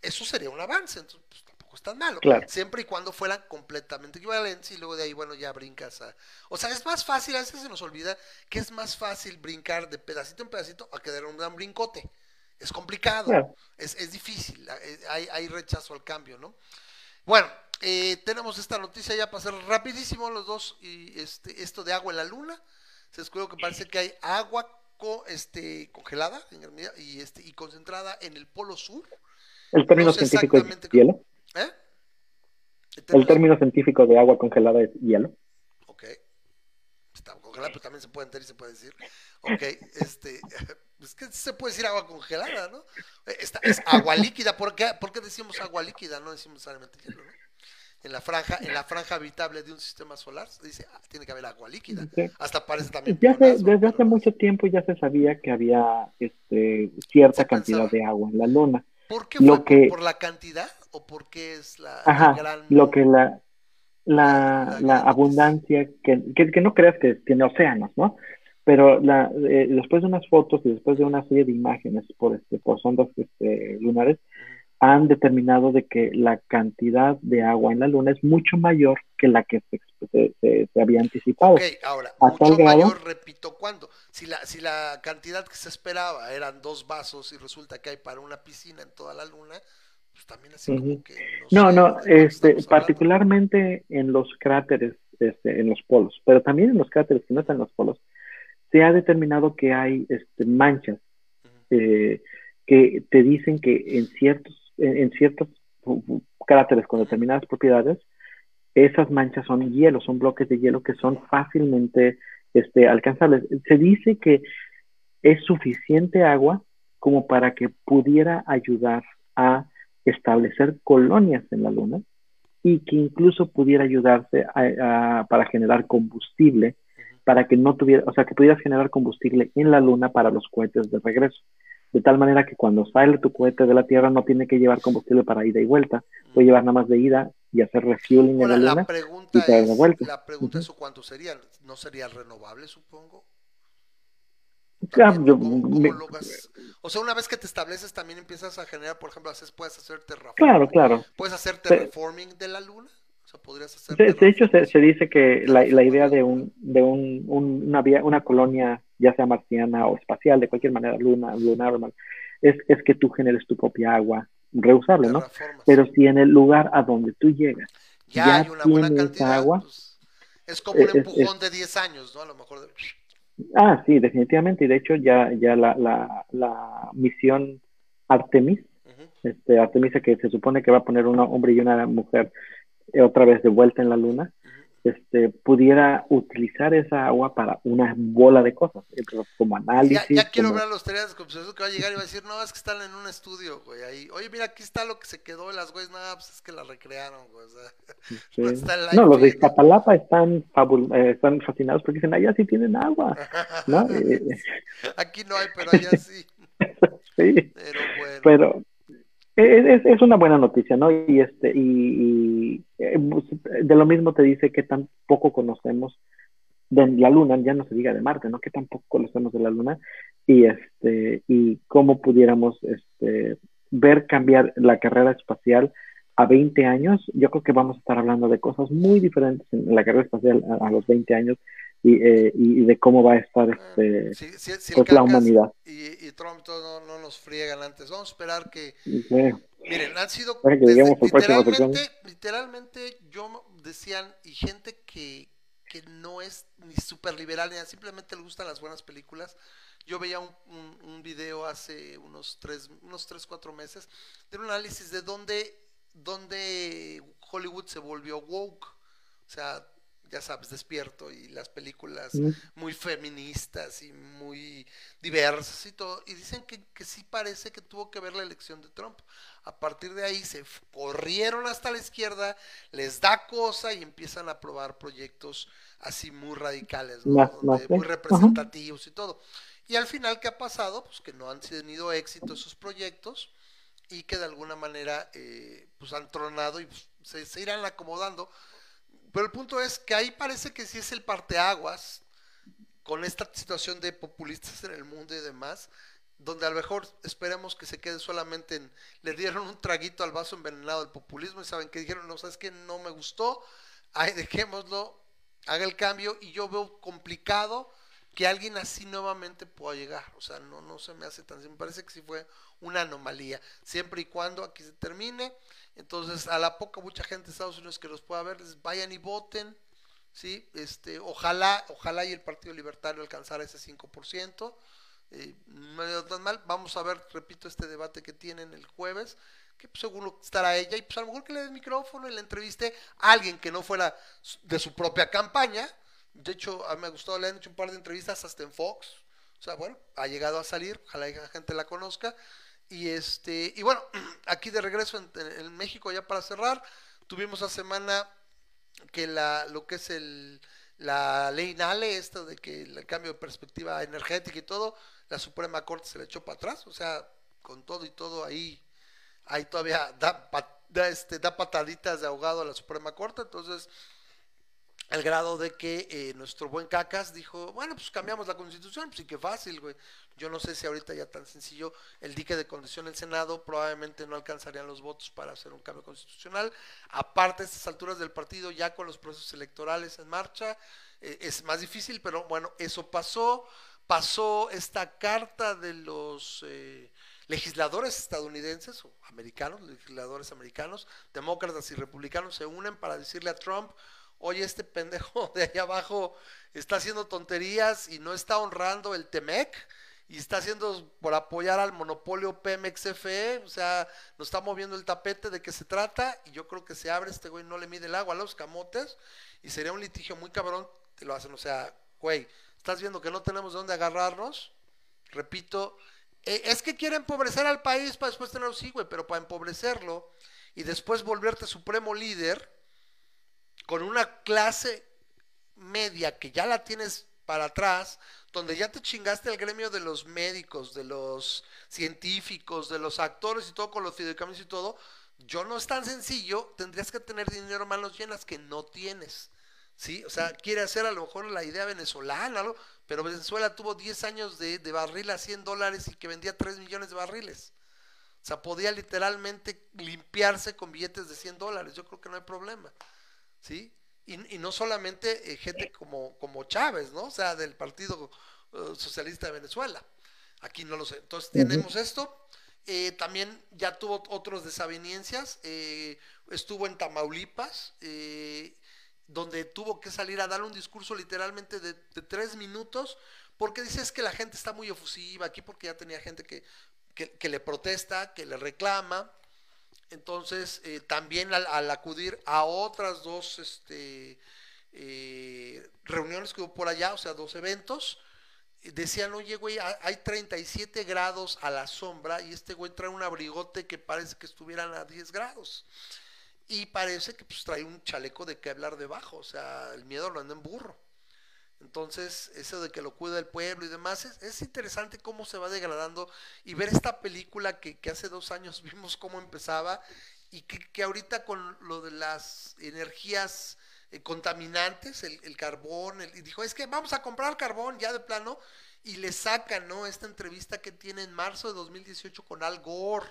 eso sería un avance. Entonces, pues tampoco es tan malo. Siempre y cuando fueran completamente equivalentes y luego de ahí, bueno, ya brincas a... O sea, es más fácil, a veces se nos olvida que es más fácil brincar de pedacito en pedacito a quedar un gran brincote. Es complicado, es, es, difícil, eh, hay, hay, rechazo al cambio, ¿no? Bueno, eh, tenemos esta noticia ya para hacer rapidísimo los dos, y este, esto de agua en la luna. Se descubrió que parece que hay agua este, congelada y, este, y concentrada en el polo sur. ¿El término científico es hielo? ¿Eh? ¿El término... científico de agua congelada es hielo. Ok. Está congelada, pero también se puede entender y se puede decir. Ok, este, *laughs* es que se puede decir agua congelada, ¿no? Esta, es agua líquida. ¿Por qué, ¿Por qué decimos agua líquida? No decimos necesariamente hielo, ¿no? en la franja, en la franja habitable de un sistema solar, dice, ah, tiene que haber agua líquida. Hasta parece también. desde hace mucho tiempo ya se sabía que había este, cierta cantidad de agua en la luna. ¿Por qué lo que, por, la cantidad o por qué es la, gran... Lo que la, la, la, abundancia, que, que, no creas que tiene océanos, ¿no? Pero la, eh, después de unas fotos y después de una serie de imágenes por, este, por sondas este, lunares, han determinado de que la cantidad de agua en la Luna es mucho mayor que la que se, se, había anticipado. Ok, ahora, mucho mayor, repito, ¿cuándo? Si la, si la cantidad que se esperaba eran dos vasos y resulta que hay para una piscina en toda la Luna, pues también así como que... No, no, este, particularmente en los cráteres, este, en los polos, pero también en los cráteres que no están en los polos, se ha determinado que hay este, manchas eh, que te dicen que en ciertos en, ciertos cráteres con determinadas propiedades, esas manchas son hielo, son bloques de hielo que son fácilmente este, alcanzables. Se dice que es suficiente agua como para que pudiera ayudar a establecer colonias en la Luna y que incluso pudiera ayudarse para generar combustible, para que no tuviera, o sea, que pudieras generar combustible en la Luna para los cohetes de regreso de tal manera que cuando sale tu cohete de la Tierra no tiene que llevar combustible para ida y vuelta, puede llevar nada más de ida y hacer refueling en la Luna la pregunta y de vuelta. La pregunta es cuánto sería, ¿no sería renovable, supongo? Ah, yo- ¿Cómo- cómo me- O sea, una vez que te estableces también empiezas a generar, por ejemplo, haces, puedes hacer terraforming. claro, claro. ¿Puedes hacer terraforming de la luna? O sea, podrías hacer De, de hecho, se, se dice que la, la idea de, un, de un, un- una, vía- una colonia, ya sea marciana o espacial, de cualquier manera, luna, lunar, es, es que tú generes tu propia agua reusable, ¿no? Pero si en el lugar a donde tú llegas ya, ya hay una buena cantidad, agua, pues, es como un es- es- empujón de 10 años, ¿no? A lo mejor de... Ah, sí, definitivamente. Y de hecho ya, ya la, la, la misión Artemis, este, Artemisa que se supone que va a poner un hombre y una mujer eh, otra vez de vuelta en la luna, este, pudiera utilizar esa agua para una bola de cosas, eh, como Ya, análisis. ya quiero como- ver a los teorías de conspiración que va a llegar y va a decir, no, es que están en un estudio, güey, ahí. Oye, mira, aquí está lo que se quedó de las güeyes, nada, pues es que la recrearon, güey, o sea, sí. *laughs* no está el No, los de. Iztapalapa están, fabul- eh, están fascinados porque dicen, allá sí tienen agua, ¿no? *laughs* Eh, Aquí no hay, pero allá sí, *laughs* sí. pero bueno. pero es, es- una buena noticia, ¿no? Y este y, eh, pues, de lo mismo te dice que tan poco conocemos de la luna, ya no se diga de Marte, ¿no? Que tan poco conocemos de la luna y este y cómo pudiéramos este ver cambiar la carrera espacial a 20 años, yo creo que vamos a estar hablando de cosas muy diferentes en la carrera espacial a, a los 20 años y, eh, y de cómo va a estar este, si, si el pues la humanidad. y, y Trump todo no, no nos friegan antes, vamos a esperar que, Miren, han sido que desde- literalmente, literalmente yo decían y gente que, que no es ni súper liberal ni simplemente le gustan las buenas películas. Yo veía un, un, un video hace unos tres, unos tres, cuatro meses de un análisis de dónde, dónde Hollywood se volvió woke. O sea, ya sabes, despierto y las películas muy feministas y muy diversas y todo. Y dicen que, que sí parece que tuvo que ver la elección de Trump. A partir de ahí se corrieron hasta la izquierda, les da cosa y empiezan a aprobar proyectos así muy radicales, muy representativos y todo. Y al final, ¿qué ha pasado? Pues que no han tenido éxito esos proyectos y que de alguna manera eh, pues han tronado y pues, se, se irán acomodando. Pero el punto es que ahí parece que sí es el parteaguas con esta situación de populistas en el mundo y demás, donde a lo mejor esperemos que se quede solamente en, le dieron un traguito al vaso envenenado del populismo y saben que dijeron, no, sabes que no me gustó, ahí dejémoslo, haga el cambio y yo veo complicado que alguien así nuevamente pueda llegar, o sea, no, no se me hace tan, me parece que sí fue una anomalía, siempre y cuando aquí se termine, entonces a la poca mucha gente de Estados Unidos que los pueda ver, les vayan y voten, sí, este, ojalá, ojalá y el Partido Libertario alcanzara ese 5%, eh, no tan mal, vamos a ver, repito, este debate que tienen el jueves, que pues, seguro estará ella, y pues a lo mejor que le dé el micrófono y le entreviste a alguien que no fuera de su propia campaña, de hecho, a mí me ha gustado, le han hecho un par de entrevistas hasta en Fox, o sea, bueno, ha llegado a salir, ojalá la gente la conozca, y este, y bueno, *clears throat* aquí de regreso en, México ya para cerrar, tuvimos la semana que la, lo que es el, la ley NALE, esto de que el cambio de perspectiva energética y todo, la Suprema Corte se le echó para atrás, o sea, con todo y todo ahí, ahí todavía da, da, este, da pataditas de ahogado a la Suprema Corte, entonces, al grado de que eh, nuestro buen Cacas dijo, bueno, pues cambiamos la constitución, pues sí que fácil, güey. Yo no sé si ahorita ya tan sencillo el dique de condición del Senado probablemente no alcanzarían los votos para hacer un cambio constitucional. Aparte, a estas alturas del partido, ya con los procesos electorales en marcha, eh, es más difícil, pero bueno, eso pasó. Pasó esta carta de los eh, legisladores estadounidenses o americanos, legisladores americanos, demócratas y republicanos se unen para decirle a Trump, oye, este pendejo *laughs* de allá abajo está haciendo tonterías y no está honrando el TEMEC y está haciendo por apoyar al monopolio Pemex FE, o sea, nos está moviendo el tapete de qué se trata y yo creo que se abre este güey no le mide el agua a los camotes y sería un litigio muy cabrón, te lo hacen, o sea, güey, estás viendo que no tenemos de dónde agarrarnos, repito, eh, es que quiere empobrecer al país para después tenerlo, sí, güey, pero para empobrecerlo y después volverte supremo líder con una clase media que ya la tienes para atrás, donde ya te chingaste el gremio de los médicos, de los científicos, de los actores y todo con los fideicomisos y todo, yo no es tan sencillo, tendrías que tener dinero manos llenas que no tienes. ¿sí? O sea, quiere hacer a lo mejor la idea venezolana, pero Venezuela tuvo 10 años de, de barril a 100 dólares y que vendía 3 millones de barriles. O sea, podía literalmente limpiarse con billetes de 100 dólares. Yo creo que no hay problema. ¿Sí? Y, y no solamente eh, gente como, como Chávez, ¿no? O sea, del Partido uh, Socialista de Venezuela. Aquí no lo sé. Entonces, tenemos esto. Eh, también ya tuvo otros desavenencias. Eh, estuvo en Tamaulipas. Eh, donde tuvo que salir a dar un discurso literalmente de, tres minutos, porque dices que la gente está muy efusiva aquí, porque ya tenía gente que, que, le protesta, que le reclama. Entonces, eh, también al, acudir a otras dos este, eh, reuniones que hubo por allá, o sea, dos eventos, decían, oye, güey, hay 37 grados a la sombra y este güey trae un abrigote que parece que estuvieran a 10 grados. Y parece que pues trae un chaleco de que hablar debajo, o sea, el miedo lo anda en burro. Entonces, eso de que lo cuida el pueblo y demás, es, interesante cómo se va degradando y ver esta película que, hace dos años *laughs* vimos cómo empezaba y que, ahorita con lo de las energías eh, contaminantes, el, carbón, y dijo, es que vamos a comprar carbón ya de plano, y le sacan, ¿no? Esta entrevista que tiene en marzo de 2018 con Al Gore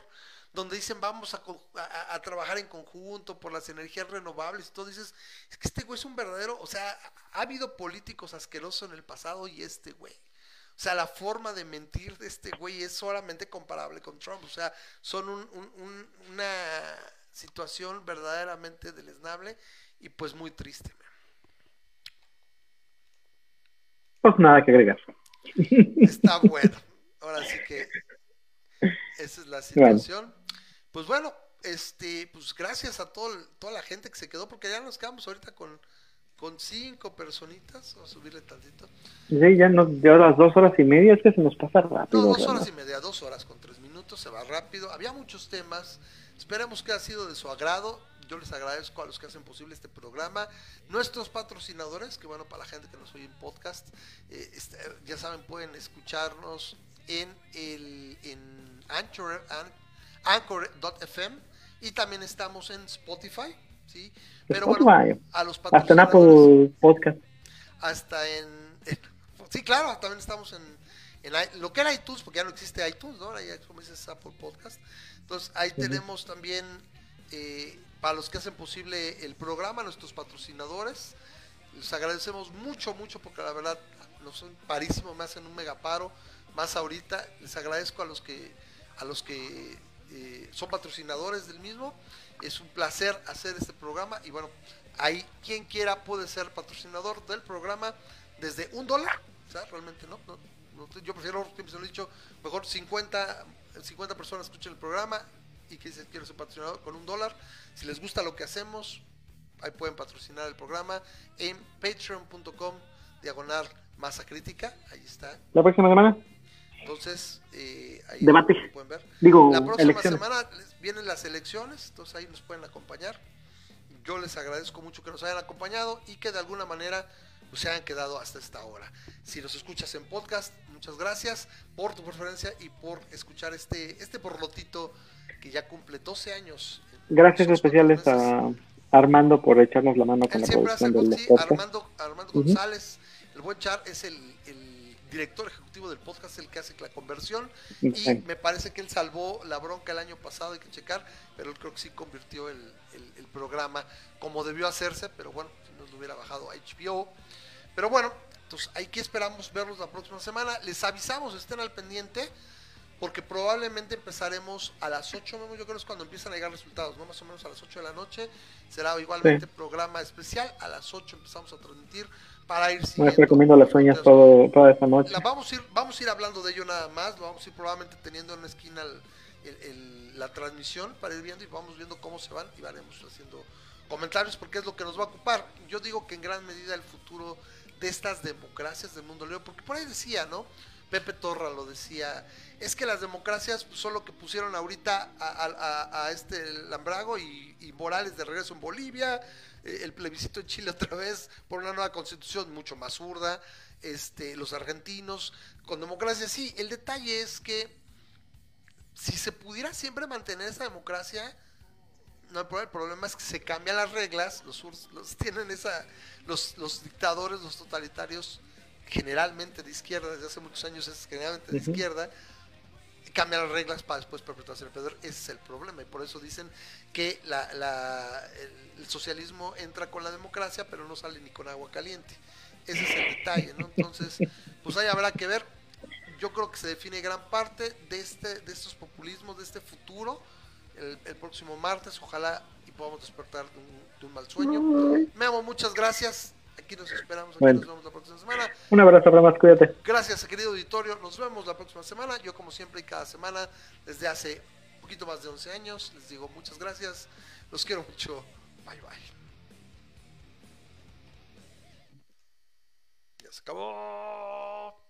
donde dicen vamos a, trabajar en conjunto por las energías renovables y todo, dices, es que este güey es un verdadero, o sea, ha habido políticos asquerosos en el pasado y este güey. O sea, la forma de mentir de este güey es solamente comparable con Trump. O sea, son una situación verdaderamente deleznable y pues muy triste. Pues nada que agregar. Está bueno. Ahora sí que esa es la situación. Pues bueno, este, pues gracias a todo, toda la gente que se quedó, porque ya nos quedamos ahorita con, con cinco personitas. Vamos a subirle tantito. Sí, ya nos dio las dos horas y media, es que se nos pasa rápido. No, dos horas y media, dos horas con tres minutos, se va rápido. Había muchos temas. Esperemos que ha sido de su agrado. Yo les agradezco a los que hacen posible este programa. Nuestros patrocinadores, que bueno, para la gente que nos oye en podcast, eh, este, ya saben, pueden escucharnos en el en Anchor, Anchor.fm y también estamos en Spotify, ¿sí? Pero bueno, a los hasta en Apple Podcast. Hasta en, sí, claro, también estamos en, en, lo que era iTunes, porque ya no existe iTunes, ¿no? Ahora ya como dices Apple Podcast. Entonces ahí tenemos también eh, para los que hacen posible el programa, nuestros patrocinadores. Les agradecemos mucho, mucho porque la verdad nos son parísimos, me hacen un megaparo, más ahorita. Les agradezco a los que a los que eh, son patrocinadores del mismo. Es un placer hacer este programa y bueno, ahí quien quiera puede ser patrocinador del programa desde un dólar. O sea, realmente no, yo prefiero, siempre se lo he dicho, mejor 50, 50 personas escuchen el programa y que dicen quiero ser patrocinador con un dólar. Si les gusta lo que hacemos, ahí pueden patrocinar el programa en patreon.com diagonal masa crítica. Ahí está. La próxima semana. Entonces, eh, ahí Debate. pueden ver. Digo, la próxima semana vienen las elecciones, entonces ahí nos pueden acompañar. Yo les agradezco mucho que nos hayan acompañado y que de alguna manera pues, se hayan quedado hasta esta hora. Si nos escuchas en podcast, muchas gracias por tu preferencia y por escuchar este, este porlotito que ya cumple 12 años. Gracias especiales a Armando por echarnos la mano con la producción del sí, Armando, Armando González, el buen Char es el director ejecutivo del podcast, el que hace la conversión. Y me parece que él salvó la bronca el año pasado, hay que checar, pero él creo que sí convirtió el, programa como debió hacerse, pero bueno, si nos lo hubiera bajado a HBO. Pero bueno, entonces aquí esperamos verlos la próxima semana. Les avisamos, estén al pendiente, porque probablemente empezaremos a las 8, yo creo que es cuando empiezan a llegar resultados, ¿no? Más o menos a las 8 de la noche. Será igualmente programa especial. A las 8 empezamos a transmitir para ir siguiendo. recomiendo las sueñas todo, toda esta noche. vamos, a ir, vamos a ir hablando de ello nada más, lo vamos a ir probablemente teniendo en una esquina la transmisión para ir viendo y vamos viendo cómo se van y varemos haciendo comentarios porque es lo que nos va a ocupar. Yo digo que en gran medida el futuro de estas democracias del mundo leo, porque por ahí decía, ¿no? Pepe Torra lo decía, es que las democracias son lo que pusieron ahorita a, este Lambrago y, y Morales de regreso en Bolivia, el plebiscito en Chile otra vez por una nueva constitución mucho más zurda, este, los argentinos con democracia. Sí, el detalle es que si se pudiera siempre mantener esa democracia, no hay problema, el problema es que se cambian las reglas, los, los tienen esa, los, los dictadores, los totalitarios, generalmente de izquierda, desde hace muchos años es generalmente de izquierda, cambian las reglas para después perpetuarse el poder. Ese es el problema y por eso dicen que la, la, el, socialismo entra con la democracia, pero no sale ni con agua caliente. Ese es el detalle, ¿no? Entonces, pues ahí habrá que ver. Yo creo que se define gran parte de, este, de estos populismos, de este futuro, el, próximo martes. Ojalá y podamos despertar de un, de un mal sueño. Me amo, muchas gracias. Aquí nos esperamos, aquí nos vemos la próxima semana. Un abrazo, más, cuídate. Gracias, querido auditorio. Nos vemos la próxima semana. Yo, como siempre, y cada semana, desde hace un poquito más de 11 años, les digo muchas gracias. Los quiero mucho. Bye, bye. Ya se acabó.